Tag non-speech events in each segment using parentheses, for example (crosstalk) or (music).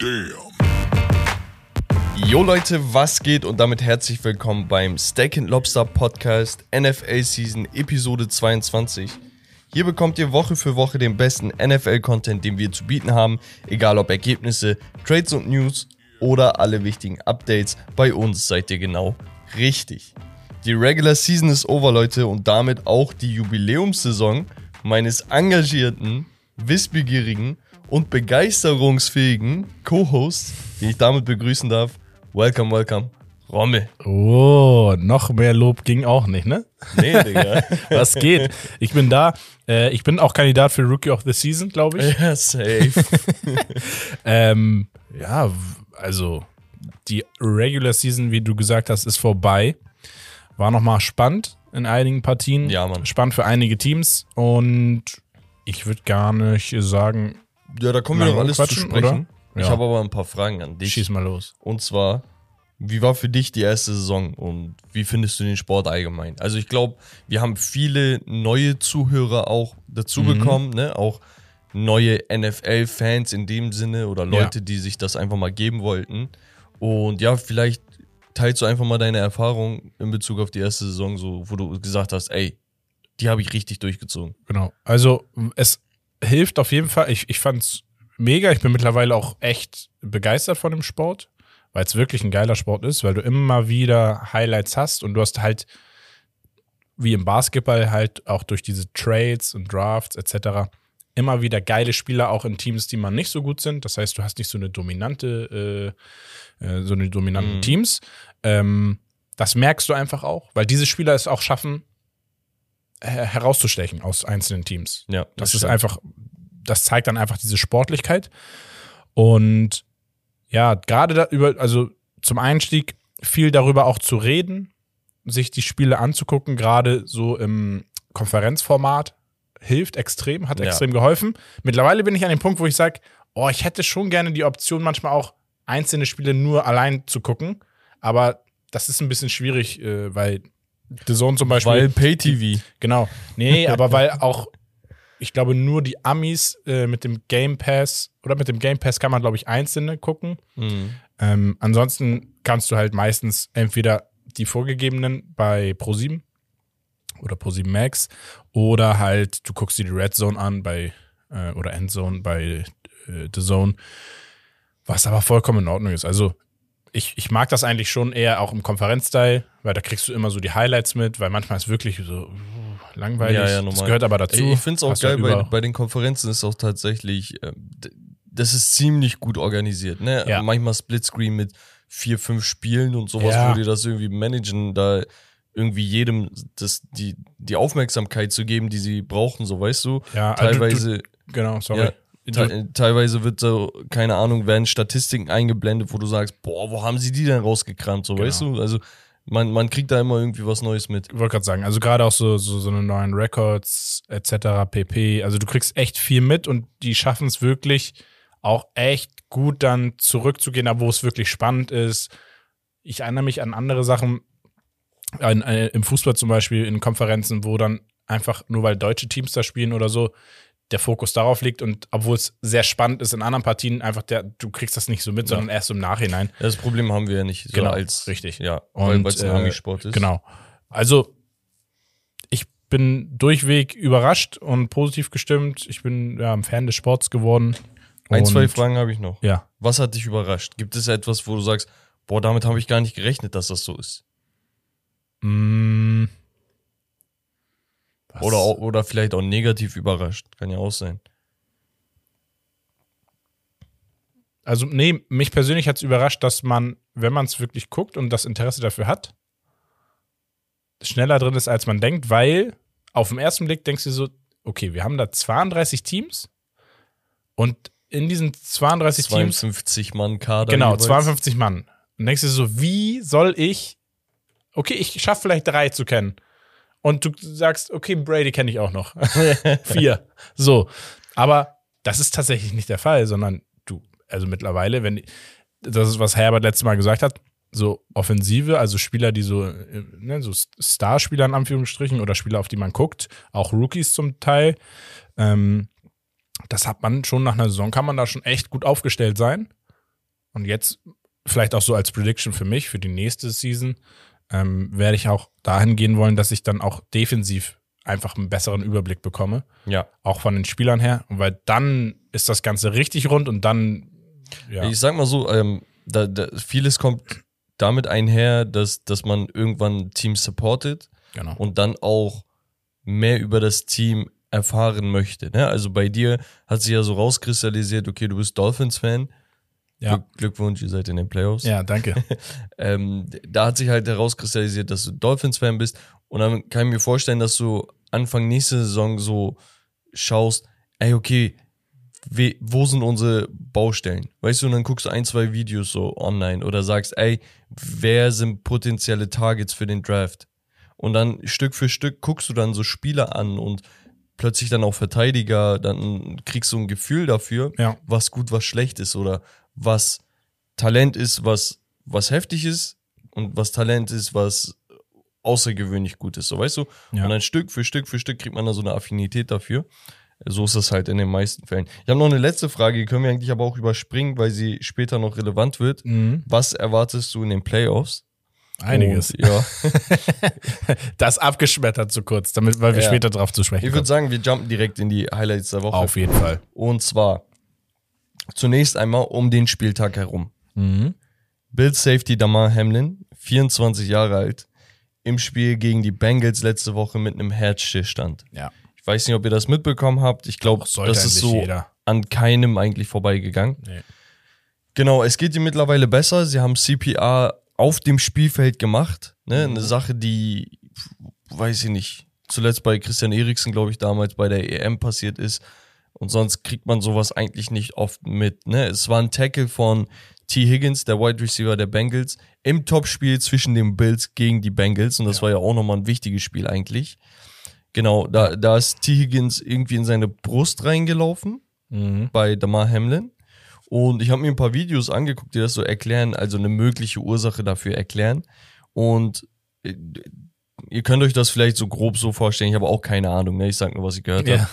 Damn. Jo Leute, was geht und damit herzlich willkommen beim Steak and Lobster Podcast NFL Season Episode 22. Hier bekommt ihr Woche für Woche den besten NFL-Content, den wir zu bieten haben, egal ob Ergebnisse, Trades und News oder alle wichtigen Updates. Bei uns seid ihr genau richtig. Die Regular Season ist over, Leute, und damit auch die Jubiläumssaison meines engagierten, wissbegierigen und begeisterungsfähigen Co-Hosts, den ich damit begrüßen darf. Welcome, welcome, Rommel. Oh, noch mehr Lob ging auch nicht, ne? Nee, Digga. (laughs) Was geht? Ich bin da. Äh, ich bin auch Kandidat für Rookie of the Season, glaube ich. ja, safe. (laughs) Ähm, ja, also die Regular Season, wie du gesagt hast, ist vorbei. War nochmal spannend in einigen Partien. Ja, Mann. Spannend für einige Teams. Und ich würde gar nicht sagen, Ja, da kommen wir noch alles zu sprechen. oder? Ich Ja. habe aber ein paar Fragen an dich. schieß mal los. Und zwar, wie war für dich die erste Saison und wie findest du den Sport allgemein? Also ich glaube, wir haben viele neue Zuhörer auch dazu Mhm. bekommen, ne? Auch neue NFL-Fans in dem Sinne oder Leute, die sich das einfach mal geben wollten. Und ja, vielleicht teilst du einfach mal deine Erfahrung in Bezug auf die erste Saison, so wo du gesagt hast, ey, die habe ich richtig durchgezogen. Genau. Also es hilft auf jeden Fall. Ich, ich fand's mega. Ich bin mittlerweile auch echt begeistert von dem Sport, weil es wirklich ein geiler Sport ist, weil du immer wieder Highlights hast und du hast halt wie im Basketball halt auch durch diese Trades und Drafts etc. immer wieder geile Spieler auch in Teams, die man nicht so gut sind. Das heißt, du hast nicht so eine dominante, äh, äh, so eine dominanten Mhm. Teams. Ähm, das merkst du einfach auch, weil diese Spieler es auch schaffen, herauszustechen aus einzelnen Teams. Ja, Das, ist stimmt. einfach, das zeigt dann einfach diese Sportlichkeit. Und ja, gerade da über, also zum Einstieg viel darüber auch zu reden, sich die Spiele anzugucken, gerade so im Konferenzformat, hilft extrem, hat Ja. extrem geholfen. Mittlerweile bin ich an dem Punkt, wo ich sage, oh, ich hätte schon gerne die Option, manchmal auch einzelne Spiele nur allein zu gucken, aber das ist ein bisschen schwierig, äh, weil The Zone zum Beispiel. Weil Pay-TV. Genau. Nee, (laughs) aber weil auch, ich glaube, nur die Amis äh, mit dem Game Pass oder mit dem Game Pass kann man, glaube ich, einzelne gucken. Mhm. Ähm, ansonsten kannst du halt meistens entweder die vorgegebenen bei Pro7 oder Pro7 Max oder halt du guckst dir die Red Zone an bei äh, oder Endzone bei äh, The Zone, was aber vollkommen in Ordnung ist. Also ich, ich mag das eigentlich schon eher auch im Konferenzteil, weil da kriegst du immer so die Highlights mit, weil manchmal ist wirklich so uh, langweilig. Ja, ja, das normal. gehört aber dazu. Ich finde es auch Hast geil, halt bei, bei den Konferenzen ist auch tatsächlich, ähm, das ist ziemlich gut organisiert. Ne? Ja. Manchmal Splitscreen mit vier, fünf Spielen und sowas, Ja. wo die das irgendwie managen, da irgendwie jedem das, die, die Aufmerksamkeit zu geben, die sie brauchen, so weißt du. Ja, also du- teilweise, Du, genau, sorry. ja, te teilweise wird so, keine Ahnung, werden Statistiken eingeblendet, wo du sagst, boah, wo haben sie die denn rausgekramt, so Genau. weißt du? Also man, man kriegt da immer irgendwie was Neues mit. Ich wollte gerade sagen, also gerade auch so, so, so eine neuen Records etc. pp. Also du kriegst echt viel mit und die schaffen es wirklich auch echt gut dann zurückzugehen, da wo es wirklich spannend ist. Ich erinnere mich an andere Sachen, an, äh, im Fußball zum Beispiel, in Konferenzen, wo dann einfach nur weil deutsche Teams da spielen oder so, der Fokus darauf liegt und obwohl es sehr spannend ist in anderen Partien, einfach der, du kriegst das nicht so mit, sondern erst im Nachhinein. Das Problem haben wir ja nicht so Genau, als richtig. Ja, weil es ein äh, Amisport ist. Genau. Also, ich bin durchweg überrascht und positiv gestimmt. Ich bin ja, ein Fan des Sports geworden. Ein, zwei Fragen habe ich noch. Ja. Was hat dich überrascht? Gibt es etwas, wo du sagst, boah, damit habe ich gar nicht gerechnet, dass das so ist? Mm, was? Oder, auch, oder vielleicht auch negativ überrascht. Kann ja auch sein. Also, nee, mich persönlich hat es überrascht, dass man, wenn man es wirklich guckt und das Interesse dafür hat, schneller drin ist, als man denkt, weil auf den ersten Blick denkst du so, okay, wir haben da 32 Teams und in diesen 32 Teams 52 Mann Kader. Genau, jeweils. 52 Mann. Und denkst du so, wie soll ich, okay, ich schaffe vielleicht drei zu kennen. Und du sagst, okay, Brady kenne ich auch noch. (laughs) Vier. So. Aber das ist tatsächlich nicht der Fall, sondern du, also mittlerweile, wenn, das ist, was Herbert letztes Mal gesagt hat, so Offensive, also Spieler, die so, äh, ne, so Starspieler in Anführungsstrichen oder Spieler, auf die man guckt, auch Rookies zum Teil, ähm, das hat man schon nach einer Saison, kann man da schon echt gut aufgestellt sein. Und jetzt vielleicht auch so als Prediction für mich, für die nächste Season, ähm, werde ich auch dahin gehen wollen, dass ich dann auch defensiv einfach einen besseren Überblick bekomme. Ja. Auch von den Spielern her. Weil dann ist das Ganze richtig rund und dann, ja. Ich sag mal so, ähm, da, da, vieles kommt damit einher, dass, dass man irgendwann ein Team supportet genau. und dann auch mehr über das Team erfahren möchte. Ne? Also bei dir hat sich ja so rauskristallisiert, okay, du bist Dolphins-Fan. Ja. Glück, Glückwunsch, ihr seid in den Playoffs. ja, danke. (laughs) Ähm, da hat sich halt herauskristallisiert, dass du Dolphins-Fan bist. Und dann kann ich mir vorstellen, dass du Anfang nächste Saison so schaust, ey, okay, we, wo sind unsere Baustellen? Weißt du, und dann guckst du ein, zwei Videos so online oder sagst, ey, wer sind potenzielle Targets für den Draft? Und dann Stück für Stück guckst du dann so Spieler an und plötzlich dann auch Verteidiger, dann kriegst du ein Gefühl dafür, Ja. was gut, was schlecht ist oder was Talent ist, was, was heftig ist und was Talent ist, was außergewöhnlich gut ist, so weißt du? Ja. Und dann Stück für Stück für Stück kriegt man da so eine Affinität dafür. So ist das halt in den meisten Fällen. Ich habe noch eine letzte Frage, die können wir eigentlich aber auch überspringen, weil sie später noch relevant wird. Mhm. Was erwartest du in den Playoffs? Einiges. Und, ja, (laughs) Das abgeschmettert so kurz, damit, weil wir Ja. später drauf zu sprechen ich kommen. würde sagen, wir jumpen direkt in die Highlights der Woche. Auf jeden Fall. Und zwar zunächst einmal um den Spieltag herum. Mhm. Bill Safety Damar Hamlin, 24 Jahre alt, im Spiel gegen die Bengals letzte Woche mit einem Herzstillstand. Ja. Ich weiß nicht, ob ihr das mitbekommen habt. Ich glaube, das ist so jeder. an keinem eigentlich vorbeigegangen. Nee. Genau, es geht ihm mittlerweile besser. Sie haben CPR auf dem Spielfeld gemacht. Ne? Mhm. Eine Sache, die, weiß ich nicht, zuletzt bei Christian Eriksen, glaube ich, damals bei der EM passiert ist. Und sonst kriegt man sowas eigentlich nicht oft mit. Ne? Es war ein Tackle von T. Higgins, der Wide Receiver der Bengals, im Topspiel zwischen den Bills gegen die Bengals. Und das war ja auch nochmal ein wichtiges Spiel eigentlich. Genau, da, da ist T. Higgins irgendwie in seine Brust reingelaufen Mhm. bei Damar Hamlin. Und ich habe mir ein paar Videos angeguckt, die das so erklären, also eine mögliche Ursache dafür erklären. Und äh, ihr könnt euch das vielleicht so grob so vorstellen, ich habe auch keine Ahnung, ne? ich sag nur, was ich gehört habe.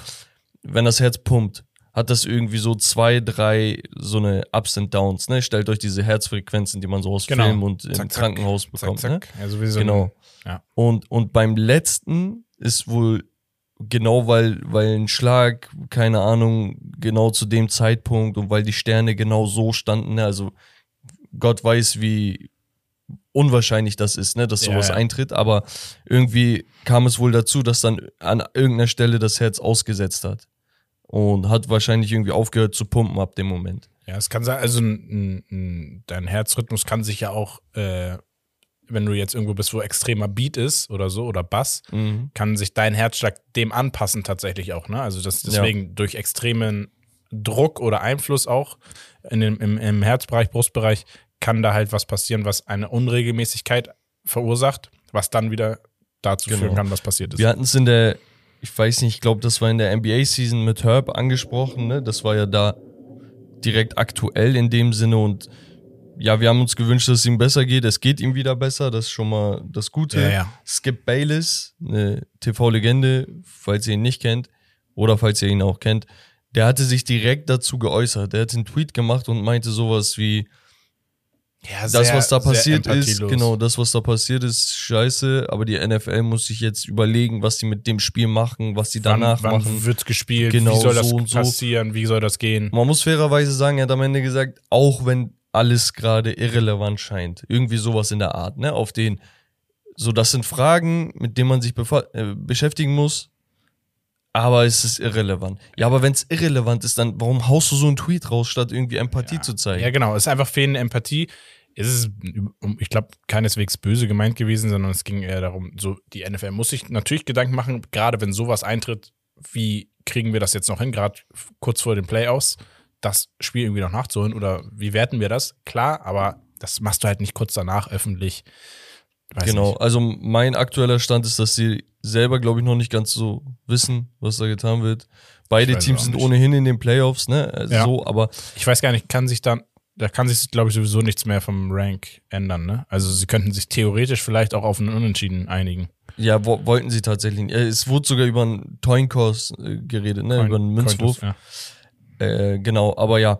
Ja. Wenn das Herz pumpt, hat das irgendwie so zwei, drei so eine Ups and Downs. Ne? Stellt euch diese Herzfrequenzen, die man so aus Genau. Film und im Zack, zack. Krankenhaus Zack, bekommt. Ne? zack. Ja, sowieso. Genau. Ja. Und, und beim letzten ist wohl genau, weil, weil ein Schlag, keine Ahnung, genau zu dem Zeitpunkt und weil die Sterne genau so standen, ne? also Gott weiß, wie unwahrscheinlich das ist, ne, dass Ja, sowas ja. eintritt, aber irgendwie kam es wohl dazu, dass dann an irgendeiner Stelle das Herz ausgesetzt hat und hat wahrscheinlich irgendwie aufgehört zu pumpen ab dem Moment. Ja, es kann sein, also ein, ein, ein, dein Herzrhythmus kann sich ja auch, äh, wenn du jetzt irgendwo bist, wo extremer Beat ist oder so oder Bass, Mhm. kann sich dein Herzschlag dem anpassen tatsächlich auch. Ne? Also das deswegen durch extremen Druck oder Einfluss auch in dem, im, im Herzbereich, Brustbereich kann da halt was passieren, was eine Unregelmäßigkeit verursacht, was dann wieder dazu Genau. führen kann, was passiert ist. Wir hatten es in der, ich weiß nicht, ich glaube, das war in der NBA-Season mit Herb angesprochen, ne? Das war ja da direkt aktuell in dem Sinne und ja, wir haben uns gewünscht, dass es ihm besser geht. Es geht ihm wieder besser, das ist schon mal das Gute. Ja, ja. Skip Bayless, eine TV-Legende, falls ihr ihn nicht kennt oder falls ihr ihn auch kennt, der hatte sich direkt dazu geäußert. Der hat einen Tweet gemacht und meinte sowas wie, Ja, das, sehr- was da passiert ist, genau, das, was da passiert ist, scheiße, aber die NFL muss sich jetzt überlegen, was die mit dem Spiel machen, was die danach wann, wann machen. wird gespielt? Genau, wie soll das so und so. passieren? Wie soll das gehen? Man muss fairerweise sagen, er hat am Ende gesagt, auch wenn alles gerade irrelevant scheint, irgendwie sowas in der Art, ne, auf den, so, das sind Fragen, mit denen man sich äh, beschäftigen muss, aber es ist irrelevant. Ja, aber wenn es irrelevant ist, dann warum haust du so einen Tweet raus, statt irgendwie Empathie zu zeigen? Ja, genau. Es ist einfach fehlende Empathie. Es ist, ich glaube, keineswegs böse gemeint gewesen, sondern es ging eher darum, so die NFL muss sich natürlich Gedanken machen, gerade wenn sowas eintritt, wie kriegen wir das jetzt noch hin, gerade kurz vor den Playoffs, das Spiel irgendwie noch nachzuholen oder wie werten wir das? Klar, aber das machst du halt nicht kurz danach öffentlich. Weiß Genau, Nicht. also mein aktueller Stand ist, dass sie selber, glaube ich, noch nicht ganz so wissen, was da getan wird. Beide Teams sind nicht. ohnehin in den Playoffs, ne? Also Ja. So, aber Ich weiß gar nicht, kann sich dann, da kann sich, glaube ich, sowieso nichts mehr vom Rank ändern, ne? Also sie könnten sich theoretisch vielleicht auch auf einen Unentschieden einigen. ja, wo, wollten sie tatsächlich nicht. Äh, Es wurde sogar über einen Toinkurs äh, geredet, ne? über einen Münzwurf. Ja. Äh, genau, aber ja.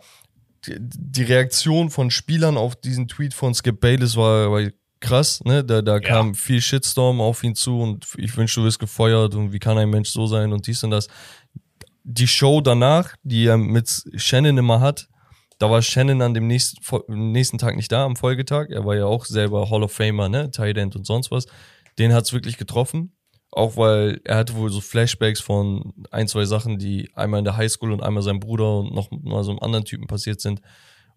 die, die Reaktion von Spielern auf diesen Tweet von Skip Bayless war, war krass, ne? Da, da kam viel Shitstorm auf ihn zu und ich wünsche, du wirst gefeuert und wie kann ein Mensch so sein und dies und das. Die Show danach, die er mit Shannon immer hat, da war Shannon an dem nächsten, nächsten Tag nicht da, am Folgetag. Er war ja auch selber Hall of Famer, ne? Tight End und sonst was. Den hat's wirklich getroffen. Auch weil er hatte wohl so Flashbacks von ein, zwei Sachen, die einmal in der Highschool und einmal sein Bruder und noch mal so einem anderen Typen passiert sind.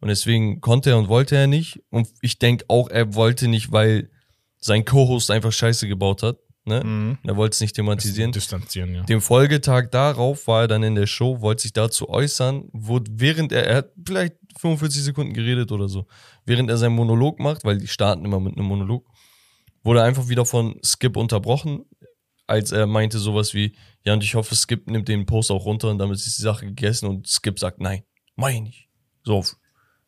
Und deswegen konnte er und wollte er nicht. Und ich denke auch, er wollte nicht, weil sein Co-Host einfach Scheiße gebaut hat. Ne? Mhm. Er wollte es nicht thematisieren. Distanzieren, ja. Dem Folgetag darauf war er dann in der Show, wollte sich dazu äußern, wo, während er, er hat vielleicht 45 Sekunden geredet oder so, während er seinen Monolog macht, weil die starten immer mit einem Monolog, wurde er einfach wieder von Skip unterbrochen, als er meinte sowas wie, ja, und ich hoffe, Skip nimmt den Post auch runter und damit ist die Sache gegessen und Skip sagt, nein, mach ich. So,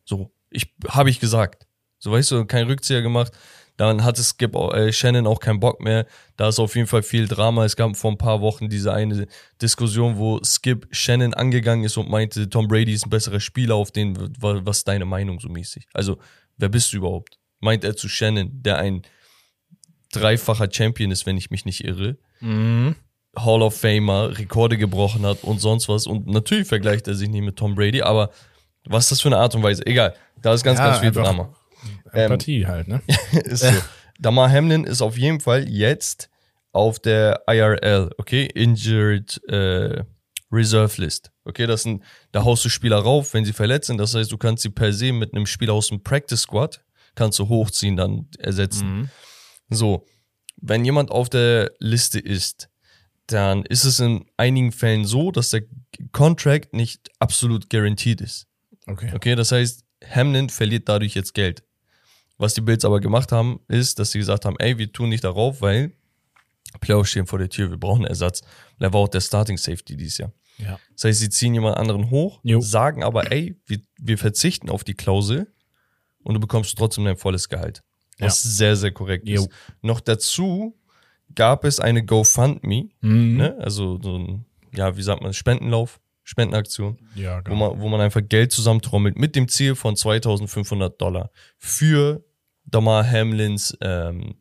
so, ich habe ich gesagt. So, weißt du, kein Rückzieher gemacht. Dann hatte Skip äh, Shannon auch keinen Bock mehr. Da ist auf jeden Fall viel Drama. Es gab vor ein paar Wochen diese eine Diskussion, wo Skip Shannon angegangen ist und meinte, Tom Brady ist ein besserer Spieler, auf den, was ist deine Meinung so mäßig? Also, wer bist du überhaupt? Meint er zu Shannon, der ein dreifacher Champion ist, wenn ich mich nicht irre. Mhm. Hall of Famer, Rekorde gebrochen hat und sonst was. Und natürlich vergleicht er sich nicht mit Tom Brady, aber was ist das für eine Art und Weise? Egal, da ist ganz, ja, ganz viel Drama. Empathie ähm, halt, ne? (laughs) ist so. Damar Hamlin ist auf jeden Fall jetzt auf der IRL, okay? Injured äh, Reserve List. Okay, das sind, da haust du Spieler rauf, wenn sie verletzt sind. Das heißt, du kannst sie per se mit einem Spieler aus dem Practice Squad, kannst du hochziehen, dann ersetzen. Mhm. So, wenn jemand auf der Liste ist, dann ist es in einigen Fällen so, dass der Contract nicht absolut guaranteed ist. Okay. Okay, das heißt, Hamlin verliert dadurch jetzt Geld. Was die Bills aber gemacht haben, ist, dass sie gesagt haben, ey, wir tun nicht darauf, weil Playoffs stehen vor der Tür, wir brauchen Ersatz. Und er war auch der Starting Safety dieses Jahr. Ja. Das heißt, sie ziehen jemand anderen hoch, jo. sagen aber, ey, wir, wir verzichten auf die Klausel und du bekommst trotzdem dein volles Gehalt. Was ja. sehr, sehr korrekt jo. ist. Noch dazu gab es eine GoFundMe, mhm. ne? also so ein, ja, wie sagt man, Spendenlauf Spendenaktion, ja, genau. wo, man, wo man einfach Geld zusammentrommelt mit dem Ziel von 2500 Dollar für Damar Hamlins ähm,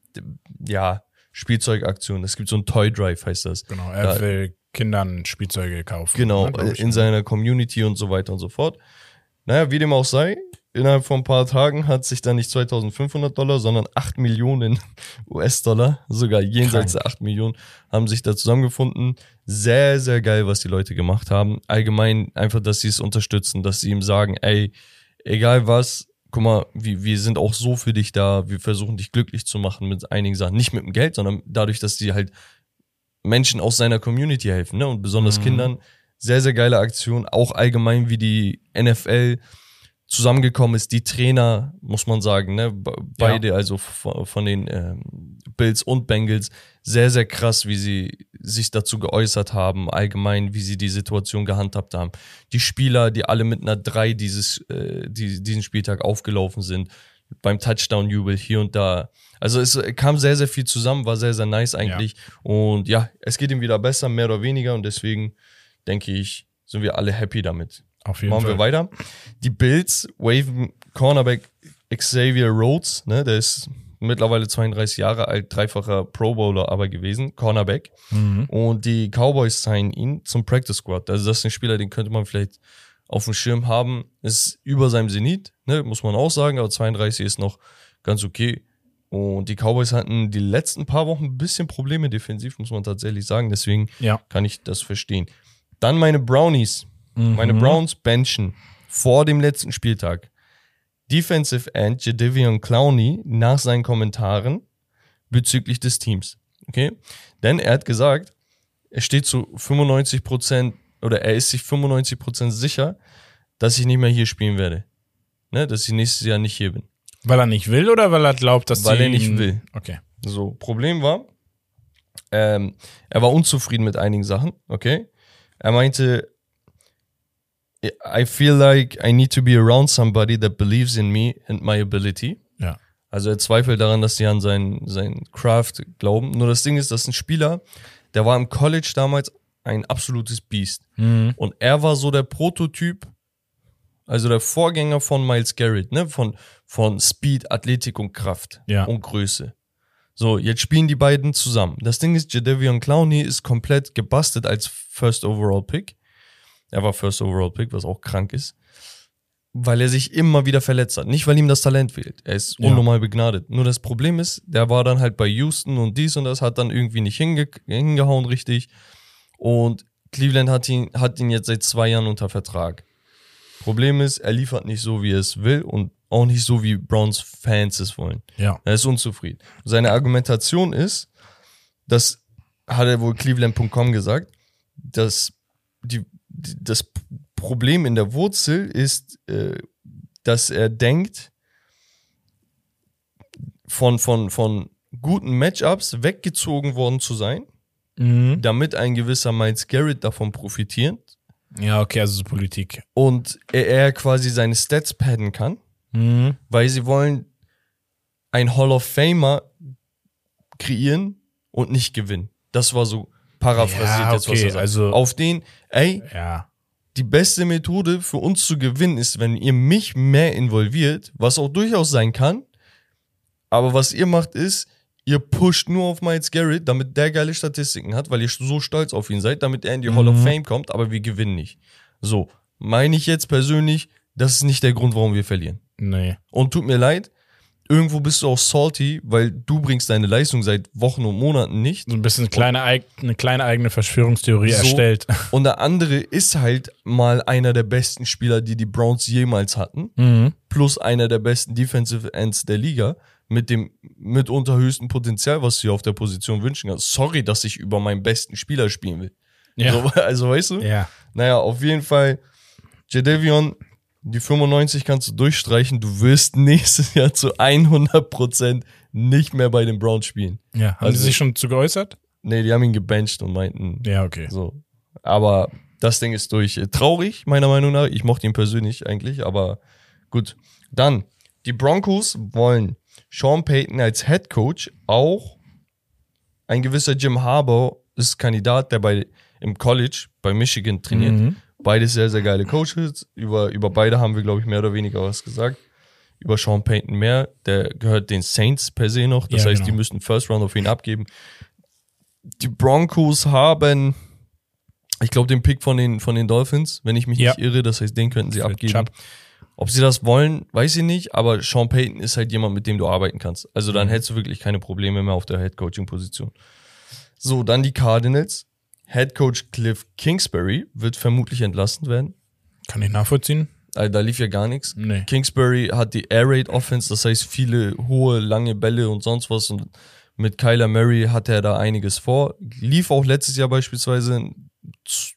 ja, Spielzeugaktion. Es gibt so ein Toy Drive, heißt das. Genau, er da, will Kindern Spielzeuge kaufen. Genau, ne, in seiner Community und so weiter und so fort. Naja, wie dem auch sei, innerhalb von ein paar Tagen hat sich dann nicht 2500 Dollar, sondern 8 Millionen US-Dollar, sogar jenseits Krank. der 8 Millionen, haben sich da zusammengefunden. Sehr, sehr geil, was die Leute gemacht haben. Allgemein einfach, dass sie es unterstützen, dass sie ihm sagen, ey, egal was, guck mal, wir, wir sind auch so für dich da, wir versuchen dich glücklich zu machen mit einigen Sachen. Nicht mit dem Geld, sondern dadurch, dass sie halt Menschen aus seiner Community helfen, ne? Und besonders mhm. Kindern. Sehr, sehr geile Aktion. Auch allgemein wie die NFL zusammengekommen ist, die Trainer, muss man sagen, ne, beide, ja. also von den ähm, Bills und Bengals, sehr, sehr krass, wie sie sich dazu geäußert haben, allgemein, wie sie die Situation gehandhabt haben. Die Spieler, die alle mit einer 3 dieses, äh, die, diesen Spieltag aufgelaufen sind, beim Touchdown-Jubel hier und da. Also es kam sehr, sehr viel zusammen, war sehr, sehr nice eigentlich. Ja. Und ja, es geht ihm wieder besser, mehr oder weniger. Und deswegen denke ich, sind wir alle happy damit. Auf jeden Machen Fall. wir weiter. Die Bills waven Cornerback Xavier Rhodes, ne, der ist mittlerweile 32 Jahre alt, dreifacher Pro Bowler aber gewesen, Cornerback. Mhm. Und die Cowboys signen ihn zum Practice Squad. Also das ist ein Spieler, den könnte man vielleicht auf dem Schirm haben. Ist über seinem Zenit, ne, muss man auch sagen, aber 32 ist noch ganz okay. Und die Cowboys hatten die letzten paar Wochen ein bisschen Probleme defensiv, muss man tatsächlich sagen. Deswegen ja. kann ich das verstehen. Dann meine Brownies. Mhm. Meine Browns benchen vor dem letzten Spieltag Defensive End Jadavion Clowney nach seinen Kommentaren bezüglich des Teams. Okay? Denn er hat gesagt, er steht zu 95 oder er ist sich 95% sicher, dass ich nicht mehr hier spielen werde. Ne? Dass ich nächstes Jahr nicht hier bin. Weil er nicht will oder weil er glaubt, dass Weil er nicht will. Okay. So, Problem war, ähm, er war unzufrieden mit einigen Sachen, okay? Er meinte, I feel like I need to be around somebody that believes in me and my ability. Ja. Also er zweifelt daran, dass sie an sein, sein Craft glauben. Nur das Ding ist, dass ein Spieler, der war im College damals ein absolutes Biest. Mhm. Und er war so der Prototyp also der Vorgänger von Miles Garrett, ne? Von, von Speed, Athletik und Kraft Ja. und Größe. So, jetzt spielen die beiden zusammen. Das Ding ist, Jadavion Clowney ist komplett gebastelt als First Overall Pick. Er war First Overall Pick, was auch krank ist. Weil er sich immer wieder verletzt hat. Nicht, weil ihm das Talent fehlt. Er ist Ja. unnormal begnadet. Nur das Problem ist, der war dann halt bei Houston und dies und das hat dann irgendwie nicht hinge hingehauen richtig. Und Cleveland hat ihn, hat ihn jetzt seit zwei Jahren unter Vertrag. Problem ist, er liefert nicht so, wie er es will und auch nicht so, wie Browns Fans es wollen. Ja. Er ist unzufrieden. Seine Argumentation ist, das hat er wohl Cleveland.com gesagt, dass die, das Problem in der Wurzel ist, äh, dass er denkt, von, von, von guten Matchups weggezogen worden zu sein, Mhm. damit ein gewisser Miles Garrett davon profitiert Ja, okay, also so Politik. und er, er quasi seine Stats padden kann, Mhm. weil sie wollen ein Hall of Famer kreieren und nicht gewinnen. Das war so paraphrasiert Ja, jetzt, was okay, er sagt. also- Auf den, ey, Ja. die beste Methode für uns zu gewinnen ist, wenn ihr mich mehr involviert, was auch durchaus sein kann. Aber was ihr macht ist, ihr pusht nur auf Miles Garrett, damit der geile Statistiken hat, weil ihr so stolz auf ihn seid, damit er in die Hall of Mhm. Fame kommt, aber wir gewinnen nicht. So, meine ich jetzt persönlich, das ist nicht der Grund, warum wir verlieren. Nee. Und tut mir leid, irgendwo bist du auch salty, weil du bringst deine Leistung seit Wochen und Monaten nicht. So ein bisschen kleine, eine kleine eigene Verschwörungstheorie So. erstellt. (laughs) Und der andere ist halt mal einer der besten Spieler, die die Browns jemals hatten. Mhm. plus einer der besten Defensive Ends der Liga mit dem mitunter höchsten Potenzial, was du dir auf der Position wünschen kannst. Sorry, dass ich über meinen besten Spieler spielen will. Ja. So, (laughs) also weißt du? Ja. Naja, auf jeden Fall, Jadavion, die 95 kannst du durchstreichen. Du wirst (laughs) nächstes Jahr zu 100% nicht mehr bei den Browns spielen. Ja. Haben Also- Sie sich schon zu geäußert? Nee, die haben ihn gebencht und meinten, Ja, okay. so. Aber das Ding ist durch. Traurig, meiner Meinung nach. Ich mochte ihn persönlich eigentlich, aber gut. Dann, die Broncos wollen Sean Payton als Head Coach auch ein gewisser Jim Harbaugh ist Kandidat, der bei im College bei Michigan trainiert. Mhm. Beide sehr, sehr geile Coaches. Über, über beide haben wir, glaube ich, mehr oder weniger was gesagt. Über Sean Payton mehr. Der gehört den Saints per se noch. Das Ja, heißt, genau. die müssten First Round auf ihn abgeben. Die Broncos haben, ich glaube, den Pick von den, von den Dolphins, wenn ich mich Ja. nicht irre. Das heißt, den könnten sie Für abgeben. Chubb. Ob sie das wollen, weiß ich nicht. Aber Sean Payton ist halt jemand, mit dem du arbeiten kannst. Also Mhm. dann hättest du wirklich keine Probleme mehr auf der Head Coaching Position. So, dann die Cardinals. Head Coach Cliff Kingsbury wird vermutlich entlassen werden. Kann ich nachvollziehen? Also da lief ja gar nichts. Nee. Kingsbury hat die Air Raid Offense, das heißt viele hohe, lange Bälle und sonst was. Und mit Kyler Murray hat er da einiges vor. Lief auch letztes Jahr beispielsweise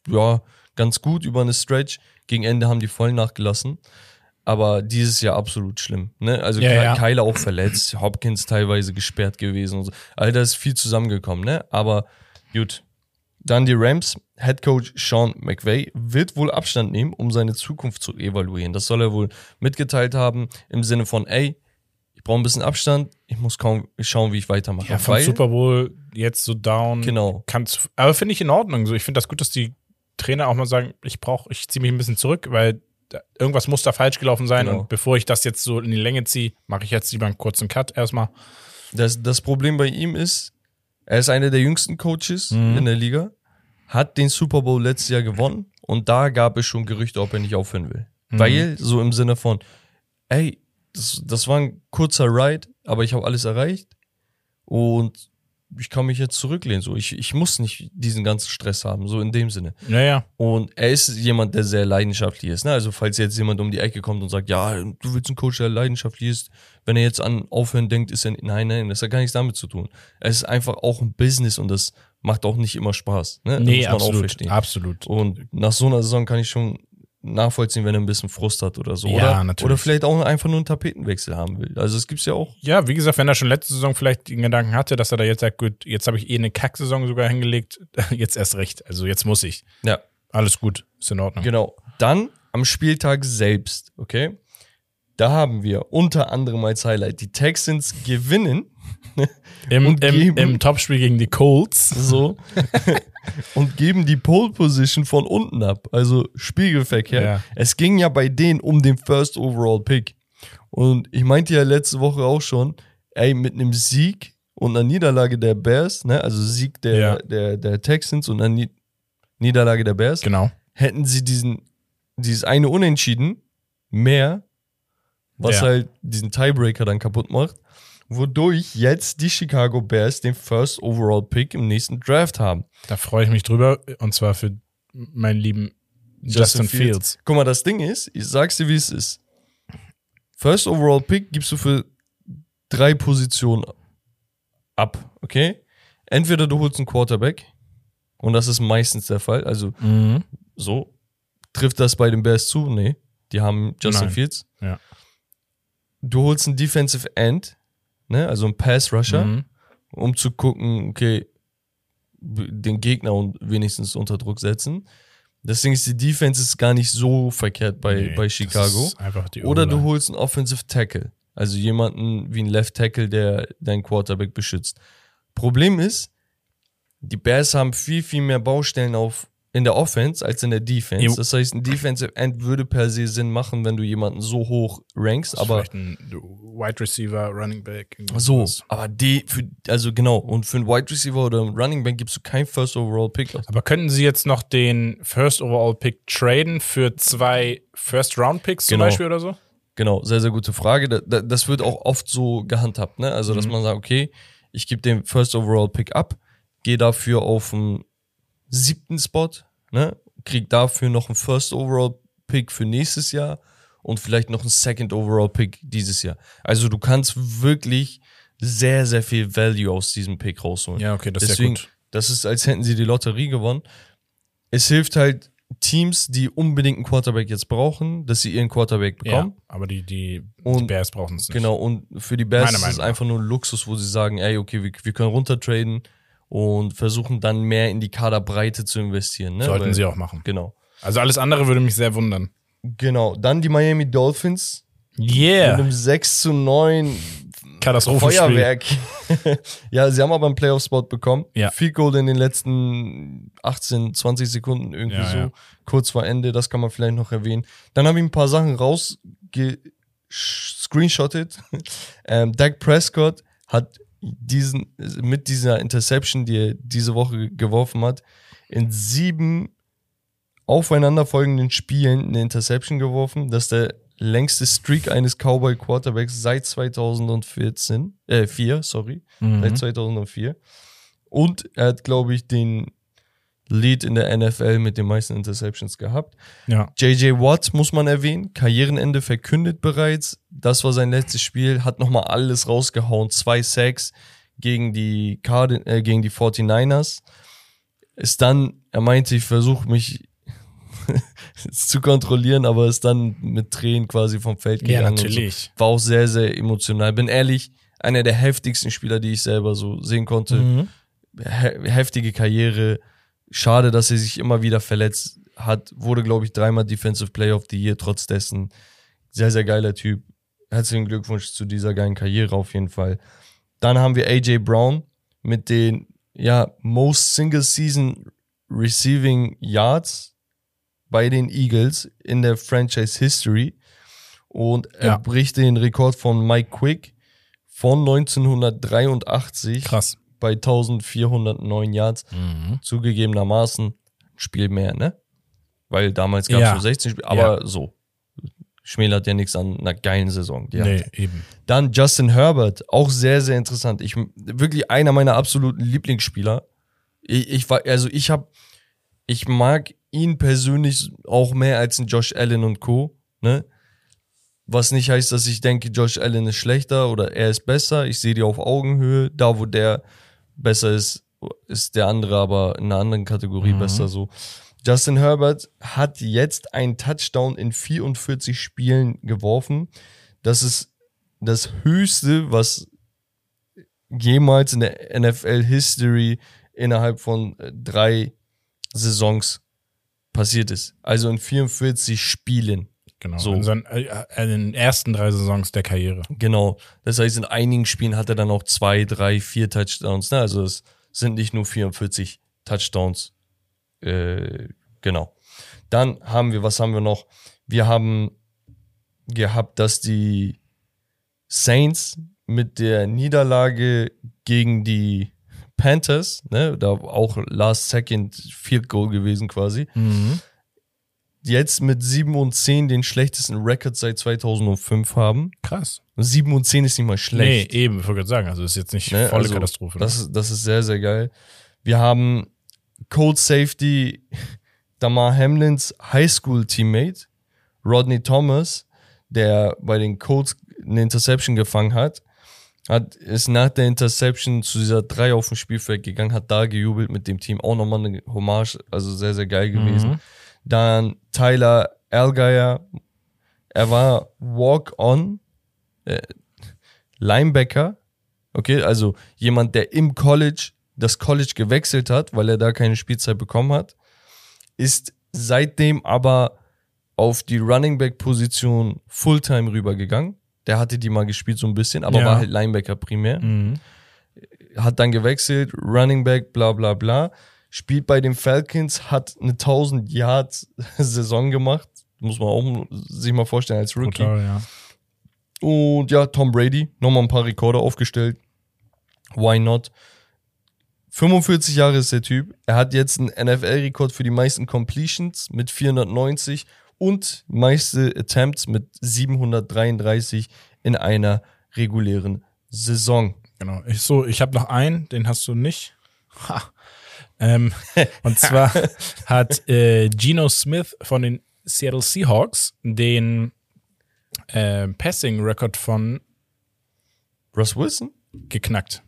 ja, ganz gut über eine Stretch. Gegen Ende haben die voll nachgelassen. Aber dieses Jahr absolut schlimm. Ne? Also Ja, ja. Kyler auch verletzt, Hopkins teilweise gesperrt gewesen und so. All das ist viel zusammengekommen, ne? Aber gut. Dann die Rams. Head Coach Sean McVay wird wohl Abstand nehmen, um seine Zukunft zu evaluieren. Das soll er wohl mitgeteilt haben im Sinne von, ey, ich brauche ein bisschen Abstand, ich muss kaum schauen, wie ich weitermache. Ja, vom Weil- Super Bowl jetzt so down. Genau. Kann's, aber finde ich in Ordnung. So, ich finde das gut, dass die Trainer auch mal sagen, ich brauche, ich ziehe mich ein bisschen zurück, weil irgendwas muss da falsch gelaufen sein. Genau. Und bevor ich das jetzt so in die Länge ziehe, mache ich jetzt lieber einen kurzen Cut erstmal. Das, das Problem bei ihm ist, er ist einer der jüngsten Coaches Mhm. in der Liga, hat den Super Bowl letztes Jahr gewonnen und da gab es schon Gerüchte, ob er nicht aufhören will. Mhm. Weil, so im Sinne von, ey, das, das war ein kurzer Ride, aber ich habe alles erreicht und ich kann mich jetzt zurücklehnen. So, ich, ich muss nicht diesen ganzen Stress haben, so in dem Sinne. Naja, Und er ist jemand, der sehr leidenschaftlich ist. Ne? Also, falls jetzt jemand um die Ecke kommt und sagt, ja, du willst einen Coach, der leidenschaftlich ist, wenn er jetzt an Aufhören denkt, ist er, nein, nein, das hat gar nichts damit zu tun. Es ist einfach auch ein Business und das macht auch nicht immer Spaß. Ne? Nee, absolut. Absolut. Und nach so einer Saison kann ich schon nachvollziehen, wenn er ein bisschen Frust hat oder so. Ja, oder, natürlich. oder vielleicht auch einfach nur einen Tapetenwechsel haben will. Also, es gibt's ja auch. Ja, wie gesagt, wenn er schon letzte Saison vielleicht den Gedanken hatte, dass er da jetzt sagt, gut, jetzt habe ich eh eine Kacksaison sogar hingelegt, (laughs) jetzt erst recht. Also jetzt muss ich. Ja, Alles gut, ist in Ordnung. Genau. Dann am Spieltag selbst, okay? Da haben wir unter anderem als Highlight, die Texans gewinnen. Im, (laughs) im, im Topspiel gegen die Colts. So. (laughs) und geben die Pole Position von unten ab. Also Spiegelverkehr. Ja. Es ging ja bei denen um den First Overall Pick. Und ich meinte ja letzte Woche auch schon, ey, mit einem Sieg und einer Niederlage der Bears, ne, also Sieg der, Ja. der, der Texans und einer Ni Niederlage der Bears, Genau. hätten sie diesen, dieses eine Unentschieden mehr, was Ja. halt diesen Tiebreaker dann kaputt macht, wodurch jetzt die Chicago Bears den First Overall Pick im nächsten Draft haben. Da freue ich mich drüber. Und zwar für meinen lieben Justin, Fields. Guck mal, das Ding ist, ich sag's dir, wie es ist. First Overall Pick gibst du für drei Positionen ab, okay? Entweder du holst einen Quarterback, und das ist meistens der Fall, also Mhm. so. Trifft das bei den Bears zu? Nee. Die haben Justin Nein. Fields. Ja. Du holst einen Defensive End, ne, also einen Pass Rusher, Mhm. um zu gucken, okay, den Gegner und wenigstens unter Druck setzen. Deswegen ist die Defense ist gar nicht so verkehrt bei, Nee, bei Chicago. Oder du holst einen Offensive Tackle, also jemanden wie ein Left Tackle, der deinen Quarterback beschützt. Problem ist, die Bears haben viel, viel mehr Baustellen auf in der Offense als in der Defense. Jo. Das heißt, ein Defensive End würde per se Sinn machen, wenn du jemanden so hoch rankst, aber Vielleicht ein Wide Receiver, Running Back. so, sowas. aber die, für, also genau, und für einen Wide Receiver oder einen Running Back gibst du kein First Overall Pick. Aber könnten Sie jetzt noch den First Overall Pick traden für zwei First Round Picks zum Genau. Beispiel oder so? Genau, sehr, sehr gute Frage. Da, da, das wird auch oft so gehandhabt, ne? Also, dass Mhm. man sagt, okay, ich gebe den First Overall Pick ab, gehe dafür auf den siebten Spot, ne? Krieg dafür noch einen First Overall Pick für nächstes Jahr und vielleicht noch einen Second Overall Pick dieses Jahr. Also, du kannst wirklich sehr, sehr viel Value aus diesem Pick rausholen. Ja, okay, das Deswegen, ist ja gut. das ist, als hätten sie die Lotterie gewonnen. Es hilft halt Teams, die unbedingt einen Quarterback jetzt brauchen, dass sie ihren Quarterback bekommen. Ja, aber die, die, die Und- Bears brauchen es nicht. Genau, und für die Bears ist es einfach nur ein Luxus, wo sie sagen, ey, okay, wir, wir können runtertraden und versuchen dann mehr in die Kaderbreite zu investieren. Ne? Sollten Weil- sie auch machen. Genau. Also alles andere würde mich sehr wundern. Genau. Dann die Miami Dolphins mit Yeah. einem 6 zu 9 Katastrophenspiel. Feuerwerk. (laughs) ja, sie haben aber einen Playoff-Spot bekommen. Ja. Viel Goal in den letzten 18, 20 Sekunden irgendwie Ja, so. ja. Kurz vor Ende, das kann man vielleicht noch erwähnen. Dann habe ich ein paar Sachen rausgescreenshottet. (laughs) ähm, Dak Prescott hat diesen, mit dieser Interception, die er diese Woche geworfen hat, in sieben aufeinanderfolgenden Spielen eine Interception geworfen. Das ist der längste Streak eines Cowboy Quarterbacks seit 2014, äh, 4, sorry, Mhm. seit 2004. Und er hat, glaube ich, den Lead in der NFL mit den meisten Interceptions gehabt. Ja. JJ Watt muss man erwähnen, Karrierenende verkündet bereits. Das war sein letztes Spiel, hat nochmal alles rausgehauen. Zwei Sacks gegen die, Card äh, gegen die 49ers. Ist dann, er meinte, ich versuche mich (laughs) zu kontrollieren, aber ist dann mit Tränen quasi vom Feld Ja, gegangen. und natürlich. So. War auch sehr, sehr emotional. Bin ehrlich, einer der heftigsten Spieler, die ich selber so sehen konnte Mhm. he heftige Karriere. Schade, dass er sich immer wieder verletzt hat. Wurde, glaube ich, dreimal Defensive Player of the Year, trotz dessen. Sehr, sehr geiler Typ. Herzlichen Glückwunsch zu dieser geilen Karriere auf jeden Fall. Dann haben wir AJ Brown mit den ja, Most Single Season Receiving Yards bei den Eagles in der Franchise History. Und er Ja. bricht den Rekord von Mike Quick von 1983 Krass. bei 1409 Yards. Mhm. Zugegebenermaßen ein Spiel mehr, ne? Weil damals gab es Ja. nur 16 Spiele, aber so. Schmälert ja nichts an einer geilen Saison. Die Nee, hatte. eben. Dann Justin Herbert, auch sehr, sehr interessant. Ich, wirklich einer meiner absoluten Lieblingsspieler. Ich, ich war, also ich habe, ich mag ihn persönlich auch mehr als ein Josh Allen und Co. Ne? Was nicht heißt, dass ich denke, Josh Allen ist schlechter oder er ist besser. Ich sehe die auf Augenhöhe. Da, wo der besser ist, ist der andere aber in einer anderen Kategorie Mhm. besser so. Justin Herbert hat jetzt einen Touchdown in 44 Spielen geworfen. Das ist das Höchste, was jemals in der NFL History innerhalb von äh, drei Saisons passiert ist. Also in 44 Spielen. Genau. So. In, seinen, äh, in den ersten drei Saisons der Karriere. Genau. Das heißt, in einigen Spielen hat er dann auch zwei, drei, vier Touchdowns. Ne? Also es sind nicht nur 44 Touchdowns Äh, genau. Dann haben wir, was haben wir noch? Wir haben gehabt, dass die Saints mit der Niederlage gegen die Panthers, ne, da auch Last Second Field Goal gewesen quasi, Mhm. jetzt mit 7 und 10 den schlechtesten Rekord seit 2005 haben. Krass. Und 7 und 10 ist nicht mal schlecht. Nee, eben, ich wollte gerade sagen, also ist jetzt nicht Ne, volle also, Katastrophe. Das, ist- das ist sehr, sehr geil. Wir haben Cold Safety Damar Hamlins Highschool-Teammate Rodney Thomas, der bei den Colts eine Interception gefangen hat, hat ist nach der Interception zu dieser 3 auf dem Spielfeld gegangen, hat da gejubelt mit dem Team. Auch nochmal eine Hommage, also sehr, sehr geil gewesen. Mhm. Dann Tyler Algeier, er war Walk-on, äh, Linebacker, okay, also jemand, der im College das College gewechselt hat, weil er da keine Spielzeit bekommen hat, ist seitdem aber auf die Running Back Position Fulltime rübergegangen. Der hatte die mal gespielt so ein bisschen, aber Ja. war halt Linebacker primär. Mhm. Hat dann gewechselt, Running Back, bla bla bla. Spielt bei den Falcons, hat eine 1000 Yards (laughs) Saison gemacht. Muss man auch sich mal vorstellen als Rookie. Total, ja. Und ja, Tom Brady, nochmal ein paar Rekorde aufgestellt. Why not? 45 Jahre ist der Typ. Er hat jetzt einen NFL-Rekord für die meisten Completions mit 490 und meiste Attempts mit 733 in einer regulären Saison. Genau. Ich, so, ich habe noch einen, den hast du nicht. Ha. Ähm, und zwar (laughs) hat äh, Geno Smith von den Seattle Seahawks den äh, Passing-Record von Russ Wilson? geknackt.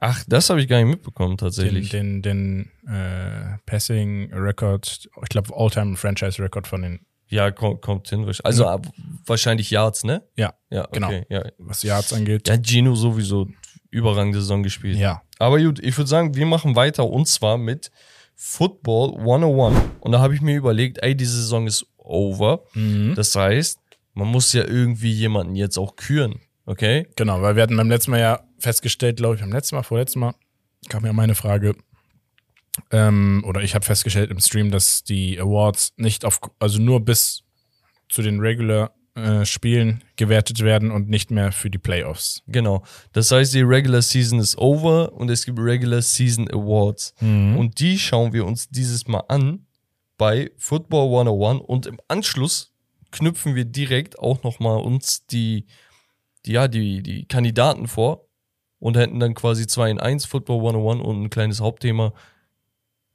Ja, Ach, das habe ich gar nicht mitbekommen den, tatsächlich. den, den äh, Passing-Record, ich glaube, All-Time-Franchise-Record von den, ja, kommt, kommt hin. Also ab- wahrscheinlich Yards, ne? ja, Ja, Genau. okay. Ja, was Yards angeht. ja Gino sowieso überragende Saison gespielt. Ja. Aber gut, ich würde sagen, wir machen weiter und zwar mit Football 101. Und da habe ich mir überlegt, ey, diese Saison ist over. Mhm. Das heißt, man muss ja irgendwie jemanden jetzt auch küren. Okay? Genau, weil wir hatten beim letzten Mal ja festgestellt, glaube ich, beim letzten Mal, vorletzten Mal, kam ja meine Frage, ähm, oder ich habe festgestellt im Stream, dass die Awards nicht auf, also nur bis zu den Regular äh, Spielen gewertet werden und nicht mehr für die Playoffs. Genau. Das heißt, die Regular Season ist over und es gibt Regular Season Awards. Und die schauen wir uns dieses Mal an bei Football 101 und im Anschluss knüpfen wir direkt auch nochmal uns die, die, ja, die, die Kandidaten vor und hätten dann quasi 2 in 1 Football 101 und ein kleines Hauptthema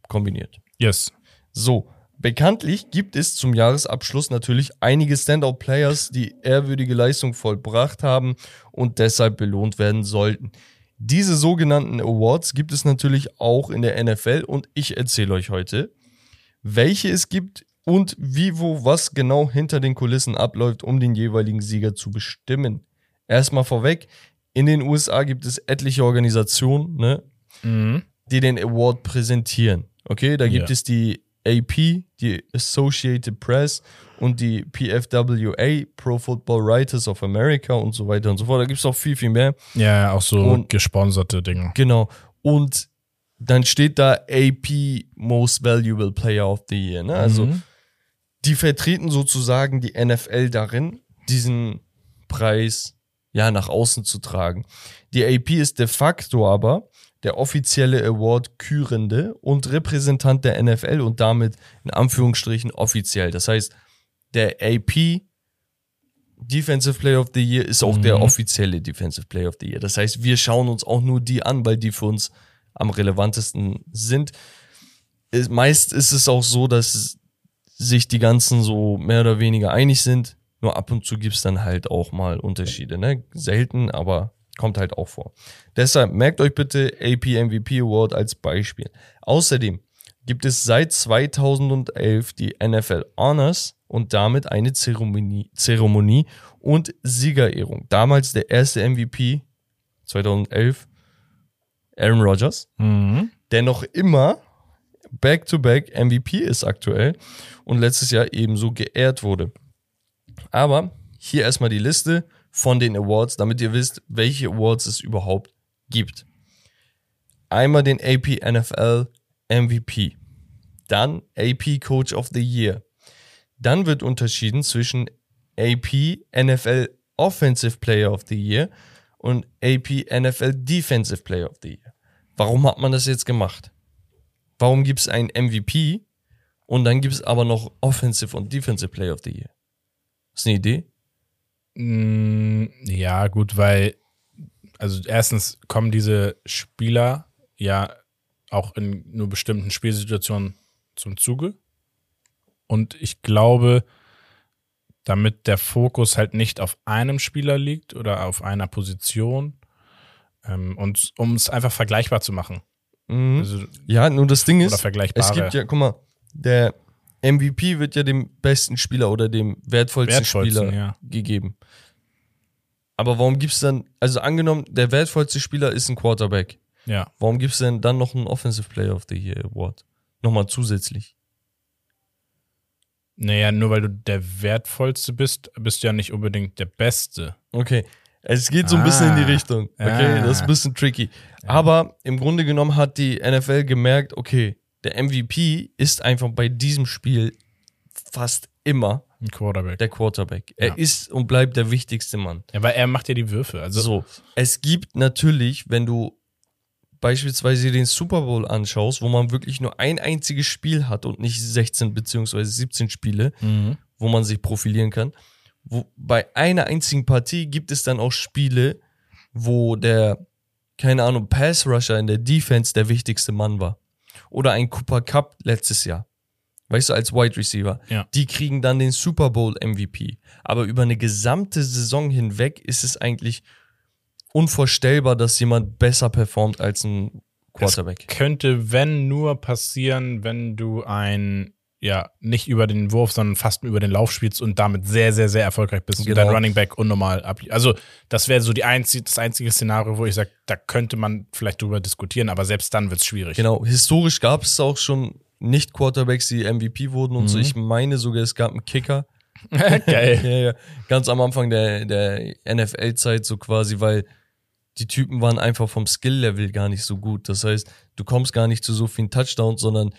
kombiniert. Yes. So, bekanntlich gibt es zum Jahresabschluss natürlich einige Standout-Players, die ehrwürdige Leistung vollbracht haben und deshalb belohnt werden sollten. Diese sogenannten Awards gibt es natürlich auch in der NFL und ich erzähle euch heute, welche es gibt und wie, wo, was genau hinter den Kulissen abläuft, um den jeweiligen Sieger zu bestimmen. Erstmal vorweg, in den USA gibt es etliche Organisationen, ne, Mhm. die den Award präsentieren. Okay, da gibt Ja. es die AP, die Associated Press und die PFWA, Pro Football Writers of America und so weiter und so fort. Da gibt es auch viel, viel mehr. Ja, auch so Und- gesponserte Dinge. Genau. Und dann steht da AP Most Valuable Player of the Year. Ne? Also Mhm. die vertreten sozusagen die NFL darin, diesen Preis ja nach außen zu tragen. Die AP ist de facto aber der offizielle Award-Kürende und Repräsentant der NFL und damit in Anführungsstrichen offiziell. Das heißt, der AP Defensive Player of the Year ist auch der Mhm. offizielle Defensive Player of the Year. Das heißt, wir schauen uns auch nur die an, weil die für uns am relevantesten sind. Ist- Meist ist es auch so, dass sich die ganzen so mehr oder weniger einig sind. Nur ab und zu gibt's dann halt auch mal Unterschiede. Ne? Selten, aber kommt halt auch vor. Deshalb merkt euch bitte AP MVP Award als Beispiel. Außerdem gibt es seit 2011 die NFL Honors und damit eine Zeremonie, Zeremonie und Siegerehrung. Damals der erste MVP 2011 Aaron Rodgers Mhm. der noch immer Back-to-Back MVP ist aktuell und letztes Jahr ebenso geehrt wurde. Aber hier erstmal die Liste von den Awards, damit ihr wisst, welche Awards es überhaupt gibt. Einmal den AP NFL MVP. dann AP Coach of the Year. Dann wird unterschieden zwischen AP NFL Offensive Player of the Year und AP NFL Defensive Player of the Year. Warum hat man das jetzt gemacht? Warum gibt es einen MVP und dann gibt es aber noch Offensive und Defensive Player of the Year? Ist eine Idee? Mm, ja, gut, weil, also erstens kommen diese Spieler ja auch in nur bestimmten Spielsituationen zum Zuge. Und ich glaube, damit der Fokus halt nicht auf einem Spieler liegt oder auf einer Position, ähm, und um es einfach vergleichbar zu machen. Mhm. Also, Ja, nur das Ding ist, es gibt ja, guck mal, der MVP wird ja dem besten Spieler oder dem wertvollsten, Wertvollsten, Spieler ja. gegeben. Aber warum gibt es dann, also angenommen, der wertvollste Spieler ist ein Quarterback. ja. Warum gibt es denn dann noch einen Offensive Player of the Year Award? Nochmal zusätzlich. Naja, nur weil du der Wertvollste bist, bist du ja nicht unbedingt der Beste. Okay. Es geht so ein bisschen in die Ah. Richtung. Okay, Ah. das ist ein bisschen tricky. Aber im Grunde genommen hat die NFL gemerkt, okay, der MVP ist einfach bei diesem Spiel fast immer Ein Quarterback. der Quarterback. Er Ja. ist und bleibt der wichtigste Mann. Ja, weil er macht ja die Würfe. Also, So, es gibt natürlich, wenn du beispielsweise den Super Bowl anschaust, wo man wirklich nur ein einziges Spiel hat und nicht 16 beziehungsweise 17 Spiele, Mhm. wo man sich profilieren kann. Wo, bei einer einzigen Partie gibt es dann auch Spiele, wo der, keine Ahnung, Pass Rusher in der Defense der wichtigste Mann war. Oder ein Cooper Cup letztes Jahr. Weißt du, als Wide Receiver. Ja. Die kriegen dann den Super Bowl MVP. Aber über eine gesamte Saison hinweg ist es eigentlich unvorstellbar, dass jemand besser performt als ein Quarterback. könnte, wenn nur passieren, wenn du ein, ja, nicht über den Wurf, sondern fast über den Lauf spielst und damit sehr, sehr, sehr erfolgreich bist und Genau. dein Running Back unnormal ab. Also, das wäre so die einzig, das einzige Szenario, wo ich sage, da könnte man vielleicht drüber diskutieren, aber selbst dann wird es schwierig. Genau, historisch gab es auch schon nicht Quarterbacks, die MVP wurden und so. Ich meine sogar, es gab einen Kicker. (laughs) Geil. (laughs) Ja, ja. Ganz am Anfang der, der NFL-Zeit so quasi, weil die Typen waren einfach vom Skill-Level gar nicht so gut. Das heißt, du kommst gar nicht zu so vielen Touchdowns, sondern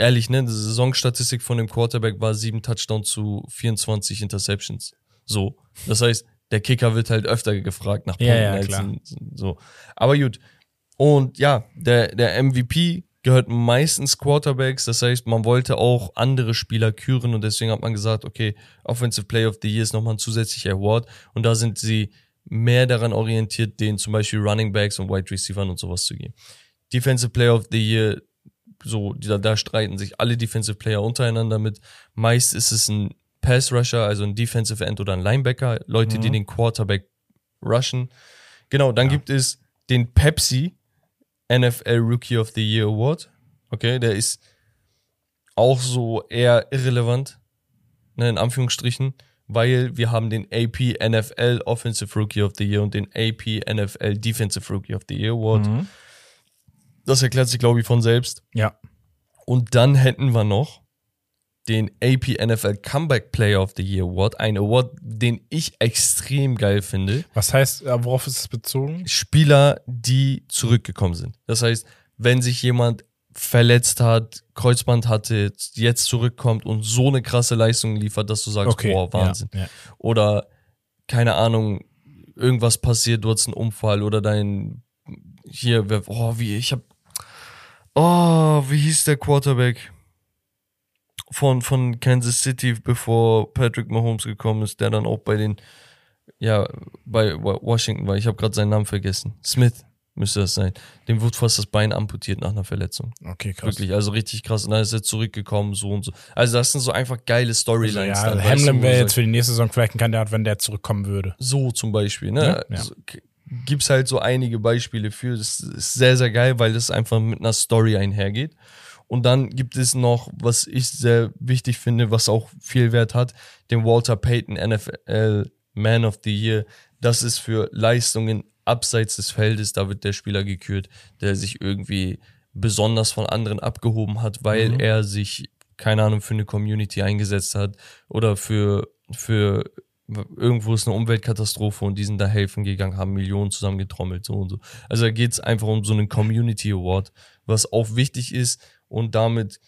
ehrlich, ne, die Saisonstatistik von dem Quarterback war sieben Touchdowns zu 24 Interceptions. So. Das heißt, der Kicker wird halt öfter gefragt nach Ja, Punkten ja, als klar. so. Aber gut. Und ja, der, der MVP gehört meistens Quarterbacks. Das heißt, man wollte auch andere Spieler küren und deswegen hat man gesagt, okay, Offensive Player of the Year ist nochmal ein zusätzlicher Award. Und da sind sie mehr daran orientiert, den zum Beispiel Running Backs und Wide Receivers und sowas zu geben. Defensive Player of the Year, so, da, da streiten sich alle Defensive Player untereinander mit. Meist ist es ein Pass Rusher, also ein Defensive End oder ein Linebacker, Leute, die Mhm. den Quarterback rushen. Genau, dann Ja. gibt es den Pepsi NFL Rookie of the Year Award. Okay, der ist auch so eher irrelevant, ne, in Anführungsstrichen, weil wir haben den AP NFL Offensive Rookie of the Year und den AP NFL Defensive Rookie of the Year Award. Mhm. Das erklärt sich, glaube ich, von selbst. Ja. Und dann hätten wir noch den AP NFL Comeback Player of the Year Award. Ein Award, den ich extrem geil finde. Was heißt, äh, worauf ist es bezogen? Spieler, die zurückgekommen sind. Das heißt, wenn sich jemand verletzt hat, Kreuzband hatte, jetzt zurückkommt und so eine krasse Leistung liefert, dass du sagst, boah, Wahnsinn. Ja, ja. Oder, keine Ahnung, irgendwas passiert, du hast einen Unfall oder dein, hier, oh, wie, ich hab, oh, wie hieß der Quarterback von, von Kansas City, bevor Patrick Mahomes gekommen ist, der dann auch bei den, ja, bei Wa- Washington war. Ich habe gerade seinen Namen vergessen. Smith müsste das sein. Dem wurde fast das Bein amputiert nach einer Verletzung. Okay, krass. Wirklich, also richtig krass. Und dann ist er zurückgekommen, so und so. Also das sind so einfach geile Also, Storylines. ja, dann, Hamlin wäre jetzt für die nächste Saison vielleicht ein Kandidat, wenn der zurückkommen würde. so zum Beispiel, ne? Ja, ja. So, k- gibt's halt so einige Beispiele für. Das ist sehr, sehr geil, weil das einfach mit einer Story einhergeht. Und dann gibt es noch, was ich sehr wichtig finde, was auch viel Wert hat, den Walter Payton NFL Man of the Year. Das ist für Leistungen abseits des Feldes. Da wird der Spieler gekürt, der sich irgendwie besonders von anderen abgehoben hat, weil Mhm. er sich, keine Ahnung, für eine Community eingesetzt hat oder für, für irgendwo ist eine Umweltkatastrophe und die sind da helfen gegangen, haben Millionen zusammengetrommelt, so und so. Also da geht es einfach um so einen Community Award, was auch wichtig ist und damit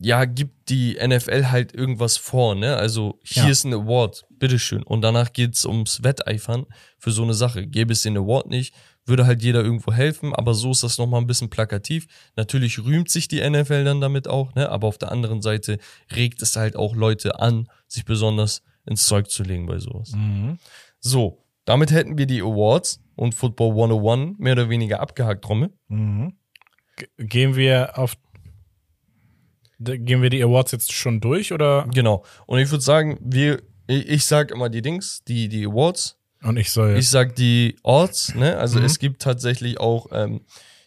ja, gibt die NFL halt irgendwas vor, ne? Also hier Ja. ist ein Award, bitteschön. Und danach geht's ums Wetteifern für so eine Sache. Gäbe es den Award nicht, würde halt jeder irgendwo helfen, aber so ist das nochmal ein bisschen plakativ. Natürlich rühmt sich die NFL dann damit auch, ne? Aber auf der anderen Seite regt es halt auch Leute an, sich besonders ins Zeug zu legen bei sowas. Mhm. So, damit hätten wir die Awards und Football 101 mehr oder weniger abgehakt, Trommel. Mhm. Gehen wir auf. Gehen wir die Awards jetzt schon durch oder? Genau. Und ich würde sagen, wir, ich, ich sag immer die Dings, die, die Awards. Und ich soll. Ich sag die Orts, ne? Also Mhm. es gibt tatsächlich auch ähm,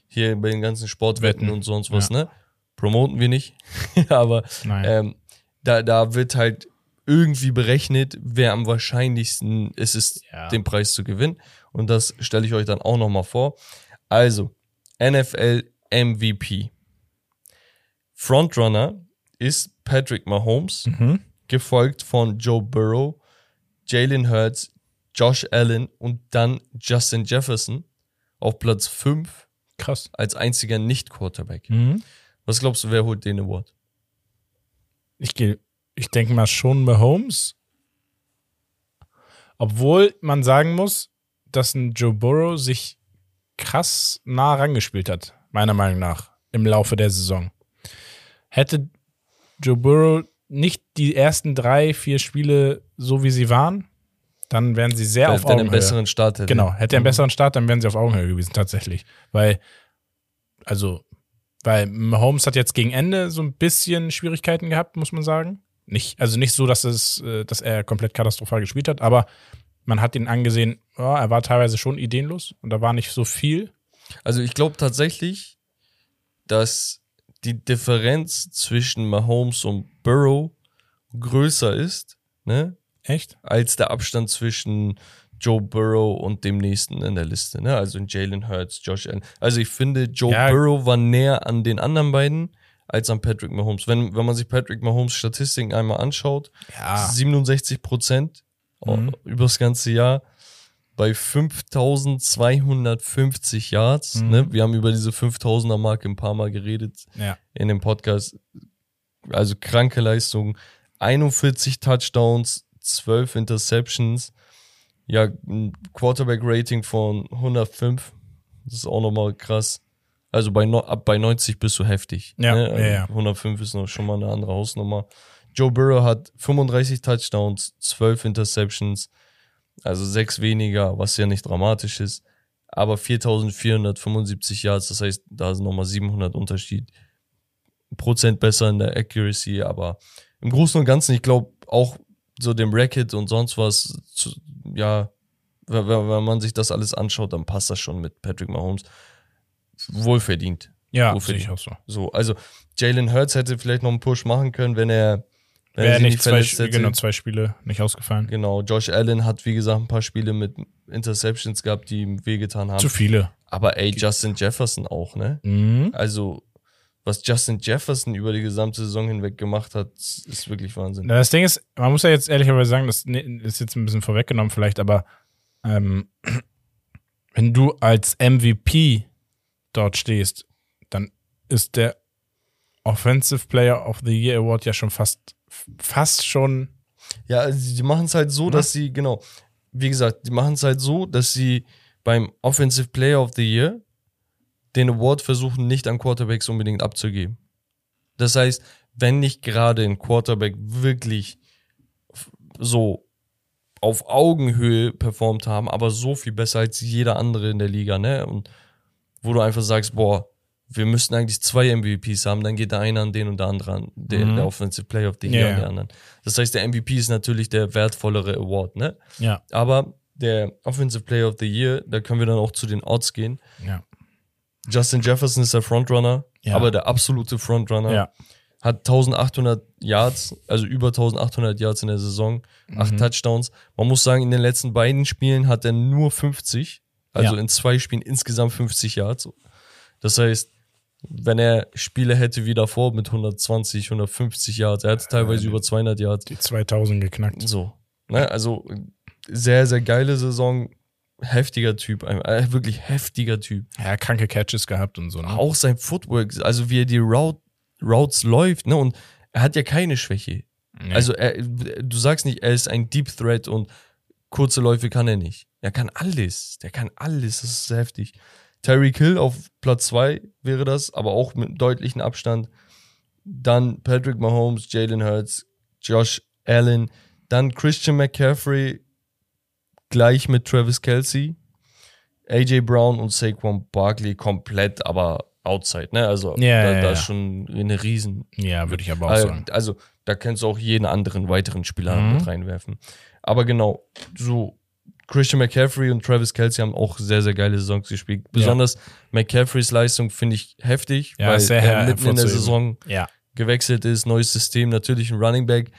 hier bei den ganzen Sportwetten Wetten. und sonst was, ne? Promoten wir nicht. (laughs) Aber ähm, da, da wird halt irgendwie berechnet, wer am wahrscheinlichsten ist es, Ja. den Preis zu gewinnen. Und das stelle ich euch dann auch nochmal vor. Also, NFL MVP. Frontrunner ist Patrick Mahomes, mhm. gefolgt von Joe Burrow, Jalen Hurts, Josh Allen und dann Justin Jefferson auf Platz 5 Krass. als einziger Nicht-Quarterback. Mhm. Was glaubst du, wer holt den Award? Ich gehe, ich denke mal schon Mahomes. Obwohl man sagen muss, dass ein Joe Burrow sich krass nah rangespielt hat, meiner Meinung nach, im Laufe der Saison. Hätte Joe Burrow nicht die ersten drei, vier Spiele so wie sie waren, dann wären sie sehr auf Wer einen Augenhöhe. besseren Start hätte. Genau, hätte er einen Mhm. besseren Start, dann wären sie auf Augenhöhe gewesen, tatsächlich. Weil, also, weil Mahomes hat jetzt gegen Ende so ein bisschen Schwierigkeiten gehabt, muss man sagen. Nicht, also nicht so, dass es, äh, dass er komplett katastrophal gespielt hat, aber man hat ihn angesehen, ja, er war teilweise schon ideenlos und da war nicht so viel. Also ich glaube tatsächlich, dass die Differenz zwischen Mahomes und Burrow größer ist, ne? Echt? als der Abstand zwischen Joe Burrow und dem nächsten in der Liste, ne? Also Jalen Hurts, Josh Allen. Also ich finde, Joe Ja. Burrow war näher an den anderen beiden als an Patrick Mahomes. Wenn, wenn man sich Patrick Mahomes Statistiken einmal anschaut, Ja. 67 Prozent Mhm. übers ganze Jahr bei 5250 Yards. Mhm. Ne? Wir haben über diese 5000er Marke ein paar Mal geredet Ja. in dem Podcast. Also kranke Leistung. 41 Touchdowns, 12 Interceptions. Ja, ein Quarterback-Rating von 105. Das ist auch nochmal krass. Also bei, ab bei 90 bist du heftig. Ja, ne? ja, ja. 105 ist noch schon mal eine andere Hausnummer. Joe Burrow hat 35 Touchdowns, 12 Interceptions. Also sechs weniger, was ja nicht dramatisch ist. Aber 4475 Yards, das heißt, da sind nochmal 700 Unterschied. Prozent besser in der Accuracy, aber im Großen und Ganzen, ich glaube auch so dem Racket und sonst was, zu, ja, wenn wenn man sich das alles anschaut, dann passt das schon mit Patrick Mahomes. Wohlverdient. Ja, sehe die- ich auch so. So, also Jalen Hurts hätte vielleicht noch einen Push machen können, wenn er, wenn Wäre er nicht nicht zwei, hätte. genau, zwei Spiele nicht ausgefallen. Genau, Josh Allen hat, wie gesagt, ein paar Spiele mit Interceptions gehabt, die ihm wehgetan haben. Zu viele. Aber ey, Justin Jefferson auch, ne? Mhm. Also, was Justin Jefferson über die gesamte Saison hinweg gemacht hat, ist wirklich Wahnsinn. Das Ding ist, man muss ja jetzt ehrlicherweise sagen, das ne- ist jetzt ein bisschen vorweggenommen vielleicht, aber ähm, (clears throat) wenn du als MVP dort stehst, dann ist der Offensive Player of the Year Award ja schon fast, fast schon, Ja, also die machen es halt so, Ne? dass sie, genau, wie gesagt, die machen es halt so, dass sie beim Offensive Player of the Year den Award versuchen, nicht an Quarterbacks unbedingt abzugeben. Das heißt, wenn nicht gerade ein Quarterback wirklich so auf Augenhöhe performt haben, aber so viel besser als jeder andere in der Liga, ne? Und wo du einfach sagst, boah, wir müssten eigentlich zwei MVPs haben, dann geht der eine an den und der andere an, der, Mhm. der Offensive Player of the Ja, Year an den anderen. Das heißt, der MVP ist natürlich der wertvollere Award, ne? ja, Aber der Offensive Player of the Year, da können wir dann auch zu den Odds gehen. ja, Justin Jefferson ist der Frontrunner, Ja. aber der absolute Frontrunner. ja. Hat 1800 Yards, also über 1800 Yards in der Saison, acht Mhm. Touchdowns. Man muss sagen, in den letzten beiden Spielen hat er nur 50, also Ja. in zwei Spielen insgesamt 50 Yards. Das heißt, wenn er Spiele hätte wie davor mit 120, 150 Yards, er hatte teilweise Äh, über 200 Yards. Die 2000 geknackt. So, ne? Also sehr, sehr geile Saison. Heftiger Typ, äh, wirklich heftiger Typ. Ja, kranke Catches gehabt und so. Ne? Auch sein Footwork, also wie er die Route Routes läuft, ne? Und er hat ja keine Schwäche. Nee. Also er, du sagst nicht, er ist ein Deep Threat und kurze Läufe kann er nicht. Er kann alles. Der kann alles. Das ist sehr heftig. Tyreek Hill auf Platz 2 wäre das, aber auch mit deutlichem Abstand. Dann Patrick Mahomes, Jalen Hurts, Josh Allen, dann Christian McCaffrey gleich mit Travis Kelsey, AJ Brown und Saquon Barkley komplett, aber outside, ne? Also Ja, da, ja, da ist schon eine riesen ja, würde ich aber auch also, sagen. also, da kannst du auch jeden anderen weiteren Spieler Mhm. mit reinwerfen. Aber genau, so Christian McCaffrey und Travis Kelsey haben auch sehr, sehr geile Saisons gespielt. Besonders McCaffreys Leistung finde ich heftig, Ja, weil sehr er mitten in der. Saison Ja, gewechselt ist, neues System, natürlich ein Running Back.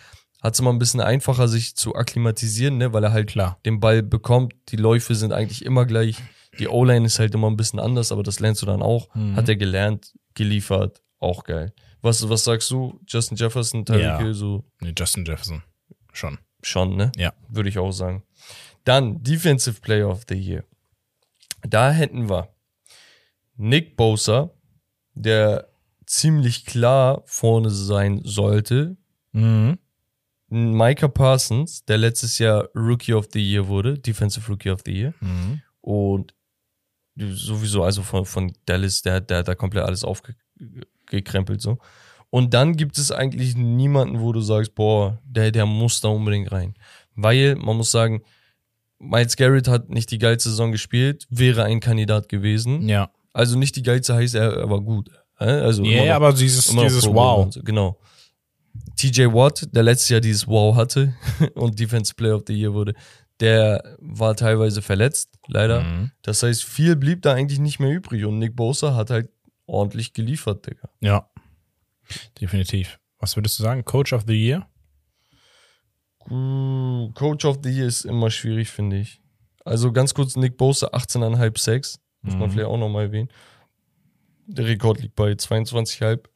Hat es immer ein bisschen einfacher, sich zu akklimatisieren, ne, weil er halt klar. den Ball bekommt. Die Läufe sind eigentlich immer gleich. Die O-Line ist halt immer ein bisschen anders, aber das lernst du dann auch. Mhm. Hat er gelernt, geliefert, auch geil. Was, was sagst du? Justin Jefferson, Tyreek Ja. Hill, so Nee, Justin Jefferson. Schon. schon, ne? Ja. Würde ich auch sagen. Dann Defensive Player of the Year. Da hätten wir Nick Bosa, der ziemlich klar vorne sein sollte. Mhm. Micah Parsons, der letztes Jahr Rookie of the Year wurde, Defensive Rookie of the Year. Mhm. Und sowieso, also von, von Dallas, der, der hat da komplett alles aufgekrempelt so. Und dann gibt es eigentlich niemanden, wo du sagst, boah, der, der muss da unbedingt rein. Weil, man muss sagen, Miles Garrett hat nicht die geilste Saison gespielt, wäre ein Kandidat gewesen. Ja. Also nicht die geilste heißt, er, war gut. Also Ja, noch- aber dieses, dieses Wow. So, genau. TJ Watt, der letztes Jahr dieses Wow hatte (laughs) und Defense Player of the Year wurde, der war teilweise verletzt, leider. Mhm. Das heißt, viel blieb da eigentlich nicht mehr übrig und Nick Bosa hat halt ordentlich geliefert, Digga. Ja. Definitiv. Was würdest du sagen? Coach of the Year? Uh, Coach of the Year ist immer schwierig, finde ich. Also ganz kurz, Nick Bosa 18,5 Sex, muss man Mhm. vielleicht auch nochmal erwähnen. Der Rekord liegt bei 22,5,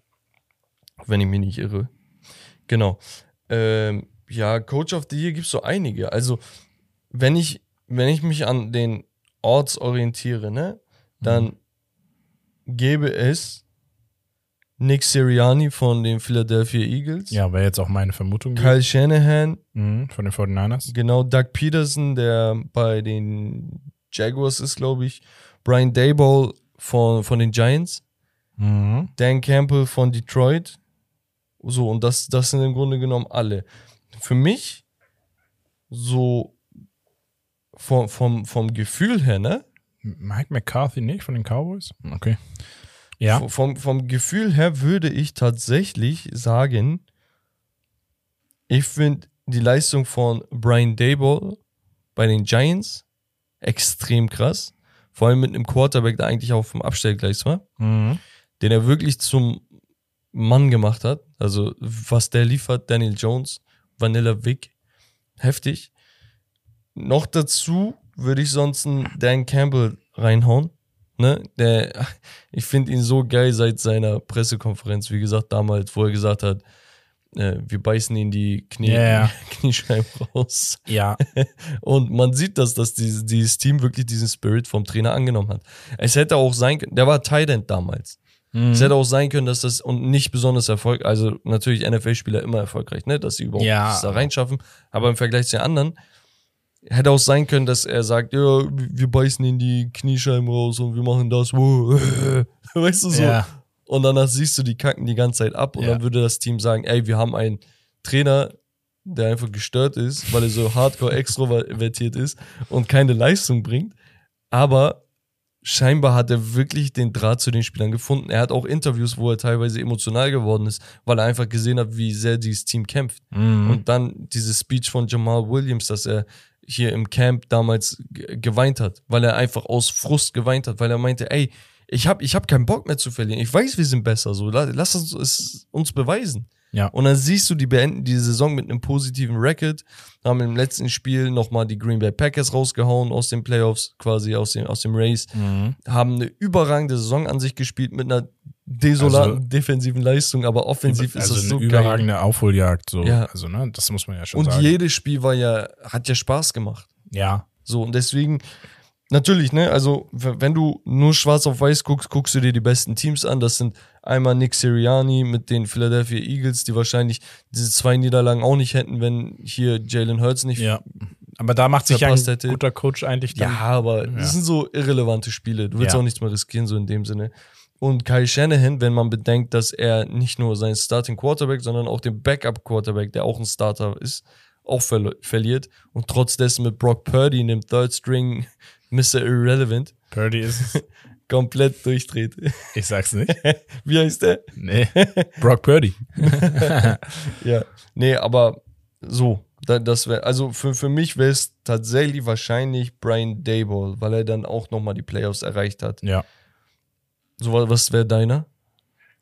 wenn ich mich nicht irre. Genau. Ähm, ja, Coach of the Year gibt es so einige. Also, wenn ich, wenn ich mich an den Orts orientiere, ne, dann gäbe es Nick Sirianni von den Philadelphia Eagles, Ja, wäre jetzt auch meine Vermutung. Kyle Shanahan, Mhm, von den 49ers. Genau, Doug Peterson, der bei den Jaguars ist, glaube ich. Brian Dayball von, von den Giants. Mhm. Dan Campbell von Detroit. So, und das, das sind im Grunde genommen alle. Für mich, so vom, vom, vom Gefühl her, ne? Mike McCarthy nicht von den Cowboys? Okay. Ja. Vom, vom Gefühl her würde ich tatsächlich sagen, ich finde die Leistung von Brian Dayball bei den Giants extrem krass. Vor allem mit einem Quarterback, der eigentlich auch vom Abstellgleis war, Mhm. den er wirklich zum Mann gemacht hat. Also, was der liefert, Daniel Jones, Vanilla Vic, heftig. Noch dazu würde ich sonst einen Dan Campbell reinhauen. Ne? Der, (laughs) ich finde ihn so geil seit seiner Pressekonferenz, wie gesagt, damals, wo er gesagt hat, äh, wir beißen ihn die Knie, ja. (laughs) Kniescheiben raus. Ja. (laughs) Und man sieht, dass, dass dieses, dieses Team wirklich diesen Spirit vom Trainer angenommen hat. Es hätte auch sein können, der war Tight End damals. Mhm. Es hätte auch sein können, dass das und nicht besonders erfolgreich, also natürlich NFL-Spieler immer erfolgreich, ne, dass sie überhaupt Ja. das da reinschaffen, aber im Vergleich zu den anderen hätte auch sein können, dass er sagt, ja, wir beißen in die Kniescheiben raus und wir machen das, (laughs) weißt du so. Ja. Und danach siehst du die kacken die ganze Zeit ab und Ja. dann würde das Team sagen, ey, wir haben einen Trainer, der einfach gestört ist, weil er so hardcore extrovertiert ist und keine Leistung bringt, aber scheinbar hat er wirklich den Draht zu den Spielern gefunden. Er hat auch Interviews, wo er teilweise emotional geworden ist, weil er einfach gesehen hat, wie sehr dieses Team kämpft. Mhm. Und dann diese Speech von Jamal Williams, dass er hier im Camp damals ge- geweint hat, weil er einfach aus Frust geweint hat, weil er meinte, ey, ich hab, ich hab keinen Bock mehr zu verlieren. Ich weiß, wir sind besser, so. La- Lass uns es uns beweisen. Ja. Und dann siehst du, die beenden die Saison mit einem positiven Record, haben im letzten Spiel nochmal die Green Bay Packers rausgehauen aus den Playoffs, quasi aus dem, aus dem Race, Mhm. haben eine überragende Saison an sich gespielt mit einer desolaten Also- defensiven Leistung, aber offensiv also ist das eine so geil. überragende Aufholjagd, so. Ja. Also, ne, das muss man ja schon Und sagen. jedes Spiel war ja, hat ja Spaß gemacht. ja. So, und deswegen, Natürlich, ne? Also, wenn du nur schwarz auf weiß guckst, guckst du dir die besten Teams an. Das sind einmal Nick Sirianni mit den Philadelphia Eagles, die wahrscheinlich diese zwei Niederlagen auch nicht hätten, wenn hier Jalen Hurts nicht. Ja. Aber da macht sich ja ein hätte. guter Coach eigentlich Ja, dann. aber Ja. das sind so irrelevante Spiele. Du willst Ja. auch nichts mehr riskieren, so in dem Sinne. Und Kyle Shanahan, wenn man bedenkt, dass er nicht nur seinen Starting Quarterback, sondern auch den Backup Quarterback, der auch ein Starter ist, auch verliert und trotz dessen mit Brock Purdy in dem Third String Mr. Irrelevant Purdy ist es. (laughs) komplett durchdreht. Ich sag's nicht. (laughs) Wie heißt der? Nee. Brock Purdy. (laughs) Ja. Nee, aber so. Da, das wäre, also für, für mich wäre es tatsächlich wahrscheinlich Brian Dayball, weil er dann auch nochmal die Playoffs erreicht hat. Ja. So, wa- was wäre deiner?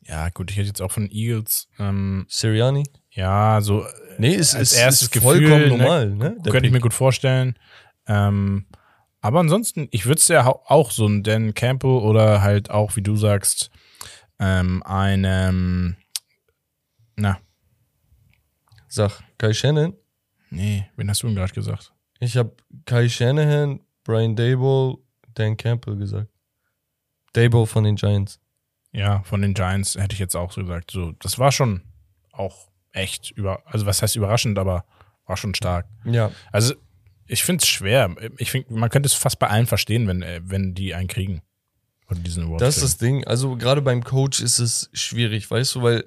Ja, gut, ich hätte jetzt auch von Eagles. Ähm, Sirianni? ja, so. Nee, ist, als ist, erstes ist Gefühl, vollkommen ne, normal, ne? Der könnte ich mir Pick. gut vorstellen. Ähm, aber ansonsten, ich würde es ja auch so einen Dan Campbell oder halt auch, wie du sagst, ähm, einem. Na, Sag, Kai Shannon. nee, wen hast du denn gerade gesagt? Ich habe Kai Shanahan, Brian Dayball, Dan Campbell gesagt. Dayball von den Giants. Ja, von den Giants hätte ich jetzt auch so gesagt. So, das war schon auch echt über, also was heißt überraschend, aber war schon stark. Ja, Also ich finde es schwer. Ich finde, man könnte es fast bei allen verstehen, wenn, äh, wenn die einen kriegen. Oder diesen Award. das ist das Ding. Also gerade beim Coach ist es schwierig, weißt du, weil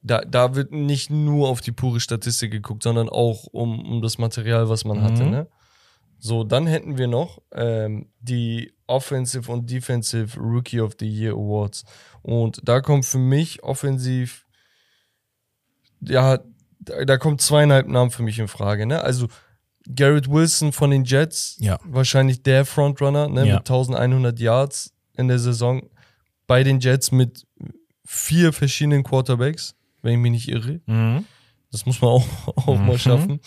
da, da wird nicht nur auf die pure Statistik geguckt, sondern auch um, um das Material, was man hatte. Mhm. Ne? So, dann hätten wir noch ähm, die Offensive und Defensive Rookie of the Year Awards. Und da kommt für mich offensiv, ja, da, da kommt zweieinhalb Namen für mich in Frage. Ne? Also Garrett Wilson von den Jets, Ja. wahrscheinlich der Frontrunner ne? Ja. mit 1100 Yards in der Saison bei den Jets mit vier verschiedenen Quarterbacks, wenn ich mich nicht irre. Mhm. Das muss man auch, (laughs) auch mal Mhm. schaffen.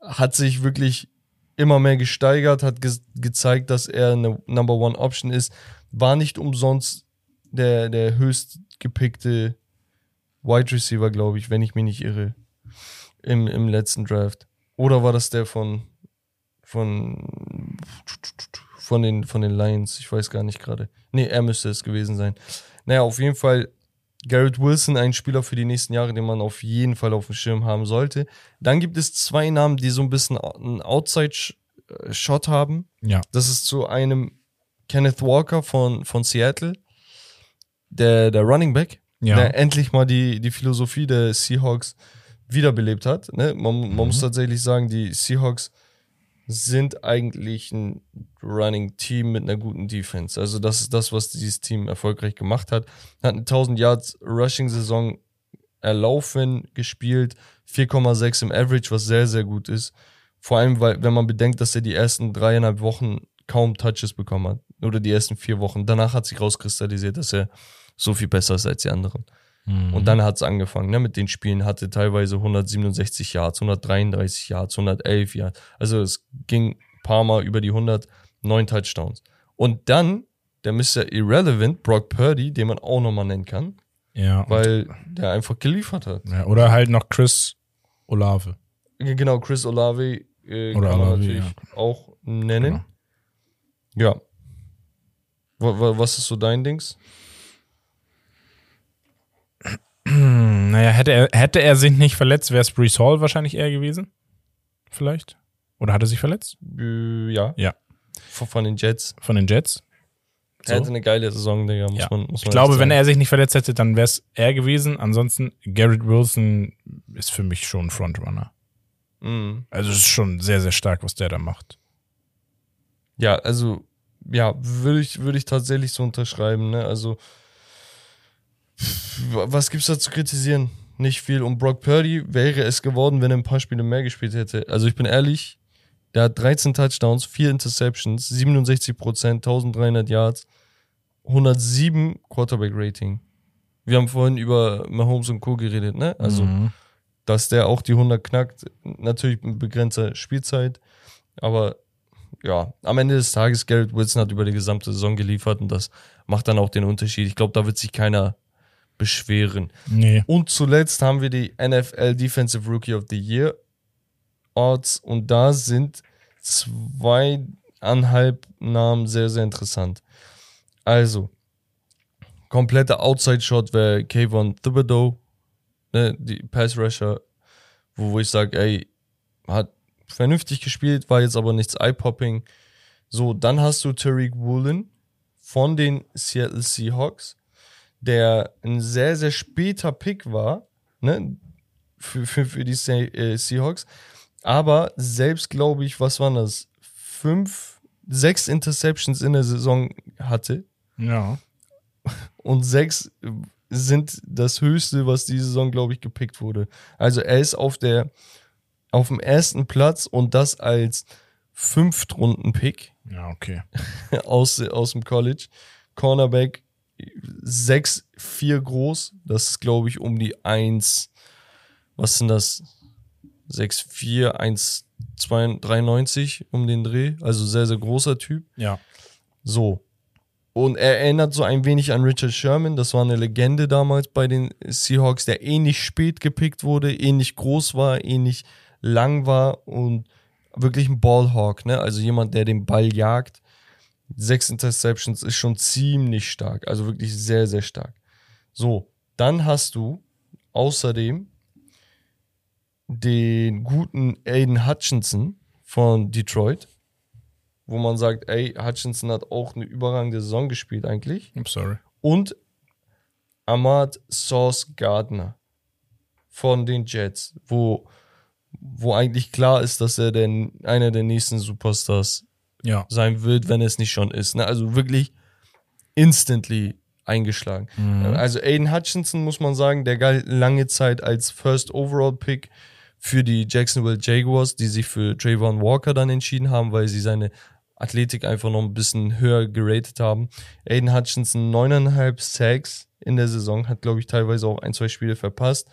Hat sich wirklich immer mehr gesteigert, hat ge gezeigt, dass er eine Number One Option ist. War nicht umsonst der, der höchst gepickte Wide Receiver, glaube ich, wenn ich mich nicht irre, im, im letzten Draft. Oder war das der von, von, von, den, von den Lions? Ich weiß gar nicht gerade. Nee, er müsste es gewesen sein. Naja, auf jeden Fall Garrett Wilson, ein Spieler für die nächsten Jahre, den man auf jeden Fall auf dem Schirm haben sollte. Dann gibt es zwei Namen, die so ein bisschen einen Outside-Shot haben. Ja. Das ist zu einem Kenneth Walker von, von Seattle, der, der Running Back, Ja. der endlich mal die, die Philosophie der Seahawks wiederbelebt hat. Ne? Man, man muss tatsächlich sagen, die Seahawks sind eigentlich ein Running Team mit einer guten Defense. Also das ist das, was dieses Team erfolgreich gemacht hat. Hat eine 1000 Yards Rushing Saison erlaufen, gespielt, 4,6 im Average, was sehr, sehr gut ist. Vor allem, weil, wenn man bedenkt, dass er die ersten dreieinhalb Wochen kaum Touches bekommen hat. Oder die ersten vier Wochen. Danach hat sich rauskristallisiert, dass er so viel besser ist als die anderen. Mhm. Und dann hat es angefangen, ne, mit den Spielen, hatte teilweise 167 Yards, 133 Yards, 111 Yards. Also es ging ein paar Mal über die 100, neun Touchdowns. Und dann der Mr. Irrelevant, Brock Purdy, den man auch nochmal nennen kann, ja. weil der einfach geliefert hat. ja. Oder halt noch Chris Olave. Genau, Chris Olave äh, kann man Olave, natürlich auch nennen. Genau. Ja. Wa- wa- Was ist so dein Dings? Hm, naja, hätte er, hätte er sich nicht verletzt, wäre es Brees Hall wahrscheinlich eher gewesen. Vielleicht. Oder hat er sich verletzt? Äh, ja. Ja. Von, von den Jets. Von den Jets? Er hatte eine geile Saison, Digga, muss Ja. man muss Ich man glaube, echt wenn er sich nicht verletzt hätte, dann wäre es er gewesen. Ansonsten, Garrett Wilson ist für mich schon ein Frontrunner. Mhm. Also es ist schon sehr, sehr stark, was der da macht. Ja, also, ja, würde ich, würde ich tatsächlich so unterschreiben, ne? Also, was gibt's da zu kritisieren? Nicht viel. Und Brock Purdy wäre es geworden, wenn er ein paar Spiele mehr gespielt hätte. Also, ich bin ehrlich, der hat 13 Touchdowns, 4 Interceptions, 67 Prozent, 1300 Yards, 107 Quarterback-Rating. Wir haben vorhin über Mahomes und Co. geredet, ne? Also, Mhm. dass der auch die 100 knackt. Natürlich mit begrenzter Spielzeit, aber ja, am Ende des Tages, Garrett Wilson hat über die gesamte Saison geliefert und das macht dann auch den Unterschied. Ich glaube, da wird sich keiner beschweren. Nee. Und zuletzt haben wir die NFL Defensive Rookie of the Year Odds und da sind zwei, anhalb Namen sehr, sehr interessant. Also, kompletter Outside-Shot wäre Kayvon Thibodeau, ne, die Pass-Rusher, wo, wo ich sage, ey, hat vernünftig gespielt, war jetzt aber nichts eye-popping. So, dann hast du Tariq Woolen von den Seattle Seahawks, der ein sehr, sehr später Pick war, ne, für, für, für die äh, Seahawks. Aber selbst, glaube ich, was waren das? Fünf, sechs Interceptions in der Saison hatte. Ja. Und sechs sind das höchste, was diese Saison, glaube ich, gepickt wurde. Also er ist auf der, auf dem ersten Platz und das als Fünftrunden-Pick Ja, okay. (laughs) aus, aus dem College. Cornerback 6, 4 groß. Das ist, glaube ich, um die 1, was sind das? 6, 4, 1, 2, 93 um den Dreh. Also sehr, sehr großer Typ. Ja. So. Und er erinnert so ein wenig an Richard Sherman. Das war eine Legende damals bei den Seahawks, der ähnlich spät gepickt wurde, ähnlich groß war, ähnlich lang war und wirklich ein Ballhawk, ne? Also jemand, der den Ball jagt. Sechs Interceptions ist schon ziemlich stark. Also wirklich sehr, sehr stark. So, dann hast du außerdem den guten Aiden Hutchinson von Detroit, wo man sagt, ey, Hutchinson hat auch eine überragende Saison gespielt eigentlich. I'm sorry. Und Ahmad Sauce Gardner von den Jets, wo, wo eigentlich klar ist, dass er denn einer der nächsten Superstars Ja. sein wird, wenn es nicht schon ist. Ne? Also wirklich instantly eingeschlagen. Also Aiden Hutchinson muss man sagen, der galt lange Zeit als First Overall Pick für die Jacksonville Jaguars, die sich für Trayvon Walker dann entschieden haben, weil sie seine Athletik einfach noch ein bisschen höher geratet haben. Aiden Hutchinson neuneinhalb Sacks in der Saison, hat glaube ich teilweise auch ein, zwei Spiele verpasst.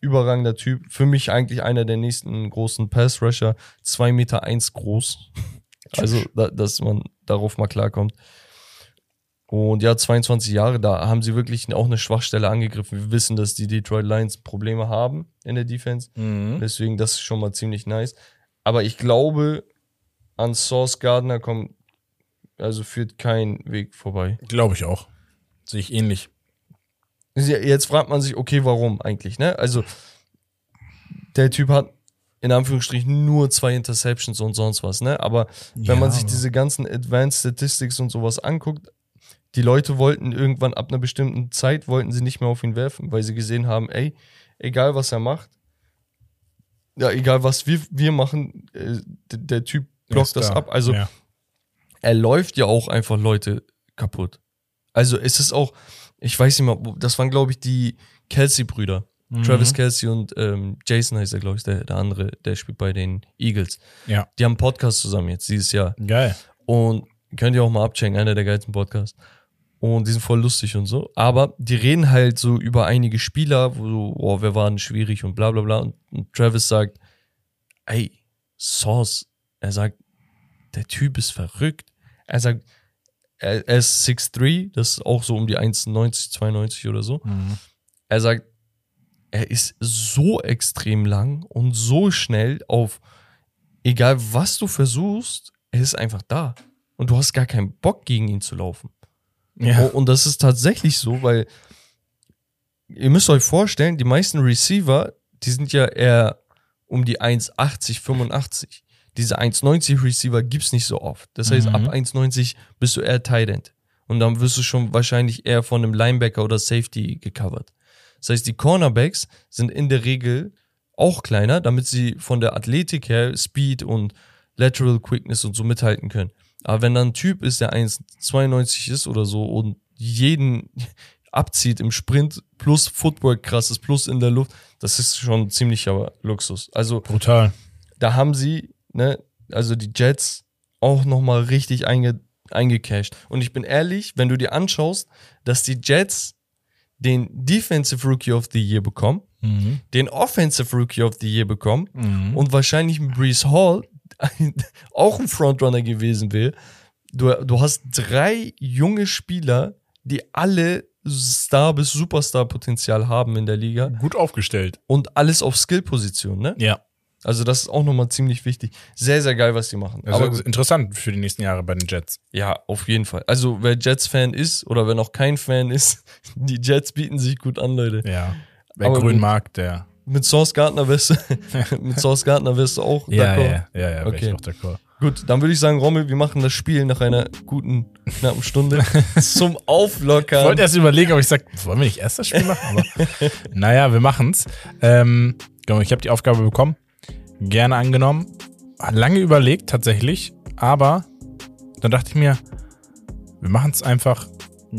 Überragender Typ. Für mich eigentlich einer der nächsten großen Pass-Rusher. Zwei Meter eins groß. Also, da, dass man darauf mal klarkommt. Und ja, 22 Jahre, da haben sie wirklich auch eine Schwachstelle angegriffen. Wir wissen, dass die Detroit Lions Probleme haben in der Defense. Mhm. Deswegen, das ist schon mal ziemlich nice. Aber ich glaube, an Source Gardner kommt, also führt kein Weg vorbei. Glaube ich auch. Sehe ich ähnlich. Jetzt fragt man sich, okay, warum eigentlich, ne? Also, der Typ hat in Anführungsstrichen nur zwei Interceptions und sonst was, ne? Aber wenn Ja, man sich diese ganzen Advanced Statistics und sowas anguckt, die Leute wollten irgendwann ab einer bestimmten Zeit, wollten sie nicht mehr auf ihn werfen, weil sie gesehen haben, ey, egal was er macht, ja, egal was wir, wir machen, äh, der Typ blockt das da. ab. Also ja. er läuft ja auch einfach Leute kaputt. Also es ist auch, ich weiß nicht mal, das waren glaube ich die Kelsey-Brüder. Mhm. Travis Kelsey und ähm, Jason heißt er, glaube ich, der, der andere, der spielt bei den Eagles. ja. Die haben einen Podcast zusammen jetzt dieses Jahr. Geil. Und könnt ihr auch mal abchecken, einer der geilsten Podcasts. Und die sind voll lustig und so. Aber die reden halt so über einige Spieler, wo so, oh, wer war denn schwierig und bla bla bla. Und, und Travis sagt, ey, Sauce, er sagt, der Typ ist verrückt. Er sagt, er, er ist 6'3, das ist auch so um die 1,90, 92 oder so. Mhm. Er sagt, er ist so extrem lang und so schnell auf, egal was du versuchst, er ist einfach da. Und du hast gar keinen Bock, gegen ihn zu laufen. Ja. Oh, und das ist tatsächlich so, weil ihr müsst euch vorstellen, die meisten Receiver, die sind ja eher um die 1,80, 85. Diese 1,90 Receiver gibt's nicht so oft. Das heißt, Mhm. ab 1,90 bist du eher Tight End. Und dann wirst du schon wahrscheinlich eher von einem Linebacker oder Safety gecovert. Das heißt, die Cornerbacks sind in der Regel auch kleiner, damit sie von der Athletik her Speed und Lateral Quickness und so mithalten können. Aber wenn dann ein Typ ist, der 1,92 ist oder so und jeden (laughs) abzieht im Sprint plus Footwork krasses plus in der Luft, das ist schon ein ziemlicher Luxus. Also Brutal. da haben sie, ne, also die Jets auch nochmal richtig einge, eingecashed. Und ich bin ehrlich, wenn du dir anschaust, dass die Jets den Defensive Rookie of the Year bekommen, Mhm. den Offensive Rookie of the Year bekommen Mhm. und wahrscheinlich ein Brees Hall (laughs) auch ein Frontrunner gewesen wäre. Du, du hast drei junge Spieler, die alle Star- bis Superstar-Potenzial haben in der Liga Gut aufgestellt. und alles auf Skill-Position, ne? Ja. Also das ist auch nochmal ziemlich wichtig. Sehr, sehr geil, was die machen. Also Aber interessant für die nächsten Jahre bei den Jets. ja, auf jeden Fall. Also wer Jets-Fan ist oder wer noch kein Fan ist, (laughs) die Jets bieten sich gut an, Leute. Ja. Wer Aber grün gut. mag, der. Mit Source Gardner wirst du, (laughs) mit Source Gardner wirst du auch (laughs) Ja, d'accord. ja, ja, ja, Okay. ich auch d'accord. Gut, dann würde ich sagen, Rommel, wir machen das Spiel nach einer guten, knappen Stunde zum Ich Auflockern. wollte erst überlegen, ob ich sage, wollen wir nicht erst das Spiel machen? Aber naja, wir machen's. Ähm, genau, ich habe die Aufgabe bekommen. Gerne angenommen. Lange überlegt tatsächlich, aber dann dachte ich mir, wir machen es einfach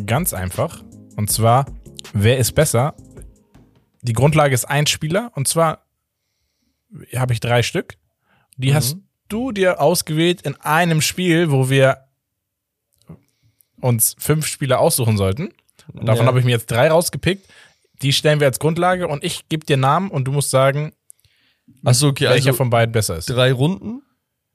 ganz einfach. Und zwar, wer ist besser? Die Grundlage ist ein Spieler und zwar habe ich drei Stück. Die Mhm. hast du dir ausgewählt in einem Spiel, wo wir uns fünf Spieler aussuchen sollten. Und davon Ja. habe ich mir jetzt drei rausgepickt. Die stellen wir als Grundlage und ich gebe dir Namen und du musst sagen, Achso, okay, welcher also von beiden besser ist. drei Runden.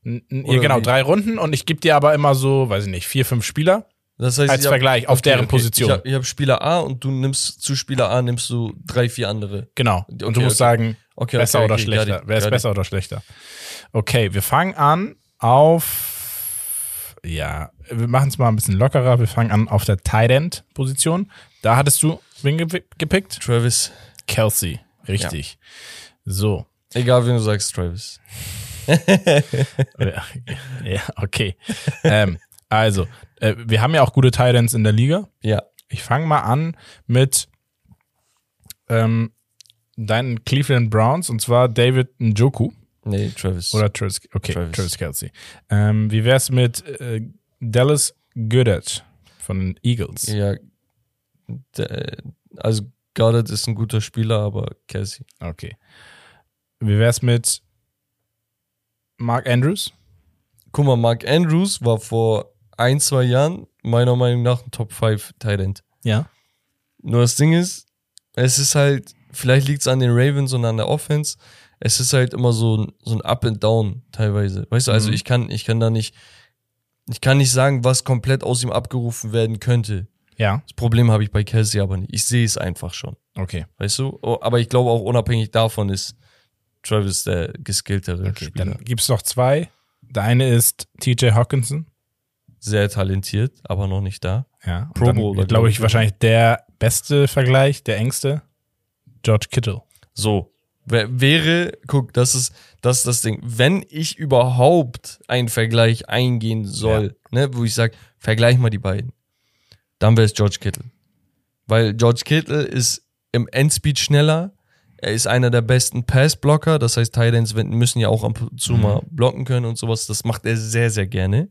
N- oder genau, wie? drei Runden und ich gebe dir aber immer so, weiß ich nicht, vier, fünf Spieler. Das heißt, Als hab- Vergleich auf deren Position. Ich habe hab Spieler A und du nimmst zu Spieler A nimmst du drei, vier andere. Genau. und Okay, du musst okay. sagen, Okay, besser okay, oder okay, schlechter. Wer ist besser oder schlechter? Okay, wir fangen an auf. Ja, wir machen es mal ein bisschen lockerer. Wir fangen an auf der Tight End Position. Da hattest du wen ge gepickt? Travis. Kelsey. Richtig. So. Egal, wen du sagst, Travis. (laughs) ja, okay. ähm, also, äh, wir haben ja auch gute Tight Ends in der Liga. Ja. Ich fange mal an mit ähm, deinen Cleveland Browns und zwar David Njoku. Nee, Travis. Oder Travis, okay, Travis, Travis. Kelsey. Ähm, wie wär's mit äh, Dallas Goddard von den Eagles? ja. Der, also Goddard ist ein guter Spieler, aber Kelsey. Okay. Wie wär's mit Mark Andrews? Guck mal, Mark Andrews war vor ein, zwei Jahren meiner Meinung nach ein Top 5 Tight End. Ja. Nur das Ding ist, es ist halt, vielleicht liegt es an den Ravens und an der Offense. Es ist halt immer so ein, so ein Up and Down teilweise. Weißt du, also Mhm. ich kann, ich kann da nicht, ich kann nicht sagen, was komplett aus ihm abgerufen werden könnte. Ja. Das Problem habe ich bei Kelsey aber nicht. Ich sehe es einfach schon. Okay. Weißt du? Oh, Aber ich glaube auch unabhängig davon ist Travis der geskilltere Okay. Spieler. Dann gibt's noch zwei. Der eine ist TJ Hawkinson. Sehr talentiert, aber noch nicht da. Ja. Pro Bowler, dann, glaub glaube ich, ich, wahrscheinlich der beste Vergleich, der engste. George Kittle. So. Wär- Wäre, guck, das ist, das ist das Ding. Wenn ich überhaupt einen Vergleich eingehen soll, ne, wo ich sage, vergleich mal die beiden, dann wäre es George Kittle. Weil George Kittle ist im Endspeed schneller. Er ist einer der besten Passblocker. Das heißt, Tight Ends müssen ja auch ab und zu Mhm. mal blocken können und sowas. Das macht er sehr, sehr gerne.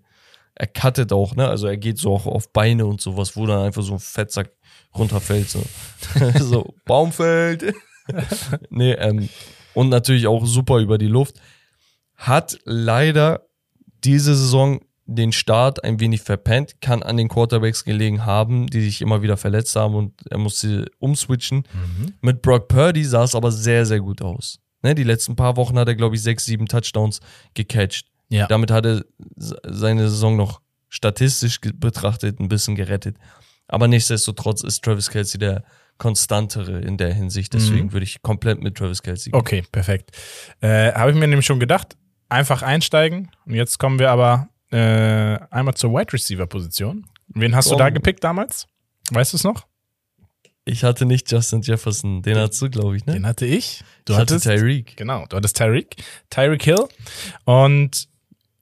Er cuttet auch, ne? Also er geht so auch auf Beine und sowas, wo dann einfach so ein Fettsack runterfällt. So, (laughs) so Baumfeld. (laughs) nee, ähm, und natürlich auch super über die Luft. Hat leider diese Saison den Start ein wenig verpennt, kann an den Quarterbacks gelegen haben, die sich immer wieder verletzt haben und er musste umswitchen. Mit Brock Purdy sah es aber sehr, sehr gut aus. Ne, die letzten paar Wochen hat er, glaube ich, sechs, sieben Touchdowns gecatcht. Ja. Damit hat er se- seine Saison noch statistisch betrachtet ein bisschen gerettet. Aber nichtsdestotrotz ist Travis Kelsey der konstantere in der Hinsicht. Deswegen würde ich komplett mit Travis Kelsey gehen. Okay, perfekt. Äh, Habe ich mir nämlich schon gedacht. Einfach einsteigen. Und jetzt kommen wir aber äh, einmal zur Wide Receiver Position. Wen hast du Oh. da gepickt damals? Weißt du es noch? Ich hatte nicht Justin Jefferson, den hast du, glaube ich, ne? Den hatte ich. Du ich hatte hattest Tyreek. Genau, du hattest Tyreek. Tyreek Hill. Und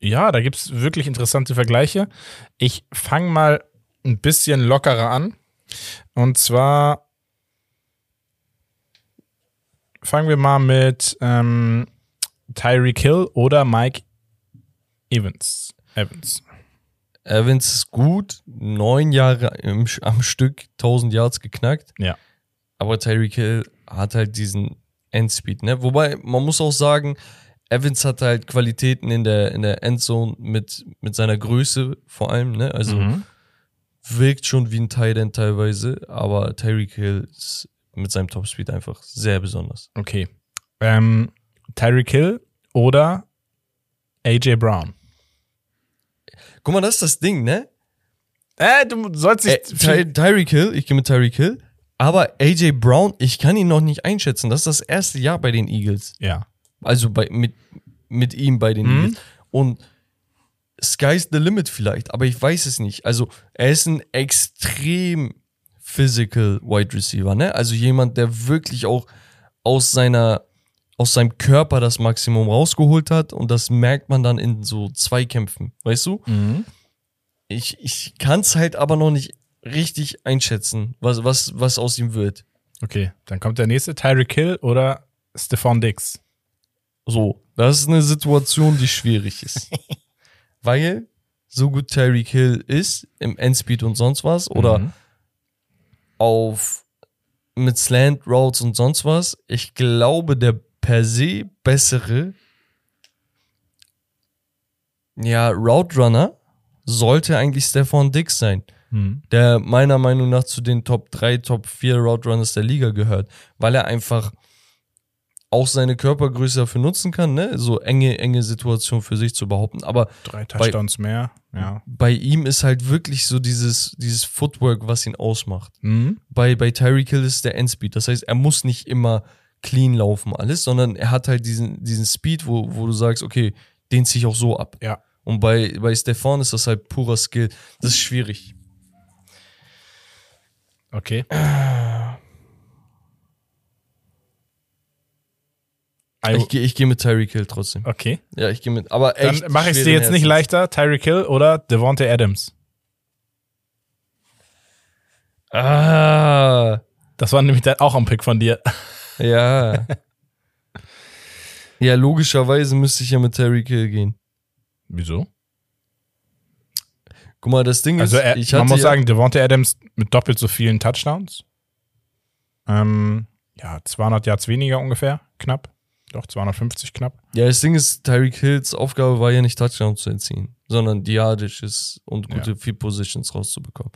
ja, da gibt es wirklich interessante Vergleiche. Ich fange mal ein bisschen lockerer an. Und zwar fangen wir mal mit ähm, Tyreek Hill oder Mike Evans. Evans. Evans ist gut, neun Jahre im, am Stück 1000 Yards geknackt. Ja. Aber Tyreek Hill hat halt diesen Endspeed, ne? Wobei, man muss auch sagen, Evans hat halt Qualitäten in der, in der Endzone mit, mit seiner Größe vor allem, ne? Also Mhm. wirkt schon wie ein Tight End teilweise, aber Tyreek Hill ist mit seinem Topspeed einfach sehr besonders. Okay. Ähm, Tyreek Hill oder AJ Brown. Guck mal, das ist das Ding, ne? Äh, du sollst Äh, Ty Tyreek Hill, ich gehe mit Tyreek Hill, aber AJ Brown, ich kann ihn noch nicht einschätzen. Das ist das erste Jahr bei den Eagles. ja. Also bei, mit, mit ihm bei den Mhm. Eagles. Und sky's the limit vielleicht, aber ich weiß es nicht. Also er ist ein extrem physical Wide Receiver, ne? Also jemand, der wirklich auch aus seiner aus seinem Körper das Maximum rausgeholt hat und das merkt man dann in so Zweikämpfen, weißt du? Mhm. Ich, ich kann es halt aber noch nicht richtig einschätzen, was, was, was aus ihm wird. Okay, dann kommt der nächste, Tyreek Hill oder Stephon Diggs. So, das ist eine Situation, die schwierig ist. (laughs) Weil so gut Tyreek Hill ist im Endspeed und sonst was oder Mhm. auf mit Slant Routes und sonst was, ich glaube, der per se bessere ja, Route Runner sollte eigentlich Stefan Dix sein, Mhm. der meiner Meinung nach zu den Top 3, Top 4 Route Runners der Liga gehört, weil er einfach auch seine Körpergröße dafür nutzen kann, ne? so enge, enge Situation für sich zu behaupten. Aber Drei Touchdowns mehr. Ja. bei ihm ist halt wirklich so dieses, dieses Footwork, was ihn ausmacht. Mhm. Bei, bei Tyreek Hill ist der Endspeed. Das heißt, er muss nicht immer clean laufen, alles, sondern er hat halt diesen, diesen Speed, wo, wo du sagst, okay, den ziehe ich auch so ab. Ja. Und bei, bei Stefan ist das halt purer Skill. Das ist schwierig. Okay. Also, Ich gehe ich geh mit Tyreek Hill trotzdem. okay. Ja, ich gehe mit. Aber Dann echt. mache ich es dir jetzt nicht leichter. Tyreek Hill oder Devontae Adams. Ah, Das war nämlich dann auch ein Pick von dir. Ja. ja, logischerweise müsste ich ja mit Tyreek Hill gehen. Wieso? Guck mal, das Ding Also ist, er, ich man muss ja, sagen, Devontae Adams mit doppelt so vielen Touchdowns. Ähm, ja, 200 Yards weniger ungefähr, knapp. Doch, 250 knapp. Ja, das Ding ist, Tyreek Hills Aufgabe war ja nicht Touchdown zu erzielen, sondern die Yardisches und gute Ja. Field Positions rauszubekommen.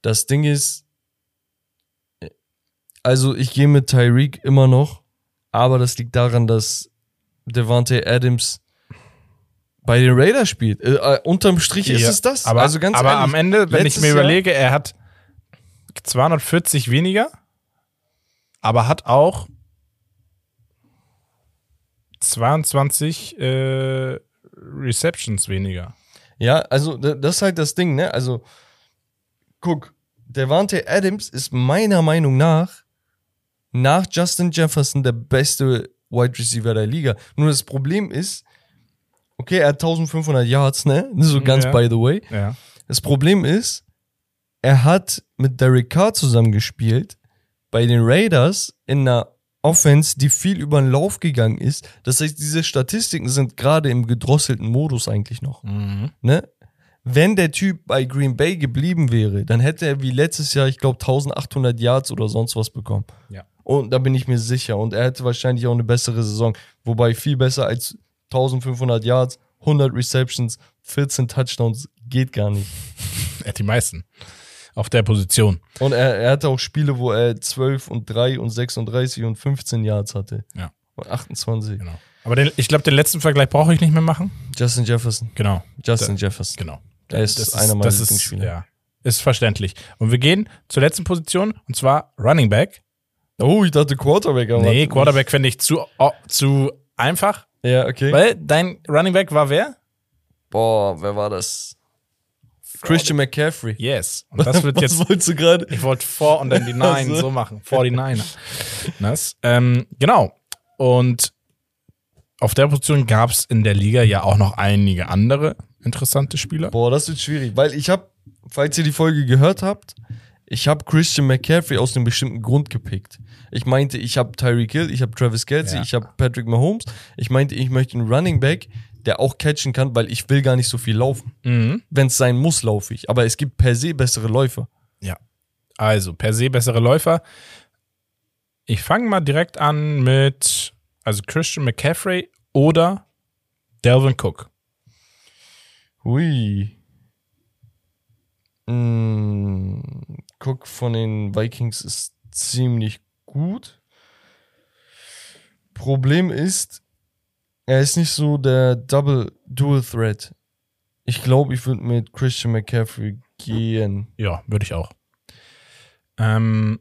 Das Ding ist, also ich gehe mit Tyreek immer noch, aber das liegt daran, dass Devante Adams bei den Raiders spielt. Äh, äh, unterm Strich ist Ja, es das. Aber, also ganz aber ehrlich, am Ende, wenn ich mir Jahr- überlege, er hat 240 weniger, aber hat auch 22 äh, Receptions weniger. Ja, also da- das ist halt das Ding, ne? Also, guck, Devante Adams ist meiner Meinung nach nach Justin Jefferson der beste Wide Receiver der Liga. Nur das Problem ist, okay, er hat 1500 Yards, ne? So ganz Ja. by the way. Ja. Das Problem ist, er hat mit Derek Carr zusammengespielt bei den Raiders in einer Offense, die viel über den Lauf gegangen ist. Das heißt, diese Statistiken sind gerade im gedrosselten Modus eigentlich noch Mhm. ne? Wenn der Typ bei Green Bay geblieben wäre, dann hätte er wie letztes Jahr, ich glaube, 1800 Yards oder sonst was bekommen. Ja. Und da bin ich mir sicher. Und er hätte wahrscheinlich auch eine bessere Saison. Wobei viel besser als 1500 Yards, 100 Receptions, 14 Touchdowns geht gar nicht. (laughs) Er hat die meisten. Auf der Position. Und er, er hatte auch Spiele, wo er 12 und 3 und 36 und 15 Yards hatte. Ja. Und 28. Genau. Aber den, ich glaube, den letzten Vergleich brauche ich nicht mehr machen. Justin Jefferson. Genau. Justin Jefferson. Genau. Er ist einer meiner das ist, Lieblingsspieler. ja, ist verständlich. Und wir gehen zur letzten Position und zwar Running Back. Oh, ich dachte Quarterback. aber Nee. Quarterback finde ich zu, oh, zu einfach. Ja, okay. Weil dein Running Back war wer? Boah, wer war das? Christian McCaffrey. Yes. Und das wird (laughs) Was jetzt. wolltest du gerade? Ich wollte 4 und dann die 9 so. so machen. 49er. Das, (laughs) ähm, genau. Und auf der Position gab es in der Liga ja auch noch einige andere interessante Spieler. Boah, das wird schwierig, weil ich habe, falls ihr die Folge gehört habt, ich habe Christian McCaffrey aus einem bestimmten Grund gepickt. Ich meinte, ich habe Tyreek Hill, ich habe Travis Kelsey, Ja. ich habe Patrick Mahomes. Ich meinte, ich möchte einen Running Back, der auch catchen kann, weil ich will gar nicht so viel laufen. Mhm. Wenn es sein muss, laufe ich. Aber es gibt per se bessere Läufer. Ja. Also, per se bessere Läufer. Ich fange mal direkt an mit, also Christian McCaffrey oder Delvin Cook. Hui. Mm, Cook von den Vikings ist ziemlich gut. Problem ist, er ist nicht so der Double Dual Threat. Ich glaube, ich würde mit Christian McCaffrey gehen. Ja, würde ich auch. Ähm,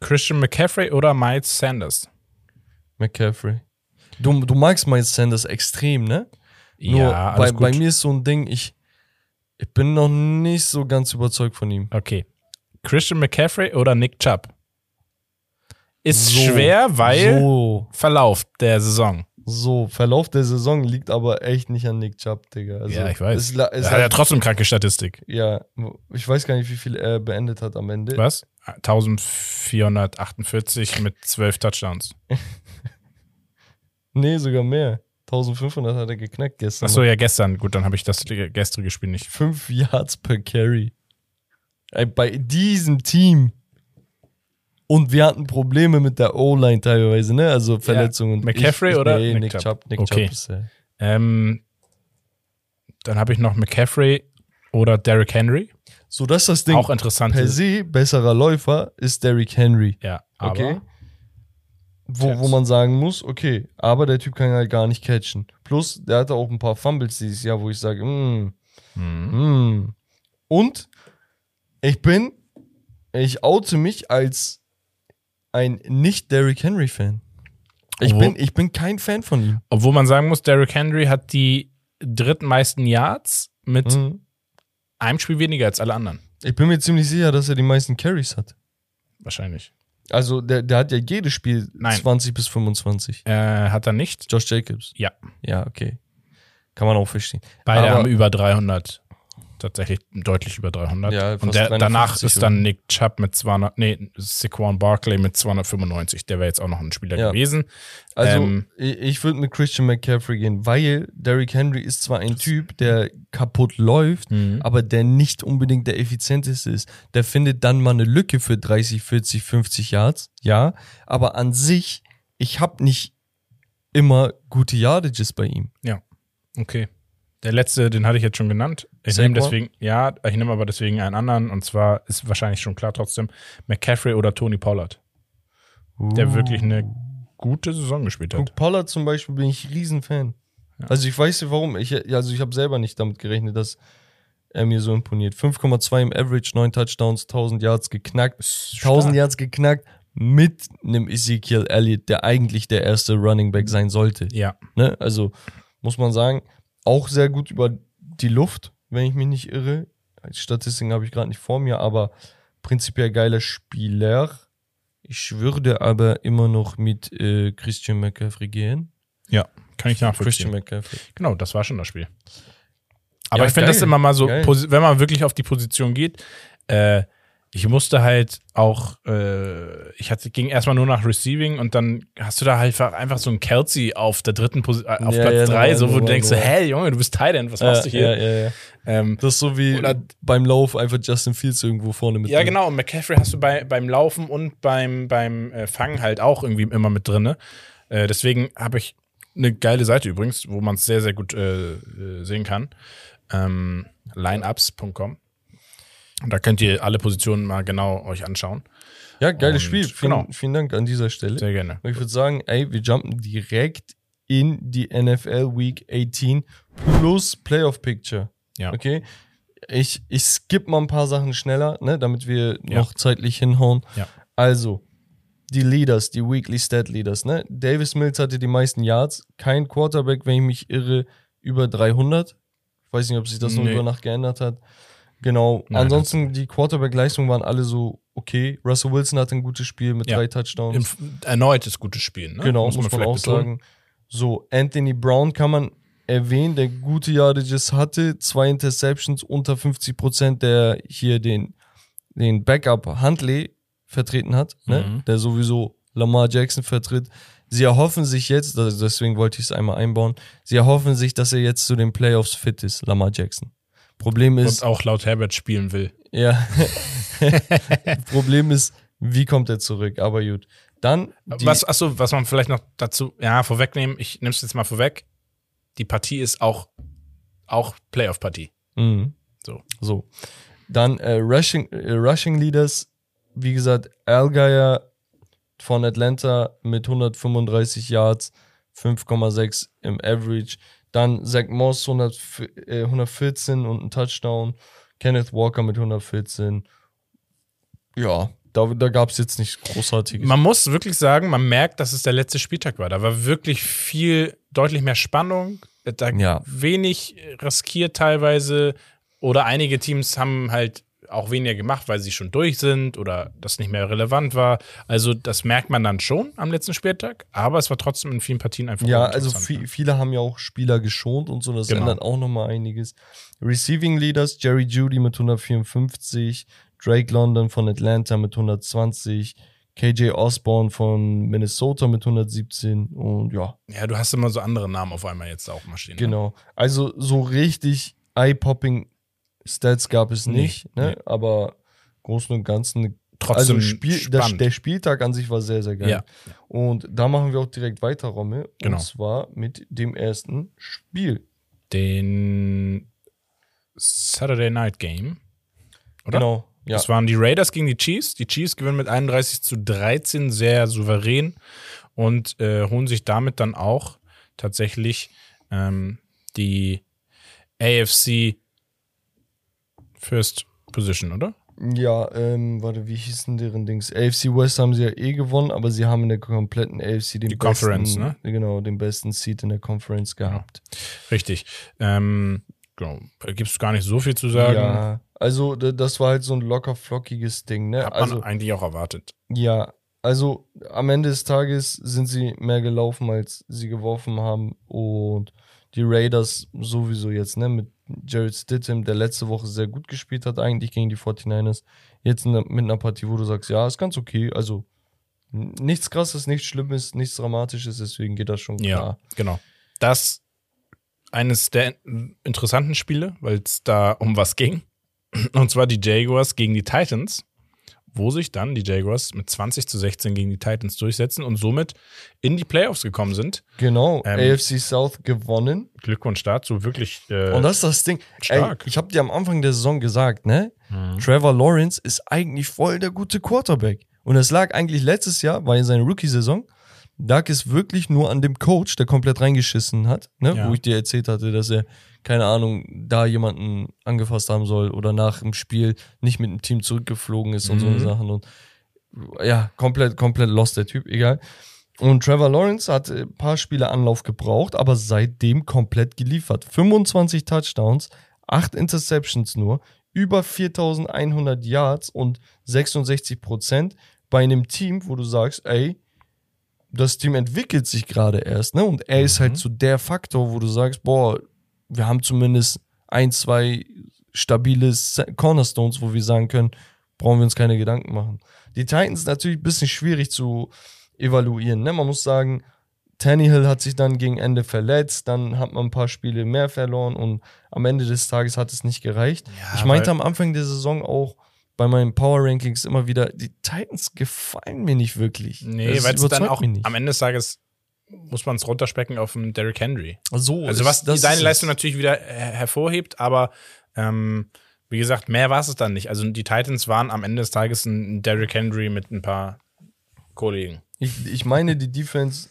Christian McCaffrey oder Miles Sanders? McCaffrey. Du, du magst Miles Sanders extrem, ne? Nur ja, bei, alles bei gut. mir ist so ein Ding, ich, ich bin noch nicht so ganz überzeugt von ihm. Okay. Christian McCaffrey oder Nick Chubb? Ist So, schwer, weil So, Verlauf der Saison. so, Verlauf der Saison liegt aber echt nicht an Nick Chubb, Digga. Also, ja, ich weiß. La- es Er hat ja trotzdem kranke Statistik. ja, ich weiß gar nicht, wie viel er beendet hat am Ende. Was? 1448 mit 12 Touchdowns. (laughs) Nee, sogar mehr. 1500 hat er geknackt gestern. Achso, ja, gestern. Gut, dann habe ich das gestrige Spiel nicht. 5 Yards per Carry. Bei diesem Team. Und wir hatten Probleme mit der O-Line teilweise, ne? Also Verletzungen. McCaffrey ich, ich, oder nee, Nick Nick Chubb? Nick Okay. Chubb ist äh, Ähm, dann habe ich noch McCaffrey oder Derrick Henry. So, das ist das Ding. Auch interessant. per se besserer Läufer ist Derrick Henry. Ja, aber Okay. Wo, wo man sagen muss, okay, aber der Typ kann halt gar nicht catchen. Plus, der hatte auch ein paar Fumbles dieses Jahr, wo ich sage, mm, Mhm. mm. Und ich bin, ich oute mich als ein nicht Derrick Henry Fan. Ich bin, ich bin kein Fan von ihm. Obwohl man sagen muss, Derrick Henry hat die drittmeisten Yards mit Mhm. einem Spiel weniger als alle anderen. Ich bin mir ziemlich sicher, dass er die meisten Carries hat. Wahrscheinlich. Also, der, der hat ja jedes Spiel Nein. 20 bis 25. Äh, hat er nicht? Josh Jacobs. Ja. Ja, okay. Kann man auch verstehen. Beide Aber- haben über 300. Tatsächlich deutlich über 300. Ja, Und der, 350 danach ist dann? Nick Chubb mit 200, nee, Saquon Barkley mit 295. Der wäre jetzt auch noch ein Spieler Ja. gewesen. Also, Ähm, ich, würde mit Christian McCaffrey gehen, weil Derrick Henry ist zwar ein Typ, der kaputt läuft, Mhm. aber der nicht unbedingt der effizienteste ist. Der findet dann mal eine Lücke für 30, 40, 50 Yards, ja, aber an sich, ich habe nicht immer gute Yardages bei ihm. Okay. Der letzte, den hatte ich jetzt schon genannt. Ich nehme deswegen, ja, ich nehme aber deswegen einen anderen. Und zwar ist wahrscheinlich schon klar trotzdem McCaffrey oder Tony Pollard, der wirklich eine gute Saison gespielt hat. Guck, Pollard zum Beispiel bin ich Riesenfan. Ja. Also ich weiß nicht warum. Ich, also ich habe selber nicht damit gerechnet, dass er mir so imponiert. 5,2 im Average, 9 Touchdowns, 1000 Yards geknackt. 1000 Yards geknackt mit einem Ezekiel Elliott, der eigentlich der erste Running Back sein sollte. Ja, Ne? Also muss man sagen, auch sehr gut über die Luft, wenn ich mich nicht irre. Die Statistiken habe ich gerade nicht vor mir, aber prinzipiell geiler Spieler. Ich würde aber immer noch mit äh, Christian McCaffrey gehen. kann ich nachvollziehen. Christian McCaffrey. Genau, das war schon das Spiel. Aber Ja, ich finde das immer mal so, geil. wenn man wirklich auf die Position geht, äh, ich musste halt auch, äh, ich hatte, ging erstmal nur nach Receiving und dann hast du da halt einfach, einfach so einen Kelsey auf der dritten Posi äh, auf Ja, Platz ja, drei, normal, so wo du denkst, so, hä, Junge, du bist Tight End, was machst du hier? Ja, ja, ja. Ähm, Das ist so wie Oder- beim Lauf einfach Justin Fields irgendwo vorne mit ja, drin. genau, und McCaffrey hast du bei, beim Laufen und beim, beim äh, Fangen halt auch irgendwie immer mit drin. Äh, deswegen habe ich eine geile Seite übrigens, wo man es sehr, sehr gut äh, äh, sehen kann. Ähm, lineups.com. Und da könnt ihr alle Positionen mal genau euch anschauen. Ja, geiles Und Spiel. Vielen, genau. vielen Dank an dieser Stelle. Sehr gerne. Und ich würde sagen, ey, wir jumpen direkt in die NFL Week 18 plus Playoff Picture. Ja. Okay? Ich, ich skippe mal ein paar Sachen schneller, ne, damit wir Ja. noch zeitlich hinhauen. Ja. Also, die Leaders, die Weekly Stat Leaders, ne? Davis Mills hatte die meisten Yards. Kein Quarterback, wenn ich mich irre, über 300. Ich weiß nicht, ob sich das noch Nee. über Nacht geändert hat. Genau. Nein, Ansonsten, die Quarterback-Leistungen waren alle so okay. Russell Wilson hatte ein gutes Spiel mit Ja. drei Touchdowns. Im, erneutes gutes Spiel, ne? Genau, muss, man, vielleicht auch betonen. sagen. So, Anthony Brown kann man erwähnen, der gute Yardages hatte, zwei Interceptions, unter 50%, der hier den, den Backup Huntley vertreten hat, ne? Mhm. der sowieso Lamar Jackson vertritt. Sie erhoffen sich jetzt, deswegen wollte ich es einmal einbauen, sie erhoffen sich, dass er jetzt zu den Playoffs fit ist, Lamar Jackson. Problem ist, Und auch laut Herbert spielen will. ja, (laughs) Problem ist, wie kommt er zurück? Aber gut. Dann, was, achso, was man vielleicht noch dazu, ja, vorwegnehmen, ich nehme es jetzt mal vorweg. Die Partie ist auch, auch Playoff-Partie. Mhm. So. So. Dann äh, Rushing, äh, Rushing Leaders, wie gesagt, Algeier von Atlanta mit 135 Yards, 5,6 im Average. Dann Zach Moss 100, äh, 114 und ein Touchdown. Kenneth Walker mit 114. Ja, da, da gab es jetzt nichts Großartiges. Man muss wirklich sagen, man merkt, dass es der letzte Spieltag war. Da war wirklich viel, deutlich mehr Spannung. Da Ja. wenig riskiert teilweise. Oder einige Teams haben halt auch weniger gemacht, weil sie schon durch sind oder das nicht mehr relevant war. Also das merkt man dann schon am letzten Spieltag, aber es war trotzdem in vielen Partien einfach Ja, also ne? viele haben ja auch Spieler geschont und so, das Genau. ändert auch nochmal einiges. Receiving Leaders, Jerry Judy mit 154, Drake London von Atlanta mit 120, KJ Osborne von Minnesota mit 117 und ja, Ja, du hast immer so andere Namen auf einmal jetzt auch. Ne? genau. Also so richtig eye-popping Stats gab es Nee, nicht, ne? nee. aber Großen und Ganzen Trotzdem also Spiel, spannend. der Spieltag an sich war sehr, sehr geil. Ja. Und da machen wir auch direkt weiter, Rommel. Genau. Und zwar mit dem ersten Spiel. Den Saturday Night Game. Oder? Genau. Ja. Das waren die Raiders gegen die Chiefs. Die Chiefs gewinnen mit 31 zu 13 sehr souverän und äh, holen sich damit dann auch tatsächlich ähm, die AFC First Position, oder? Ja, ähm, warte, wie hießen deren Dings? AFC West haben sie ja eh gewonnen, aber sie haben in der kompletten AFC den Die besten, Conference, ne? Genau, den besten Seed in der Conference gehabt. Richtig. Ähm, genau. Gibt es gar nicht so viel zu sagen. Ja, also das war halt so ein locker flockiges Ding, ne? Hat man also eigentlich auch erwartet. ja, also am Ende des Tages sind sie mehr gelaufen, als sie geworfen haben und die Raiders sowieso jetzt, ne, mit Jared Stidham, der letzte Woche sehr gut gespielt hat, eigentlich gegen die 49ers. Jetzt mit einer Partie, wo du sagst, ja, ist ganz okay. Also nichts krasses, nichts Schlimmes, nichts Dramatisches, deswegen geht das schon Ja, klar. genau. Das eines der interessanten Spiele, weil es da um was ging. Und zwar die Jaguars gegen die Titans, wo sich dann die Jaguars mit 20 zu 16 gegen die Titans durchsetzen und somit in die Playoffs gekommen sind. Genau, Ähm, AFC South gewonnen. Glückwunsch dazu, wirklich. Äh, Und das ist das Ding. stark. Ey, ich habe dir am Anfang der Saison gesagt, ne? Mhm. Trevor Lawrence ist eigentlich voll der gute Quarterback. Und es lag eigentlich letztes Jahr, war in seiner Rookie-Saison, lag es wirklich nur an dem Coach, der komplett reingeschissen hat, ne? Ja. wo ich dir erzählt hatte, dass er, keine Ahnung, da jemanden angefasst haben soll oder nach dem Spiel nicht mit dem Team zurückgeflogen ist und so Mhm. Sachen. Und ja, komplett, komplett lost der Typ, egal. Und Trevor Lawrence hat ein paar Spiele Anlauf gebraucht, aber seitdem komplett geliefert. 25 Touchdowns, 8 Interceptions nur, über 4100 Yards und 66 Prozent bei einem Team, wo du sagst, ey, das Team entwickelt sich gerade erst, ne? Und er ist Mhm. halt so der Faktor, wo du sagst, boah, wir haben zumindest ein, zwei stabile Cornerstones, wo wir sagen können, brauchen wir uns keine Gedanken machen. Die Titans natürlich ein bisschen schwierig zu evaluieren, ne? Man muss sagen, Tannehill hat sich dann gegen Ende verletzt, dann hat man ein paar Spiele mehr verloren und am Ende des Tages hat es nicht gereicht. Ja, ich meinte am Anfang der Saison auch bei meinen Power Rankings immer wieder, die Titans gefallen mir nicht wirklich. Nee, Das weil es dann auch am Ende des Tages muss man es runterspecken auf einen Derrick Henry. so, Also ist- was das seine ist Leistung natürlich wieder her hervorhebt, aber ähm, wie gesagt, mehr war es dann nicht. Also die Titans waren am Ende des Tages ein Derrick Henry mit ein paar Kollegen. Ich, ich meine, die Defense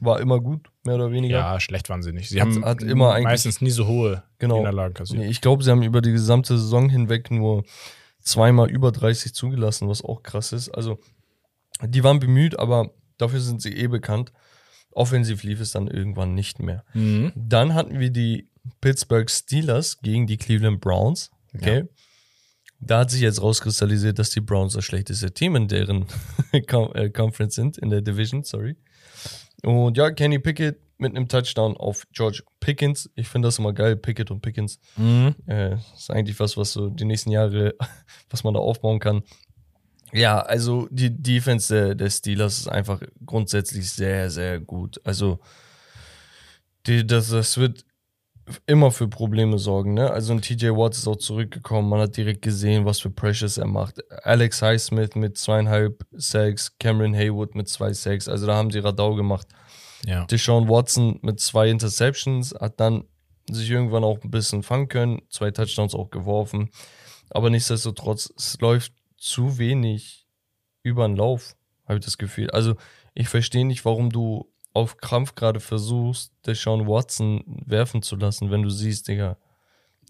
war immer gut, mehr oder weniger. Ja, schlecht waren sie nicht. Sie Hat- haben hat immer meistens nie so hohe Genau. Niederlagen kassiert. Nee, ich glaube, sie haben über die gesamte Saison hinweg nur zweimal über 30 zugelassen, was auch krass ist. Also, die waren bemüht, aber dafür sind sie eh bekannt. Offensiv lief es dann irgendwann nicht mehr. Mhm. Dann hatten wir die Pittsburgh Steelers gegen die Cleveland Browns. Okay. Da hat sich jetzt rauskristallisiert, dass die Browns das schlechteste Team in deren (laughs) äh, Conference sind, in der Division, sorry. Und ja, Kenny Pickett mit einem Touchdown auf George Pickens. Ich finde das immer geil, Pickett und Pickens. Mhm. Äh, ist eigentlich was, was so die nächsten Jahre, (laughs) was man da aufbauen kann. Ja, also die Defense der, der Steelers ist einfach grundsätzlich sehr, sehr gut. Also die, das, das wird immer für Probleme sorgen. Ne? Also ein TJ Watt ist auch zurückgekommen. Man hat direkt gesehen, was für Pressures er macht. Alex Highsmith mit zweieinhalb Sacks, Cameron Haywood mit zwei Sacks. Also da haben sie Radau gemacht. Ja. Deshaun Watson mit zwei Interceptions hat dann sich irgendwann auch ein bisschen fangen können, zwei Touchdowns auch geworfen. Aber nichtsdestotrotz, es läuft zu wenig über den Lauf, habe ich das Gefühl. Also ich verstehe nicht, warum du auf Krampf gerade versuchst, Deshaun Watson werfen zu lassen, wenn du siehst, Digga,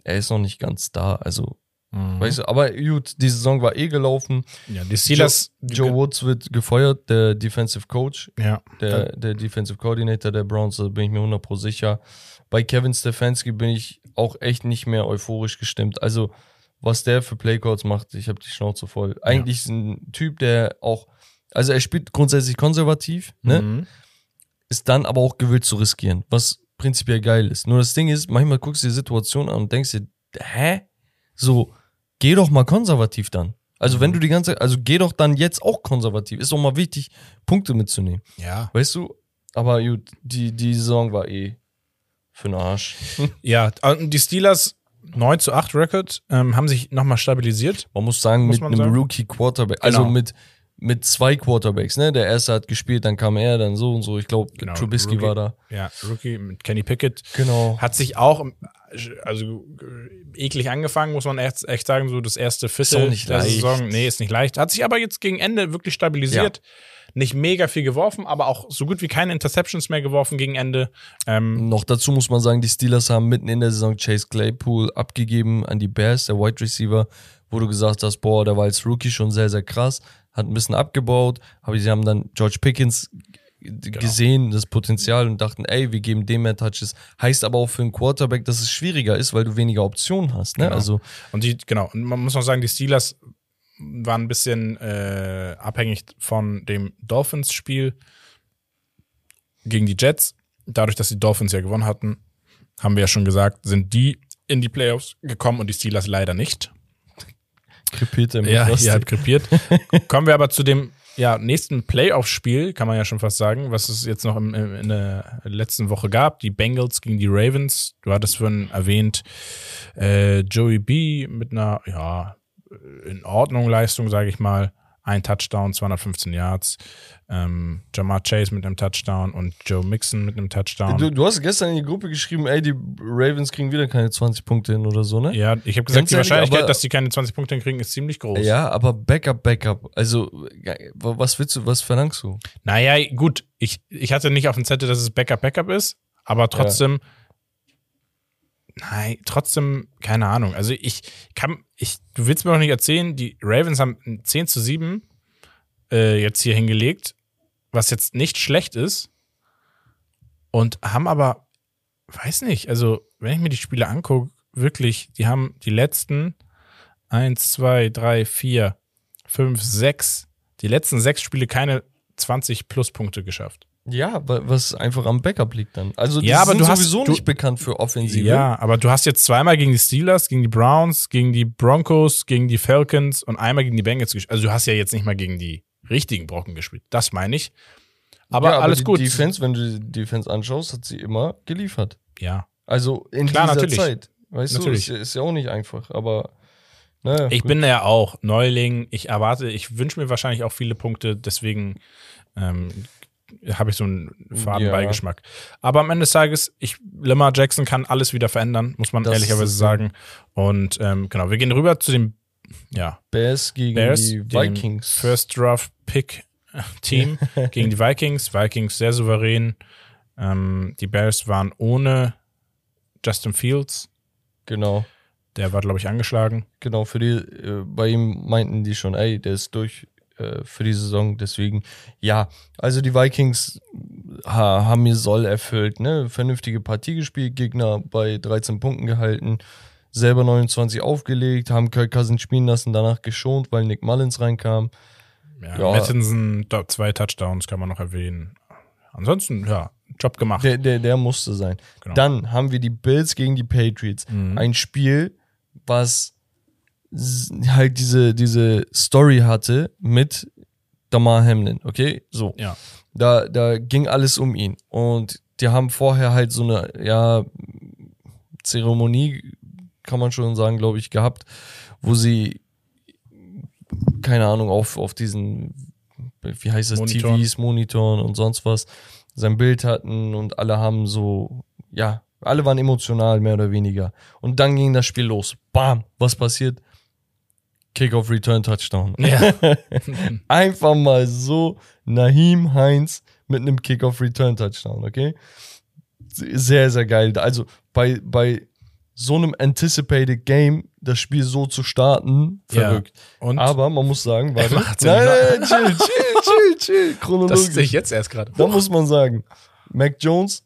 er ist noch nicht ganz da. Also Mhm. Weißt du, aber gut, die Saison war eh gelaufen. Ja, die Steelers. Joe, Joe Woods wird gefeuert, der Defensive Coach, ja, der, der Defensive Coordinator der Browns, da bin ich mir 100 pro sicher. Bei Kevin Stefanski bin ich auch echt nicht mehr euphorisch gestimmt. Also, was der für Playcodes macht, ich habe die Schnauze voll. Eigentlich ist ein Typ, der auch, also er spielt grundsätzlich konservativ, ne? Mhm. ist dann aber auch gewillt zu riskieren, was prinzipiell geil ist. Nur das Ding ist, manchmal guckst du die Situation an und denkst dir, hä? So, geh doch mal konservativ dann. Also wenn du die ganze, also geh doch dann jetzt auch konservativ. Ist doch mal wichtig, Punkte mitzunehmen. ja. Weißt du? Aber gut, die, die Saison war eh für den Arsch. Ja, und die Steelers 9 zu 8 Record ähm, haben sich nochmal stabilisiert. Man muss sagen, Muss mit einem sagen. Rookie Quarterback, also Genau. mit, mit zwei Quarterbacks, ne? Der erste hat gespielt, dann kam er, dann so und so. Ich glaube, Genau, Trubisky Rookie. war da. Ja, Rookie mit Kenny Pickett. Genau. Hat sich auch, also eklig angefangen, muss man echt, echt sagen, so das erste Viertel auch nicht der leicht. Saison. Nee, ist nicht leicht. Hat sich aber jetzt gegen Ende wirklich stabilisiert. Nicht mega viel geworfen, aber auch so gut wie keine Interceptions mehr geworfen gegen Ende. Ähm, Noch dazu muss man sagen, die Steelers haben mitten in der Saison Chase Claypool abgegeben an die Bears, der Wide Receiver, wo du gesagt hast, boah, der war als Rookie schon sehr, sehr krass, hat ein bisschen abgebaut, aber sie haben dann George Pickens g- gesehen, das Potenzial und dachten, ey, wir geben dem mehr Touches. Heißt aber auch für einen Quarterback, dass es schwieriger ist, weil du weniger Optionen hast. Ne? Genau. Also Und die, genau, und man muss noch sagen, die Steelers waren ein bisschen äh, abhängig von dem Dolphins-Spiel gegen die Jets. Dadurch, dass die Dolphins ja gewonnen hatten, haben wir ja schon gesagt, sind die in die Playoffs gekommen und die Steelers leider nicht. krepiert er mit Ja, ihr habt krepiert. (laughs) Kommen wir aber zu dem ja, nächsten Playoff-Spiel, kann man ja schon fast sagen, was es jetzt noch im, im, in der letzten Woche gab. Die Bengals gegen die Ravens. Du hattest vorhin erwähnt, äh, Joey B mit einer, ja, in Ordnung Leistung, sage ich mal. Ein Touchdown, 215 Yards. Ähm, Jamar Chase mit einem Touchdown und Joe Mixon mit einem Touchdown. Du, du hast gestern in die Gruppe geschrieben, ey, die Ravens kriegen wieder keine 20 Punkte hin oder so, ne? ja, ich habe gesagt, Ganz die ehrlich, Wahrscheinlichkeit, aber- dass die keine 20 Punkte hinkriegen, ist ziemlich groß. Ja, aber Backup, Backup. Also, ja, was willst du, was verlangst du? Naja, gut, ich, ich hatte nicht auf dem Zettel, dass es Backup Backup ist, aber trotzdem, nein, trotzdem, keine Ahnung. Also ich kann, ich, du willst mir doch nicht erzählen, die Ravens haben ein 10 zu 7 äh, jetzt hier hingelegt, was jetzt nicht schlecht ist und haben aber, weiß nicht, also wenn ich mir die Spiele angucke, wirklich, die haben die letzten 1, 2, 3, 4, 5, 6, die letzten sechs Spiele keine 20 Pluspunkte geschafft. Ja, wa- was einfach am Backup liegt dann. Also, die Ja, aber sind du hast- sowieso du- nicht bekannt für Offensive. Ja, aber du hast jetzt zweimal gegen die Steelers, gegen die Browns, gegen die Broncos, gegen die Falcons und einmal gegen die Bengals gespielt. Also du hast ja jetzt nicht mal gegen die richtigen Brocken gespielt. Das meine ich. Aber Ja, alles die gut. Defense, wenn du die Defense anschaust, hat sie immer geliefert. ja. Also in Klar, dieser natürlich. Zeit. Weißt Natürlich. du, ist, ist ja auch nicht einfach, aber naja, Ich gut. bin ja auch Neuling. Ich erwarte, ich wünsche mir wahrscheinlich auch viele Punkte. Deswegen ähm, habe ich so einen faden Ja. Aber am Ende des Tages, ich, Lamar Jackson kann alles wieder verändern, muss man Das ehrlicherweise sagen. Und ähm, genau, wir gehen rüber zu dem ja, Bears gegen Bears, die Vikings. First Draft Pick äh, Team (laughs) gegen die Vikings. Vikings sehr souverän. Ähm, die Bears waren ohne Justin Fields. Genau. Der war, glaube ich, angeschlagen. Genau, für die, äh, bei ihm meinten die schon, ey, der ist durch äh, für die Saison. Deswegen, ja, also die Vikings ha, haben ihr Soll erfüllt, ne? Vernünftige Partie gespielt, Gegner bei 13 Punkten gehalten, selber 29 aufgelegt, haben Kirk Cousins spielen lassen, danach geschont, weil Nick Mullins reinkam. Ja, Ja. Mattinson, zwei Touchdowns kann man noch erwähnen. Ansonsten, ja, Job gemacht. Der, der, der musste sein. Genau. Dann haben wir die Bills gegen die Patriots. Mhm. Ein Spiel, was halt diese, diese Story hatte mit Damar Hamlin, okay? So. ja. Da, da ging alles um ihn. Und die haben vorher halt so eine, ja, Zeremonie, kann man schon sagen, glaube ich, gehabt, wo sie, keine Ahnung, auf, auf diesen, wie heißt das, Monitoren. TVs, Monitoren und sonst was, sein Bild hatten und alle haben so, ja, alle waren emotional, mehr oder weniger. Und dann ging das Spiel los. Bam! Was passiert? Kickoff Return Touchdown. ja. (laughs) Einfach mal so Nahim Heinz mit einem Kickoff Return Touchdown, okay? Sehr, sehr geil. Also bei, bei so einem anticipated Game das Spiel so zu starten, verrückt. Ja. Und Aber man muss sagen, warte. Nein, nein, nein, chill, chill, (laughs) chill, chill. das Chronologisch. sehe ich jetzt erst gerade. Da muss man sagen, Mac Jones,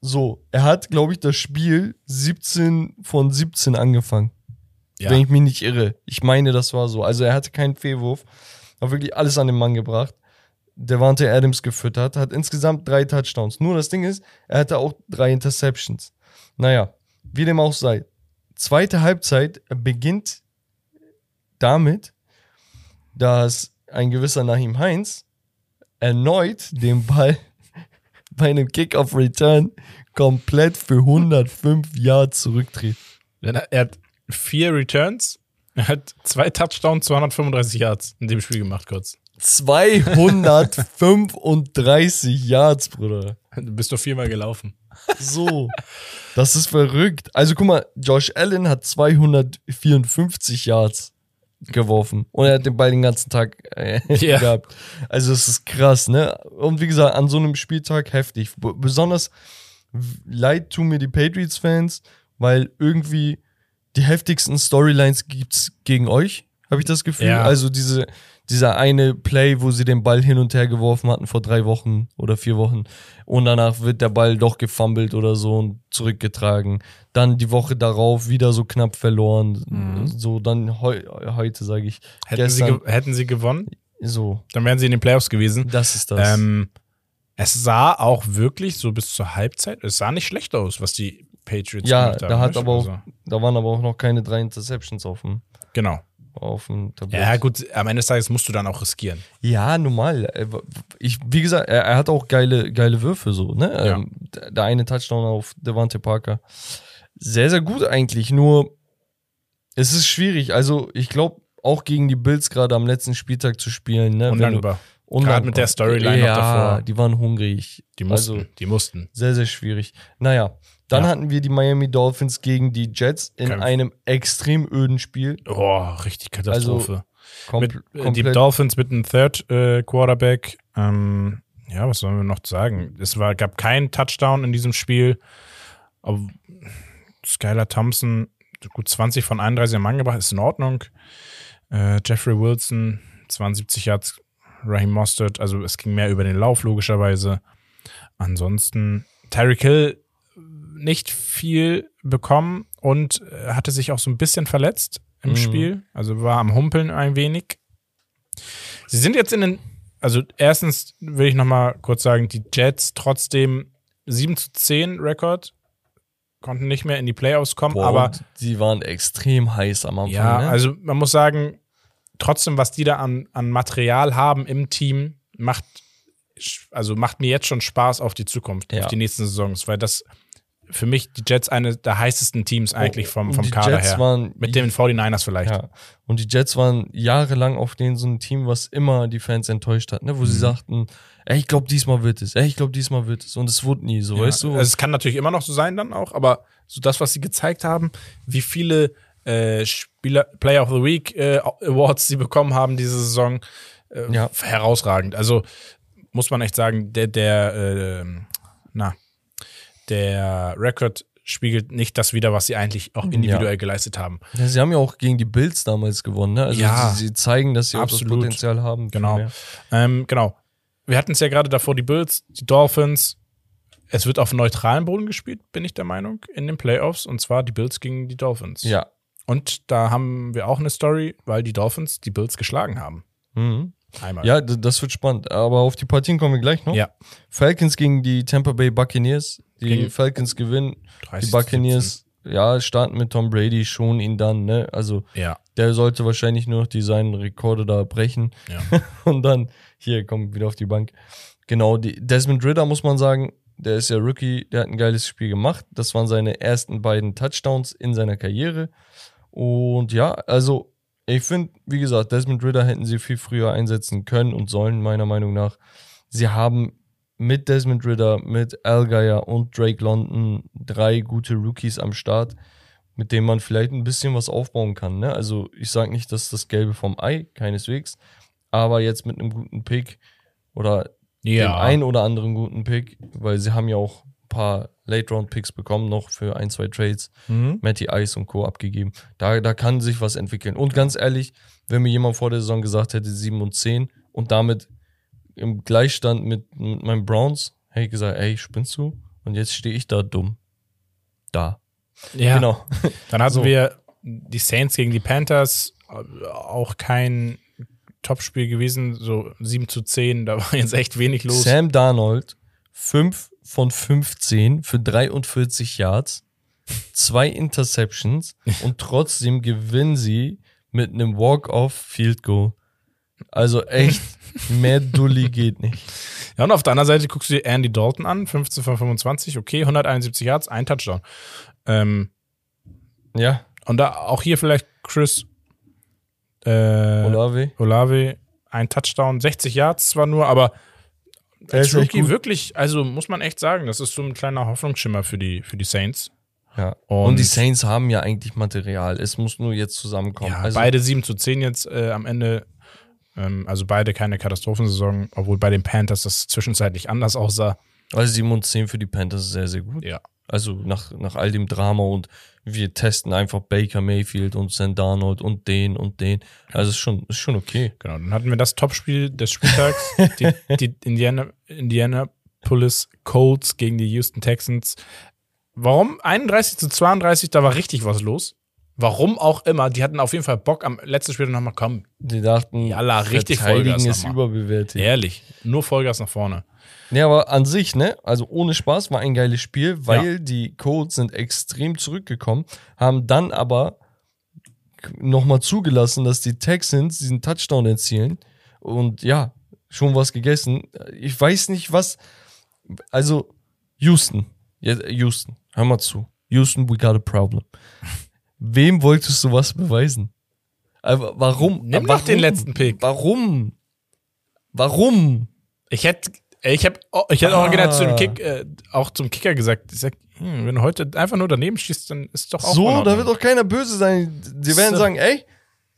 so, er hat, glaube ich, das Spiel 17 von 17 angefangen. Ja. Wenn ich mich nicht irre. Ich meine, das war so. Also er hatte keinen Fehlwurf. Hat wirklich alles an den Mann gebracht. Devante Adams gefüttert, hat insgesamt drei Touchdowns. Nur das Ding ist, er hatte auch drei Interceptions. Naja, wie dem auch sei. Zweite Halbzeit beginnt damit, dass ein gewisser Nahim Heinz erneut den Ball (laughs) bei einem Kick-Off-Return komplett für 105 Yards zurückdreht. Er er hat vier Returns, er hat zwei Touchdowns, 235 Yards in dem Spiel gemacht, kurz. 235 (laughs) Yards, Bruder. Du bist doch viermal gelaufen. So. Das ist verrückt. Also guck mal, Josh Allen hat 254 Yards geworfen und er hat den Ball den ganzen Tag äh, Ja. gehabt. Also es ist krass, ne? Und wie gesagt, an so einem Spieltag heftig. Besonders leid tun mir die Patriots-Fans, weil irgendwie die heftigsten Storylines gibt's gegen euch, habe ich das Gefühl. Ja. Also diese, dieser eine Play, wo sie den Ball hin und her geworfen hatten vor drei Wochen oder vier Wochen und danach wird der Ball doch gefummelt oder so und zurückgetragen. Dann die Woche darauf wieder so knapp verloren. So dann heu heute, sage ich. Hätten sie, Gestern, hätten sie gewonnen, so, dann wären sie in den Playoffs gewesen. das ist das. Ähm, es sah auch wirklich so bis zur Halbzeit, es sah nicht schlecht aus, was die Patriots ja, gemacht haben. da hat nicht? aber auch, Also, da waren aber auch noch keine drei Interceptions auf dem, genau. auf dem Tablett. Ja, gut, am Ende des Tages musst du dann auch riskieren. Ja, normal. Äh, Ich, wie gesagt, er, er hat auch geile, geile Würfe so, ne? Ja. Ähm, der eine Touchdown auf Devante Parker. Sehr, sehr gut eigentlich, nur es ist schwierig. Also, ich glaube, auch gegen die Bills gerade am letzten Spieltag zu spielen, ne? Wenn du- Undankbar. undankbar. Gerade mit der Storyline noch ja, davor. die waren hungrig. Die mussten, Also, die mussten. sehr, sehr schwierig. Naja, dann Ja. hatten wir die Miami Dolphins gegen die Jets in Kämpf. einem extrem öden Spiel. Oh, richtig Katastrophe. Kompl mit, äh, die. Dolphins mit einem Third äh, Quarterback. Ähm, ja, was sollen wir noch sagen? Es war, gab keinen Touchdown in diesem Spiel. Aber Skylar Thompson, gut 20 von 31 am angebracht, ist in Ordnung. Äh, Jeffrey Wilson, 72 Yards, Raheem Mostert, also es ging mehr über den Lauf, logischerweise. Ansonsten, Tyreek Hill nicht viel bekommen und äh, hatte sich auch so ein bisschen verletzt im Mhm. Spiel. Also war am Humpeln ein wenig. Sie sind jetzt in den, also erstens will ich nochmal kurz sagen, die Jets trotzdem 7 zu 10 Rekord, konnten nicht mehr in die Playoffs kommen, Boah, aber die waren extrem heiß am Anfang. ja, ne? also man muss sagen, trotzdem, was die da an, an Material haben im Team, macht, also macht mir jetzt schon Spaß auf die Zukunft, Ja. auf die nächsten Saisons, weil das für mich die Jets eine der heißesten Teams eigentlich vom, vom Kader Jets her. Waren, Mit den 49ers vielleicht. Ja. Und die Jets waren jahrelang auf denen so ein Team, was immer die Fans enttäuscht hat, ne? wo Mhm. sie sagten, ey, ich glaube, diesmal wird es, ey, ich glaube, diesmal wird es. Und es wurde nie so, Ja, weißt du? Also es kann natürlich immer noch so sein dann auch, aber so das, was sie gezeigt haben, wie viele äh, Spieler, Player of the Week äh, Awards sie bekommen haben diese Saison, äh, Ja. herausragend. Also muss man echt sagen, der, der, äh, na, der Rekord spiegelt nicht das wider, was sie eigentlich auch individuell Ja. geleistet haben. ja, sie haben ja auch gegen die Bills damals gewonnen, ne? Also Ja. sie, sie zeigen, dass sie auch Absolut. das Potenzial haben. Genau. Ähm, genau. Wir hatten es ja gerade davor, die Bills, die Dolphins. Es wird auf neutralem Boden gespielt, bin ich der Meinung, in den Playoffs. Und zwar die Bills gegen die Dolphins. Ja. Und da haben wir auch eine Story, weil die Dolphins die Bills geschlagen haben. Mhm. Einmal. Ja, das wird spannend. Aber auf die Partien kommen wir gleich noch. Ja. Falcons gegen die Tampa Bay Buccaneers. Die Gegen- Falcons gewinnen. 30 Die Buccaneers, ja, starten mit Tom Brady, schon ihn dann, ne? Also, Ja. der sollte wahrscheinlich nur noch die seinen Rekorde da brechen. Ja. (laughs) Und dann, hier, kommt wieder auf die Bank. Genau, die Desmond Ritter muss man sagen, der ist ja Rookie, der hat ein geiles Spiel gemacht. Das waren seine ersten beiden Touchdowns in seiner Karriere. Und ja, also ich finde, wie gesagt, Desmond Ritter hätten sie viel früher einsetzen können und sollen, meiner Meinung nach. Sie haben mit Desmond Ritter, mit Al Geyer und Drake London drei gute Rookies am Start, mit denen man vielleicht ein bisschen was aufbauen kann. Ne? Also ich sage nicht, dass das Gelbe vom Ei, keineswegs, aber jetzt mit einem guten Pick oder dem einen oder anderen guten Pick, weil sie haben ja auch paar Late-Round-Picks bekommen, noch für ein, zwei Trades. Mhm. Matty Ice und Co. abgegeben. Da, da kann sich was entwickeln. Und ganz ehrlich, wenn mir jemand vor der Saison gesagt hätte, 7 und 10 und damit im Gleichstand mit, mit meinen Browns, hätte ich gesagt, ey, spinnst du? Und jetzt stehe ich da dumm. Da. Ja, Genau. (laughs) dann hatten So. wir die Saints gegen die Panthers, auch kein Topspiel gewesen, so 7 zu 10, da war jetzt echt wenig los. Sam Darnold, 5 von 15 für 43 Yards, zwei Interceptions (laughs) und trotzdem gewinnen sie mit einem Walk-off-Field Goal. Also echt, (laughs) mehr Dulli geht nicht. Ja, und auf der anderen Seite guckst du dir Andy Dalton an, 15 von 25, okay, 171 Yards, ein Touchdown. Ähm, Ja, und da auch hier vielleicht Chris äh, Olave. Olave, ein Touchdown, 60 Yards zwar nur, aber als Rookie wirklich, also muss man echt sagen, das ist so ein kleiner Hoffnungsschimmer für die, für die Saints. Ja. Und- Und, die Saints haben ja eigentlich Material. Es muss nur jetzt zusammenkommen. Ja, also, beide 7 zu 10 jetzt äh, am Ende. Ähm, also beide keine Katastrophensaison, obwohl bei den Panthers das zwischenzeitlich anders aussah. also 7 und 10 für die Panthers ist sehr, sehr gut. Ja. Also nach, nach all dem Drama und wir testen einfach Baker Mayfield und Sam Darnold und den und den. Also ist schon, ist schon okay. Genau, dann hatten wir das Topspiel des Spieltags, (laughs) die, die Indiana, Indianapolis Colts gegen die Houston Texans. Warum 31 zu 32, da war richtig was los. Warum auch immer, die hatten auf jeden Fall Bock am letzten Spiel nochmal kommen. Die dachten, Jalla, richtig Vollgas ist überbewertet. Ehrlich, nur Vollgas nach vorne. Nee, aber an sich, ne, also ohne Spaß war ein geiles Spiel, weil die Colts sind extrem zurückgekommen, haben dann aber nochmal zugelassen, dass die Texans diesen Touchdown erzielen und ja, schon was gegessen. Ich weiß nicht was, also Houston, ja, Houston, hör mal zu. Houston, we got a problem. Wem wolltest du was beweisen? Aber warum? Nimm warum? den letzten Pick. Warum? Warum? Ich hätte ich hab, oh, ich hätte auch Ah. original zu dem Kick, äh, auch zum Kicker gesagt, ich sag, hm, wenn du heute einfach nur daneben schießt, dann ist doch auch So, da wird doch keiner böse sein. Die werden So. sagen, ey,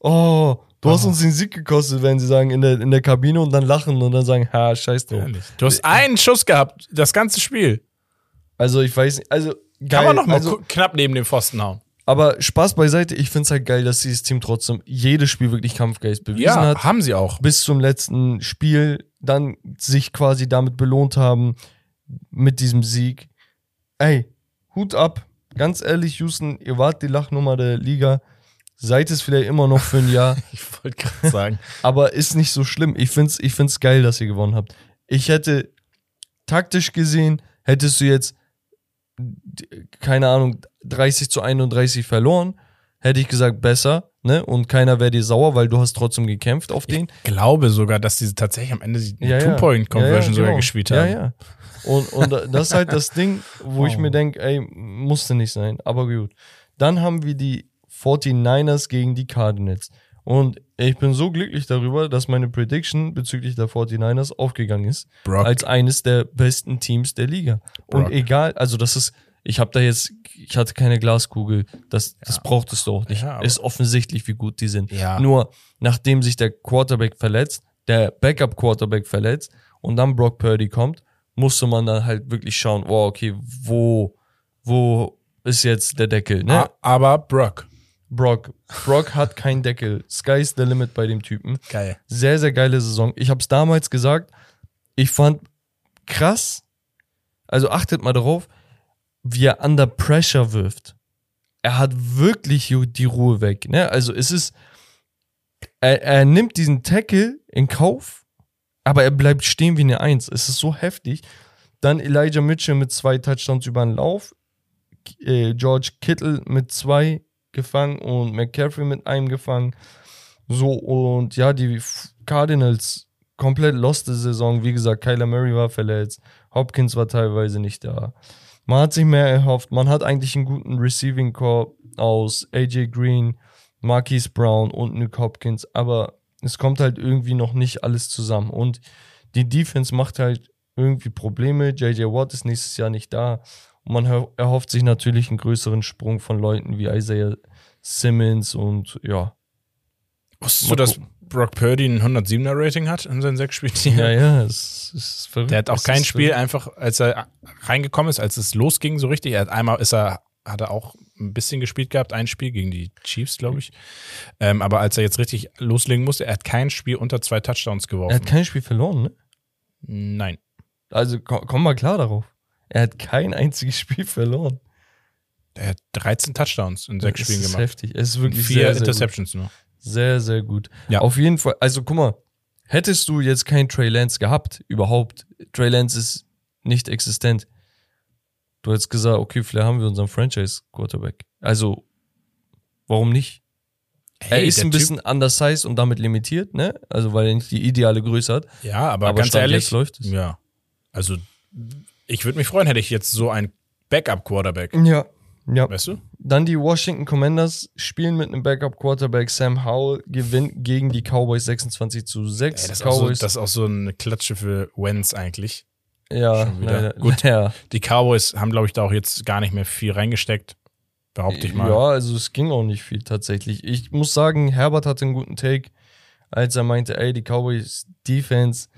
oh, du hast Oh. uns den Sieg gekostet, werden sie sagen, in der, in der Kabine und dann lachen und dann sagen, ha, scheiß drauf. Ehrlich. Du hast einen Schuss gehabt, das ganze Spiel. Also ich weiß nicht, also geil. Kann man noch mal also, knapp neben dem Pfosten hauen. Aber Spaß beiseite, ich find's halt geil, dass dieses Team trotzdem jedes Spiel wirklich Kampfgeist bewiesen hat. haben sie auch. Bis zum letzten Spiel, dann sich quasi damit belohnt haben, mit diesem Sieg. Ey, Hut ab. Ganz ehrlich, Houston, ihr wart die Lachnummer der Liga. Seid es vielleicht immer noch für ein Jahr. (laughs) Ich wollte gerade sagen. (laughs) aber ist nicht so schlimm. Ich find's, ich find's geil, dass ihr gewonnen habt. Ich hätte taktisch gesehen, hättest du jetzt, keine Ahnung, 30 zu 31 verloren, hätte ich gesagt, besser, ne? Und keiner wäre dir sauer, weil du hast trotzdem gekämpft auf den. glaube sogar, dass sie tatsächlich am Ende die Ja. Two-Point-Conversion Ja, ja, sogar genau. gespielt haben. Ja, ja. Und, und das ist halt das Ding, wo ich (laughs) Oh. mir denke, ey, musste nicht sein, aber gut. Dann haben wir die 49ers gegen die Cardinals. Und ich bin so glücklich darüber, dass meine Prediction bezüglich der 49ers aufgegangen ist. Brock, Als eines der besten Teams der Liga. Und Brock. egal, also das ist, ich habe da jetzt, ich hatte keine Glaskugel, das, das brauchtest du auch nicht. Ja, ist offensichtlich, wie gut die sind. Ja. Nur, nachdem sich der Quarterback verletzt, der Backup-Quarterback verletzt und dann Brock Purdy kommt, musste man dann halt wirklich schauen, wow, okay, wo, wo ist jetzt der Deckel, ne? Aber Brock. Brock. Brock hat keinen Deckel. Sky's the limit bei dem Typen. Geil. Sehr, sehr geile Saison. Ich habe es damals gesagt, ich fand krass, also achtet mal darauf, wie er under pressure wirft. Er hat wirklich die Ruhe weg. Ne? Also es ist, er, er nimmt diesen Tackle in Kauf, aber er bleibt stehen wie eine Eins. Es ist so heftig. Dann Elijah Mitchell mit zwei Touchdowns über den Lauf, äh, George Kittle mit zwei gefangen und McCaffrey mit einem gefangen. So, und ja, die Cardinals komplett loste Saison. Wie gesagt, Kyler Murray war verletzt. Hopkins war teilweise nicht da. Man hat sich mehr erhofft. Man hat eigentlich einen guten Receiving Core aus AJ Green, Marquise Brown und Nick Hopkins, aber es kommt halt irgendwie noch nicht alles zusammen. Und die Defense macht halt irgendwie Probleme. JJ Watt ist nächstes Jahr nicht da. Und man er- erhofft sich natürlich einen größeren Sprung von Leuten wie Isaiah Simmons und ja, Wusstest du, dass. Brock Purdy ein 107er Rating hat in seinen sechs Spielen. Ja, ja, es ist verrückt. Der hat auch Es kein ist Spiel verrückt. einfach, als er reingekommen ist, als es losging, so richtig. Er hat einmal ist er, hat er auch ein bisschen gespielt gehabt, ein Spiel gegen die Chiefs, glaube ich. Ähm, aber als er jetzt richtig loslegen musste, er hat kein Spiel unter zwei Touchdowns Er geworfen. hat kein Spiel verloren, ne? Nein. Also komm, mal klar darauf. Er hat kein einziges Spiel verloren. Er hat 13 Touchdowns in sechs Es Spielen ist gemacht. heftig. Es ist wirklich Vier sehr, sehr Interceptions nur. Sehr, sehr gut. Ja. Auf jeden Fall. Also guck mal, hättest du jetzt keinen Trey Lance gehabt, überhaupt, Trey Lance ist nicht existent. Du hättest gesagt, okay, vielleicht haben wir unseren Franchise-Quarterback. Also, warum nicht? er ist ein Typ- bisschen undersized und damit limitiert, ne? Also, weil er nicht die ideale Größe hat. Ja, aber, Aber ganz Stand ehrlich, läuft es. ja. Also, ich würde mich freuen, hätte ich jetzt so einen Backup-Quarterback. Ja. Ja. Weißt du? Dann die Washington Commanders spielen mit einem Backup-Quarterback. Sam Howell gewinnt gegen die Cowboys 26 zu 6. Ey, das, ist auch so, Cowboys. das ist auch so eine Klatsche für Wentz eigentlich. ja, leider. Gut. Ja. Die Cowboys haben, glaube ich, da auch jetzt gar nicht mehr viel reingesteckt. Behaupte ich mal. Ja, also es ging auch nicht viel tatsächlich. Ich muss sagen, Herbert hatte einen guten Take, als er meinte, ey, die Cowboys Defense,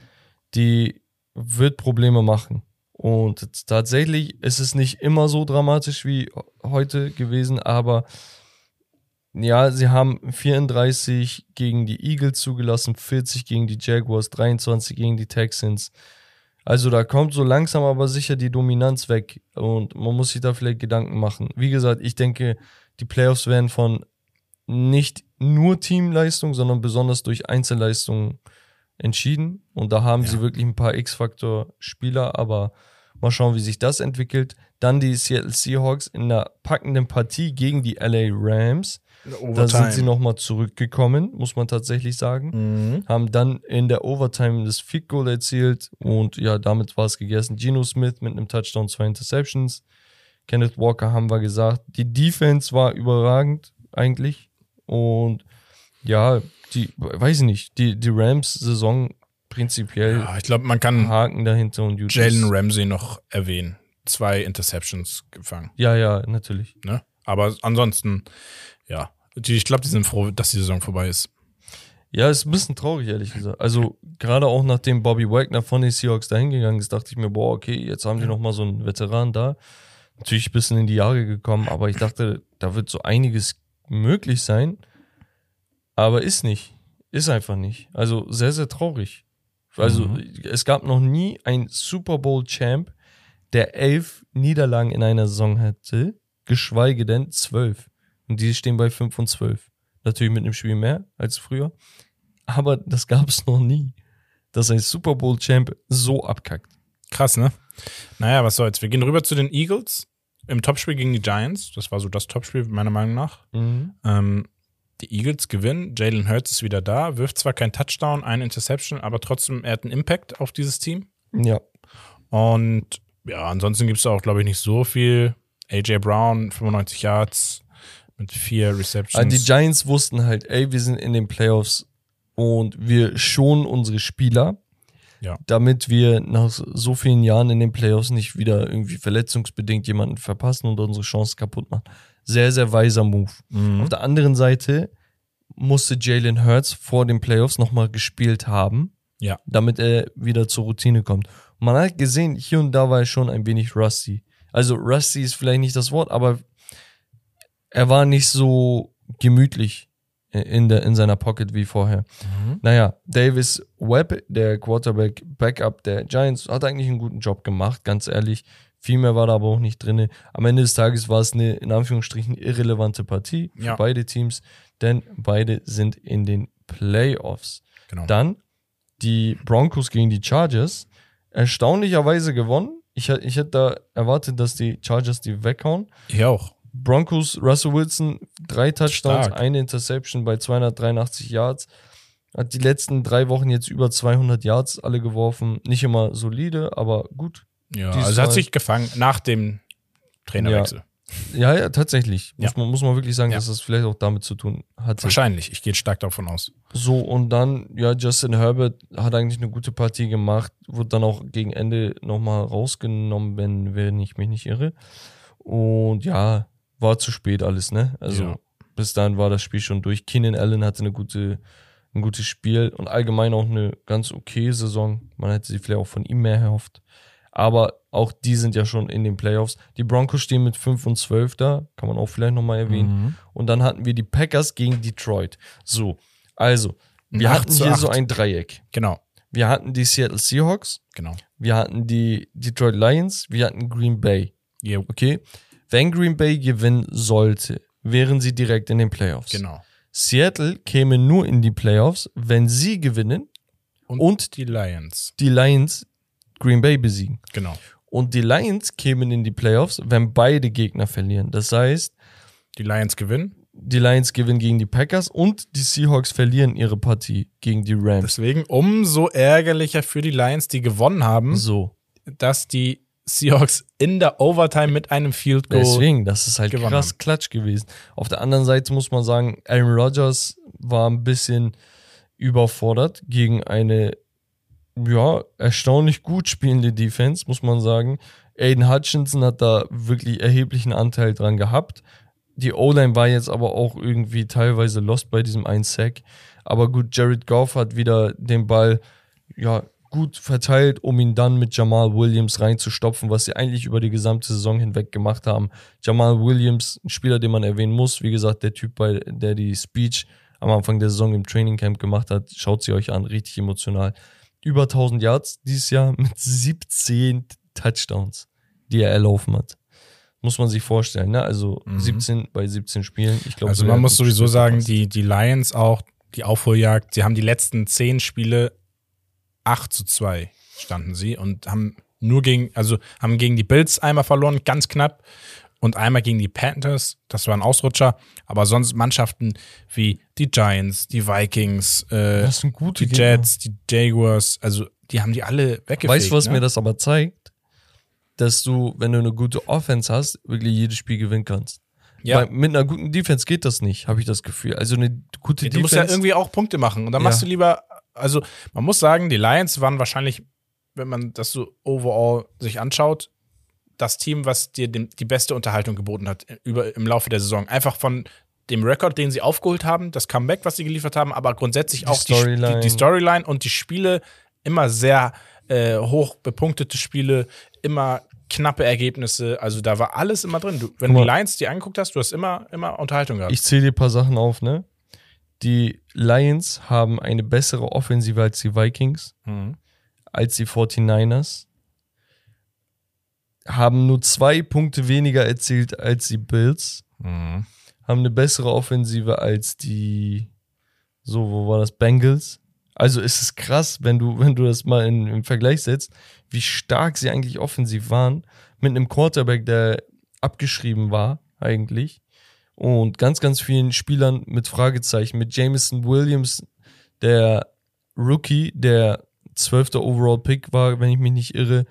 die wird Probleme machen. Und tatsächlich ist es nicht immer so dramatisch wie heute gewesen, aber ja, sie haben 34 gegen die Eagles zugelassen, 40 gegen die Jaguars, 23 gegen die Texans. Also da kommt so langsam aber sicher die Dominanz weg und man muss sich da vielleicht Gedanken machen. Wie gesagt, ich denke, die Playoffs werden von nicht nur Teamleistung, sondern besonders durch Einzelleistungen entschieden. Und da haben Ja. sie wirklich ein paar X-Faktor-Spieler, aber mal schauen, wie sich das entwickelt. Dann die Seattle Seahawks in einer packenden Partie gegen die LA Rams. Da sind sie nochmal zurückgekommen, muss man tatsächlich sagen Mhm. haben dann in der Overtime das Field Goal erzielt und ja, damit war es gegessen. Geno Smith mit einem Touchdown, zwei Interceptions. Kenneth Walker haben wir gesagt. Die Defense war überragend eigentlich und ja, die, weiß ich nicht, die, die Rams-Saison prinzipiell Ja, ich glaube, man kann Haken dahinter und. Jalen Ramsey noch erwähnen. Zwei Interceptions gefangen. Ja, ja, natürlich. Ne? Aber ansonsten, ja. Die, ich glaube, die sind froh, dass die Saison vorbei ist. Ja, ist ein bisschen traurig, ehrlich gesagt. Also, gerade auch nachdem Bobby Wagner von den Seahawks dahin gegangen ist, dachte ich mir, boah, okay, jetzt haben die noch mal so einen Veteran da. Natürlich ein bisschen in die Jahre gekommen, aber ich dachte, da wird so einiges möglich sein. Aber ist nicht. Ist einfach nicht. Also, sehr, sehr traurig. Also, Mhm. es gab noch nie einen Super Bowl-Champ, der elf Niederlagen in einer Saison hatte, geschweige denn zwölf. Und die stehen bei fünf und zwölf. Natürlich mit einem Spiel mehr als früher. Aber das gab es noch nie, dass ein Super Bowl-Champ so abkackt. Krass, ne? Naja, was soll's. Wir gehen rüber zu den Eagles im Topspiel gegen die Giants. Das war so das Topspiel, meiner Meinung nach. Ähm, die Eagles gewinnen. Jalen Hurts ist wieder da, wirft zwar kein Touchdown, ein Interception, aber trotzdem, er hat einen Impact auf dieses Team. Ja. Und ja, ansonsten gibt es auch, glaube ich, nicht so viel. AJ Brown, 95 Yards mit vier Receptions. Also die Giants wussten halt, ey, wir sind in den Playoffs und wir schonen unsere Spieler, Ja. damit wir nach so vielen Jahren in den Playoffs nicht wieder irgendwie verletzungsbedingt jemanden verpassen und unsere Chance kaputt machen. Sehr, sehr weiser Move. Mhm. Auf der anderen Seite musste Jalen Hurts vor den Playoffs nochmal gespielt haben, Ja. damit er wieder zur Routine kommt. Man hat gesehen, hier und da war er schon ein wenig rusty. Also rusty ist vielleicht nicht das Wort, aber er war nicht so gemütlich in, der, in seiner Pocket wie vorher. Mhm. Naja, Davis Webb, der Quarterback Backup der Giants, hat eigentlich einen guten Job gemacht, ganz ehrlich. Viel mehr war da aber auch nicht drin. Am Ende des Tages war es eine, in Anführungsstrichen, irrelevante Partie für Ja. beide Teams, denn beide sind in den Playoffs. Genau. Dann die Broncos gegen die Chargers. Erstaunlicherweise gewonnen. Ich, ich hätte da erwartet, dass die Chargers die weghauen. Ich auch. Broncos, Russell Wilson, drei Touchdowns, Stark. eine Interception bei 283 Yards. Hat die letzten drei Wochen jetzt über 200 Yards alle geworfen. Nicht immer solide, aber gut. Ja, Diesmal- also hat sich gefangen nach dem Trainerwechsel. Ja, ja, tatsächlich. Ja. Muss, man, muss man wirklich sagen, Ja. dass das vielleicht auch damit zu tun hatte. Wahrscheinlich. Ich gehe stark davon aus. So, und dann, ja, Justin Herbert hat eigentlich eine gute Partie gemacht, wurde dann auch gegen Ende nochmal rausgenommen, wenn, wenn ich mich nicht irre. Und ja, war zu spät alles, ne? Also Ja. bis dahin war das Spiel schon durch. Keenan Allen hatte eine gute ein gutes Spiel und allgemein auch eine ganz okay Saison. Man hätte sich vielleicht auch von ihm mehr erhofft. Aber auch die sind ja schon in den Playoffs. Die Broncos stehen mit 5 und 12 da, kann man auch vielleicht nochmal erwähnen. Mhm. Und dann hatten wir die Packers gegen Detroit. So, also, wir hatten hier so ein Dreieck. Genau, Wir hatten die Seattle Seahawks, genau. wir hatten die Detroit Lions, wir hatten Green Bay. Jo, Okay? Wenn Green Bay gewinnen sollte, wären sie direkt in den Playoffs. genau. Seattle käme nur in die Playoffs, wenn sie gewinnen Und, Und- die Lions. die Lions Green Bay besiegen. Genau. Und die Lions kämen in die Playoffs, wenn beide Gegner verlieren. Das heißt, Die Lions gewinnen. die Lions gewinnen gegen die Packers und die Seahawks verlieren ihre Partie gegen die Rams. Deswegen umso ärgerlicher für die Lions, die gewonnen haben, So. dass die Seahawks in der Overtime mit einem Field Goal. Deswegen, das ist halt krass haben. Klatsch gewesen. Auf der anderen Seite muss man sagen, Aaron Rodgers war ein bisschen überfordert gegen eine, ja, erstaunlich gut spielende Defense, muss man sagen. Aiden Hutchinson hat da wirklich erheblichen Anteil dran gehabt. Die O-Line war jetzt aber auch irgendwie teilweise lost bei diesem einen Sack. Aber gut, Jared Goff hat wieder den Ball, ja, gut verteilt, um ihn dann mit Jamal Williams reinzustopfen, was sie eigentlich über die gesamte Saison hinweg gemacht haben. Jamal Williams, ein Spieler, den man erwähnen muss, wie gesagt, der Typ, bei, der die Speech am Anfang der Saison im Training Camp gemacht hat, schaut sie euch an, richtig emotional. Über 1000 Yards dieses Jahr mit 17 Touchdowns, die er erlaufen hat. Muss man sich vorstellen, ne? Also Mhm. 17 bei 17 Spielen. Ich glaube, Also man muss sowieso sagen, die, die Lions auch, die Aufholjagd, sie haben die letzten zehn Spiele 8 zu 2 standen sie und haben nur gegen, also haben gegen die Bills einmal verloren, ganz knapp, und einmal gegen die Panthers, das war ein Ausrutscher, aber sonst Mannschaften wie die Giants, die Vikings, äh, das sind gute die Gegner. Jets, die Jaguars, also die haben die alle weggefegt. Weißt du, was ne? mir das aber zeigt? Dass du, wenn du eine gute Offense hast, wirklich jedes Spiel gewinnen kannst. Ja. Weil mit einer guten Defense geht das nicht, habe ich das Gefühl. Also eine gute Du musst Defense. ja irgendwie auch Punkte machen. Und dann Ja. machst du lieber, also man muss sagen, die Lions waren wahrscheinlich, wenn man das so overall sich anschaut, das Team, was dir dem, die beste Unterhaltung geboten hat über, im Laufe der Saison. Einfach von dem Rekord, den sie aufgeholt haben, das Comeback, was sie geliefert haben, aber grundsätzlich auch die, Storyline. die, die Storyline und die Spiele immer sehr äh, hoch bepunktete Spiele, immer knappe Ergebnisse. Also da war alles immer drin. Du, wenn du die. Lions dir angeguckt hast, du hast immer, immer Unterhaltung gehabt. ich zähle dir ein paar Sachen auf, ne? Die Lions haben eine bessere Offensive als die Vikings, mhm. als die 49ers. Haben nur zwei Punkte weniger erzielt als die Bills. Mhm. haben eine bessere Offensive als die, so, wo war das, Bengals. Also ist es krass, wenn du, wenn du das mal in, im Vergleich setzt, wie stark sie eigentlich offensiv waren, mit einem Quarterback, der abgeschrieben war, eigentlich. Und ganz, ganz vielen Spielern mit Fragezeichen, mit Jameson Williams, der Rookie, der zwölfte Overall Pick war, wenn ich mich nicht irre,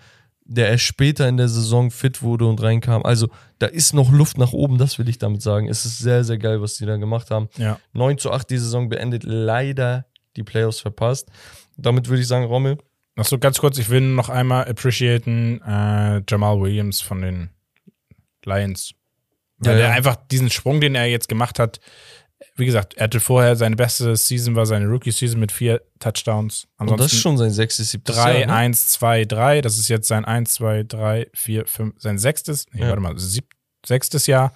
der erst später in der Saison fit wurde und reinkam. Also da ist noch Luft nach oben, das will ich damit sagen. Es ist sehr, sehr geil, was die da gemacht haben. Ja. 9 zu 8 die Saison beendet, leider die Playoffs verpasst. Damit würde ich sagen, Rommel, Noch so ganz kurz, ich will noch einmal appreciaten äh, Jamal Williams von den Lions. Weil Ja, ja. einfach diesen Sprung, den er jetzt gemacht hat, wie gesagt, er hatte vorher seine beste Season, war seine Rookie-Season mit vier Touchdowns. und das ist Ansonsten schon sein sechstes, siebtes 3, Jahr. Ne? 1, 2, 3. Das ist jetzt sein 1, 2, 3, 4, 5, sein sechstes, nee, Ja. warte mal, sieb, sechstes Jahr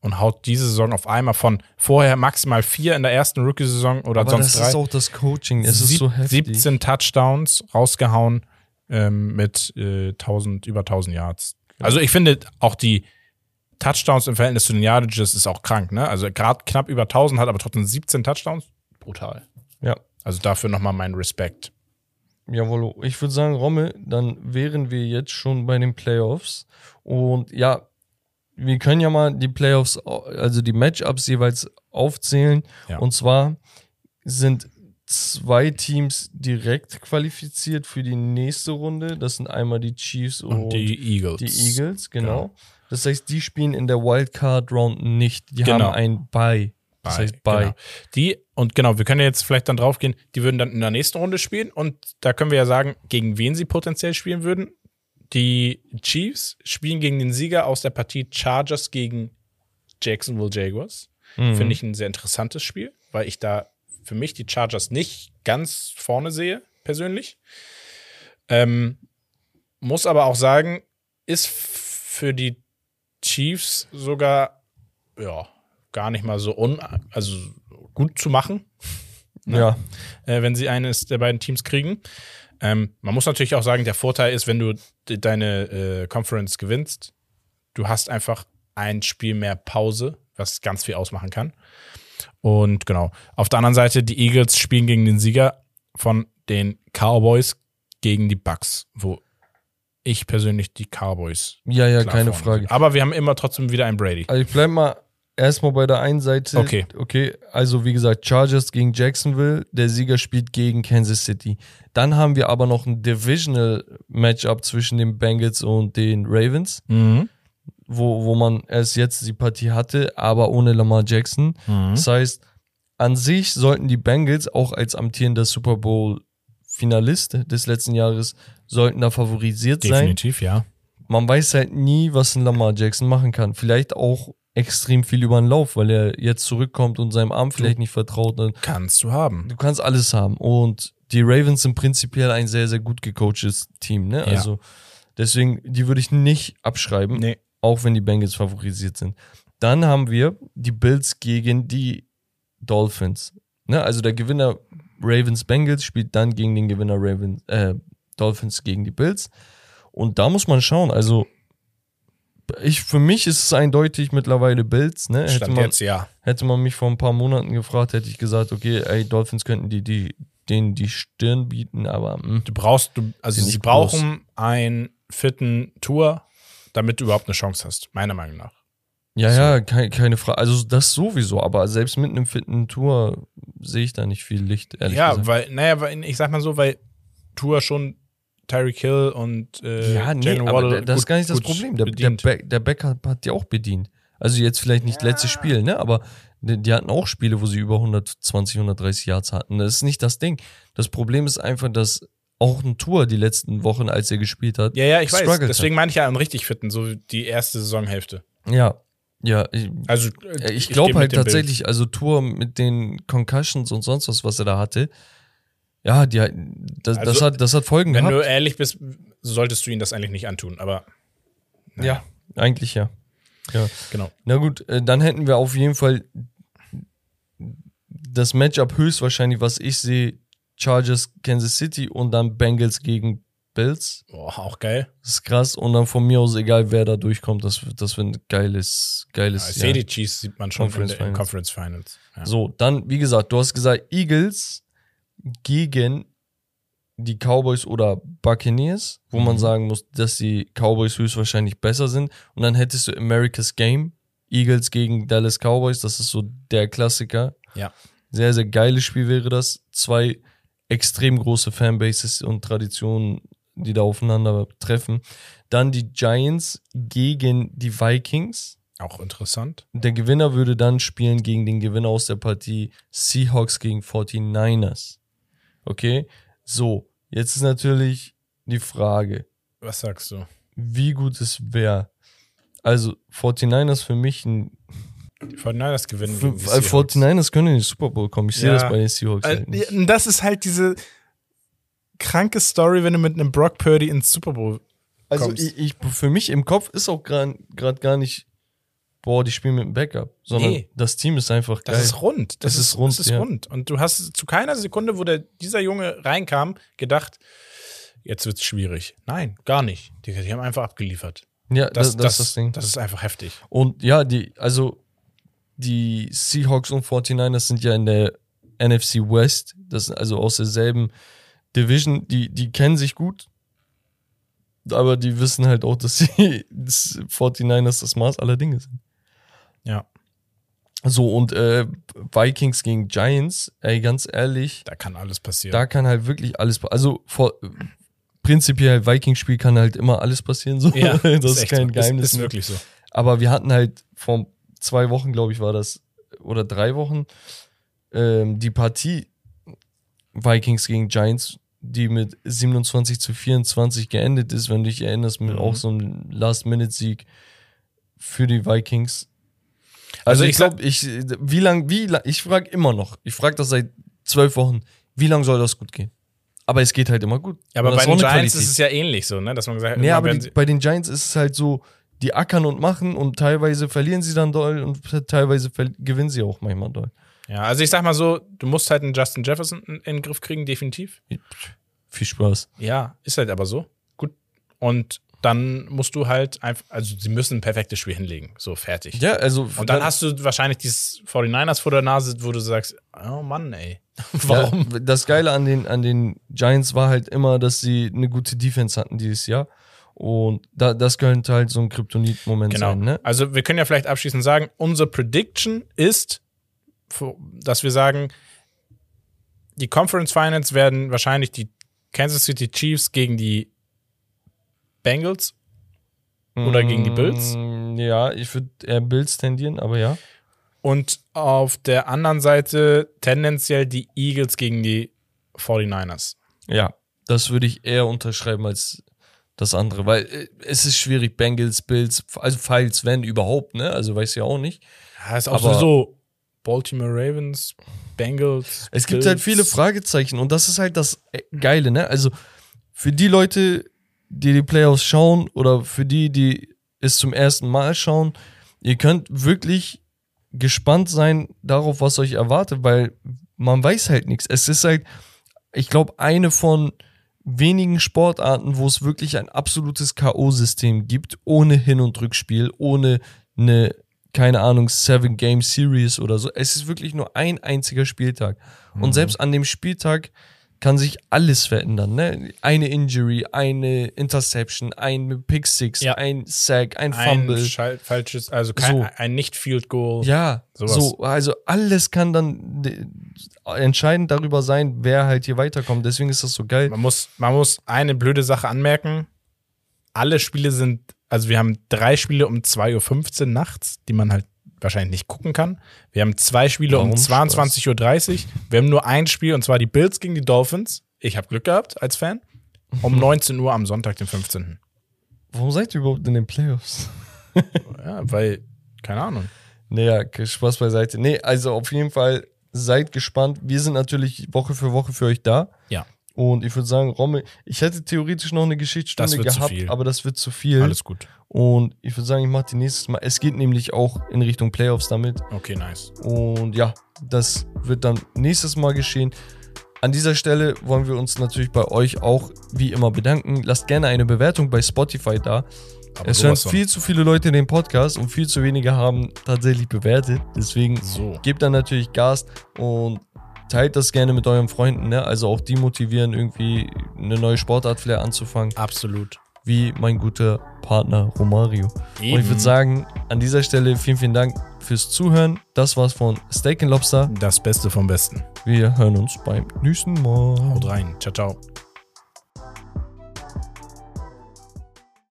und haut diese Saison auf einmal von vorher maximal vier in der ersten Rookie-Saison oder Aber sonst das drei. ist auch das Coaching, es ist so heftig. 17 Touchdowns rausgehauen ähm, mit äh, 1000, über 1000 Yards. Also ich finde auch die Touchdowns im Verhältnis zu den Yardages ist auch krank, ne? Also gerade knapp über 1000 hat aber trotzdem 17 Touchdowns. Brutal. Ja. Also dafür nochmal mein Respekt. Jawohl, ich würde sagen, Rommel, dann wären wir jetzt schon bei den Playoffs. Und ja, wir können ja mal die Playoffs, also die Matchups jeweils aufzählen. Ja. Und zwar sind zwei Teams direkt qualifiziert für die nächste Runde. Das sind einmal die Chiefs und, Und die Eagles. die Eagles, genau. Genau. Das heißt, die spielen in der Wildcard Round nicht. Die Genau. haben ein Bye. Das Bei, heißt Bye. Genau. Die, und genau, wir können jetzt vielleicht dann drauf gehen, die würden dann in der nächsten Runde spielen und da können wir ja sagen, gegen wen sie potenziell spielen würden. Die Chiefs spielen gegen den Sieger aus der Partie Chargers gegen Jacksonville Jaguars. Mhm. Finde ich ein sehr interessantes Spiel, weil ich da für mich die Chargers nicht ganz vorne sehe, persönlich. Ähm, muss aber auch sagen, ist für die Chiefs sogar ja, gar nicht mal so un also gut zu machen, ne? Ja. äh, wenn sie eines der beiden Teams kriegen. Ähm, man muss natürlich auch sagen, der Vorteil ist, wenn du de- deine äh, Conference gewinnst, du hast einfach ein Spiel mehr Pause, was ganz viel ausmachen kann. Und genau. Auf der anderen Seite, die Eagles spielen gegen den Sieger von den Cowboys gegen die Bucks, wo ich persönlich die Cowboys. Ja, ja, keine Frage. sehe. Aber wir haben immer trotzdem wieder einen Brady. Also ich bleib mal erstmal bei der einen Seite. Okay. Okay, also wie gesagt, Chargers gegen Jacksonville, der Sieger spielt gegen Kansas City. Dann haben wir aber noch ein Divisional Matchup zwischen den Bengals und den Ravens, Mhm. wo, wo man erst jetzt die Partie hatte, aber ohne Lamar Jackson. Mhm. Das heißt, an sich sollten die Bengals auch als amtierender Super Bowl Finalist des letzten Jahres sollten da favorisiert sein Definitiv, ja. man weiß halt nie, was ein Lamar Jackson machen kann. Vielleicht auch extrem viel über den Lauf, weil er jetzt zurückkommt und seinem Arm vielleicht nicht vertraut. Und Kannst du haben. Du kannst alles haben. Und die Ravens sind prinzipiell ein sehr, sehr gut gecoachtes Team. Ne? Ja. Also deswegen, die würde ich nicht abschreiben, Nee. auch wenn die Bengals favorisiert sind. Dann haben wir die Bills gegen die Dolphins. Ne? Also der Gewinner Ravens Bengals spielt dann gegen den Gewinner Ravens, äh, Dolphins gegen die Bills. Und da muss man schauen. Also ich, für mich ist es eindeutig mittlerweile Bills. Ne? Hätte man, jetzt ja. Hätte man mich vor ein paar Monaten gefragt, hätte ich gesagt, okay, ey, Dolphins könnten die, die, denen die Stirn bieten, aber mm, Du brauchst, du, also sie brauchen einen fitten Tour, damit du überhaupt eine Chance hast, meiner Meinung nach. Ja, ja, keine, keine Frage. Also das sowieso, aber selbst mit einem fitten Tour sehe ich da nicht viel Licht, ehrlich ja, gesagt. weil, naja, weil, ich sag mal so, weil Tour schon Tyreek Hill und äh, ja, nee, Jalen aber Waddle das ist gar nicht das Problem. Der, der, bedient. Back, der Backup hat die auch bedient. Also jetzt vielleicht nicht letztes Spiel, ne? Aber die, die hatten auch Spiele, wo sie über 120, 130 Yards hatten. Das ist nicht das Ding. Das Problem ist einfach, dass auch ein Tour die letzten Wochen, als er gespielt hat, ja, ja, ich weiß. Deswegen meine ich ja einen richtig fitten, so die erste Saisonhälfte. Ja, ja, ich, Also äh, ich geh glaube halt dem Bild. tatsächlich, also Tour mit den Concussions und sonst was, was er da hatte, ja, die, das, das, Also, hat, das hat Folgen Wenn gehabt. du ehrlich bist, solltest du ihn das eigentlich nicht antun, aber ja, eigentlich ja. ja. genau. Na gut, äh, dann hätten wir auf jeden Fall das Matchup höchstwahrscheinlich, was ich sehe, Chargers, Kansas City und dann Bengals gegen Bills. Boah, auch geil. Das ist krass. Und dann von mir aus, egal wer da durchkommt, das, wird- das wird ein geiles, geiles Ja, ich sehe die Chiefs, sieht man schon Conference in der, in Finals. Conference Finals. Ja. So, dann, wie gesagt, du hast gesagt, Eagles gegen die Cowboys oder Buccaneers, wo man Mhm. sagen muss, dass die Cowboys höchstwahrscheinlich besser sind. Und dann hättest du America's Game, Eagles gegen Dallas Cowboys, das ist so der Klassiker. Ja. Sehr, sehr geiles Spiel wäre das. Zwei extrem große Fanbases und Traditionen, die da aufeinander treffen. Dann die Giants gegen die Vikings. Auch interessant. Der Gewinner würde dann spielen gegen den Gewinner aus der Partie Seahawks gegen 49ers. Okay? So, jetzt ist natürlich die Frage, Was sagst du? wie gut es wäre. Also, 49ers für mich ein. Die 49ers gewinnen. Für, gegen die äh, Seahawks. 49ers können in den Super Bowl kommen. Ich sehe Ja. das bei den Seahawks. Äh, halt Das ist halt diese kranke Story, wenn du mit einem Brock Purdy ins Super Bowl Also, kommst. ich, ich, für mich im Kopf ist auch gerade gar nicht, boah, die spielen mit dem Backup, sondern Nee. das Team ist einfach Das geil. ist rund. Das, Das ist, ist rund, Das ist ja. rund. Und du hast zu keiner Sekunde, wo der, dieser Junge reinkam, gedacht, jetzt wird's schwierig. Nein, gar nicht. Die, die haben einfach abgeliefert. ja, Das, das, das, ist das Ding. das ist einfach heftig. Und ja, die, also die Seahawks und 49ers sind ja in der NFC West, das sind also aus derselben Division, die, die kennen sich gut, aber die wissen halt auch, dass (laughs) die dass 49ers das Maß aller Dinge sind. Ja. So, und äh, Vikings gegen Giants, ey, ganz ehrlich, Da kann alles passieren. da kann halt wirklich alles, also vor, prinzipiell Vikings-Spiel kann halt immer alles passieren, so. ja, (laughs) das ist, echt kein so. Geheimnis. Ist, ist wirklich so. Aber wir hatten halt vor zwei Wochen, glaube ich, war das, oder drei Wochen, ähm, die Partie Vikings gegen Giants, die mit 27 zu 24 geendet ist, wenn du dich erinnerst, mit Mhm. auch so einem Last-Minute-Sieg für die Vikings. Also Also, ich glaube, ich, wie lang, wie lang, ich frage immer noch, ich frage das seit zwölf Wochen. Wie lange soll das gut gehen? Aber es geht halt immer gut. Aber Und bei den Giants Qualität. ist es ja ähnlich so, ne? Dass man gesagt hat, Nee, aber die, bei den Giants ist es halt so, die ackern und machen und teilweise verlieren sie dann doll und teilweise gewinnen sie auch manchmal doll. Ja, also ich sag mal so, du musst halt einen Justin Jefferson in, den Griff kriegen, definitiv. Viel Spaß. Ja, ist halt aber so. Gut. Und dann musst du halt einfach, also sie müssen ein perfektes Spiel hinlegen. So, fertig. Ja, also. Und dann hast du wahrscheinlich dieses 49ers vor der Nase, wo du sagst, oh Mann, ey. (laughs) Warum? Ja, das Geile an den, an den Giants war halt immer, dass sie eine gute Defense hatten dieses Jahr. Und da, das könnte halt so ein Kryptonit-Moment Genau. sein, ne? Also wir können ja vielleicht abschließend sagen, unsere Prediction ist, dass wir sagen, die Conference Finals werden wahrscheinlich die Kansas City Chiefs gegen die Bengals oder gegen die Bills. Mm, Ja, ich würde eher Bills tendieren, aber ja. und auf der anderen Seite tendenziell die Eagles gegen die 49ers. Ja, das würde ich eher unterschreiben als das andere, weil äh, es ist schwierig, Bengals, Bills, also falls, wenn überhaupt, ne? Also weiß ja auch nicht. Ja, ist auch Aber- sowieso Baltimore Ravens, Bengals. Es gibt Bills. halt viele Fragezeichen und das ist halt das äh, Geile, ne? Also für die Leute, die die Playoffs schauen oder für die, die es zum ersten Mal schauen, ihr könnt wirklich gespannt sein darauf, was euch erwartet, weil man weiß halt nichts. Es ist halt, ich glaube, eine von wenigen Sportarten, wo es wirklich ein absolutes K.O.-System gibt, ohne Hin- und Rückspiel, ohne eine, keine Ahnung, Seven-Game-Series oder so. Es ist wirklich nur ein einziger Spieltag. Und selbst an dem Spieltag kann sich alles verändern. Ne? Eine Injury, eine Interception, ein Pick Six, Ja. ein Sack, ein ein Fumble. Schall- falsches, also kein, So. ein Nicht-Field-Goal. Ja, Sowas. so, also alles kann dann de- entscheidend darüber sein, wer halt hier weiterkommt. Deswegen ist das so geil. Man muss, man muss eine blöde Sache anmerken. Alle Spiele sind, also wir haben drei Spiele um 2.15 Uhr nachts, die man halt wahrscheinlich nicht gucken kann. Wir haben zwei Spiele um Warum 22.30 Uhr. Wir haben nur ein Spiel und zwar die Bills gegen die Dolphins. Ich habe Glück gehabt als Fan. Um (laughs) 19 Uhr am Sonntag, den 15. Warum seid ihr überhaupt in den Playoffs? (laughs) Ja, weil, keine Ahnung. Naja, Spaß beiseite. Nee, also auf jeden Fall seid gespannt. Wir sind natürlich Woche für Woche für euch da. Ja, Und ich würde sagen, Rommel, ich hätte theoretisch noch eine Geschichtsstunde gehabt, aber das wird zu viel. alles gut. Und ich würde sagen, ich mache die nächstes Mal. Es geht nämlich auch in Richtung Playoffs damit. Okay, nice. Und ja, das wird dann nächstes Mal geschehen. An dieser Stelle wollen wir uns natürlich bei euch auch wie immer bedanken. Lasst gerne eine Bewertung bei Spotify da. Aber es hören viel zu viele Leute den Podcast und viel zu wenige haben tatsächlich bewertet. Deswegen So. gebt dann natürlich Gas und teilt das gerne mit euren Freunden. Ne? Also auch die motivieren, irgendwie eine neue Sportart vielleicht anzufangen, Absolut. wie mein guter Partner Romario. Und ich Eben. würde sagen, an dieser Stelle vielen, vielen Dank fürs Zuhören. Das war's von Steak Lobster. Das Beste vom Besten. Wir hören uns beim nächsten Mal. Haut rein. Ciao, ciao.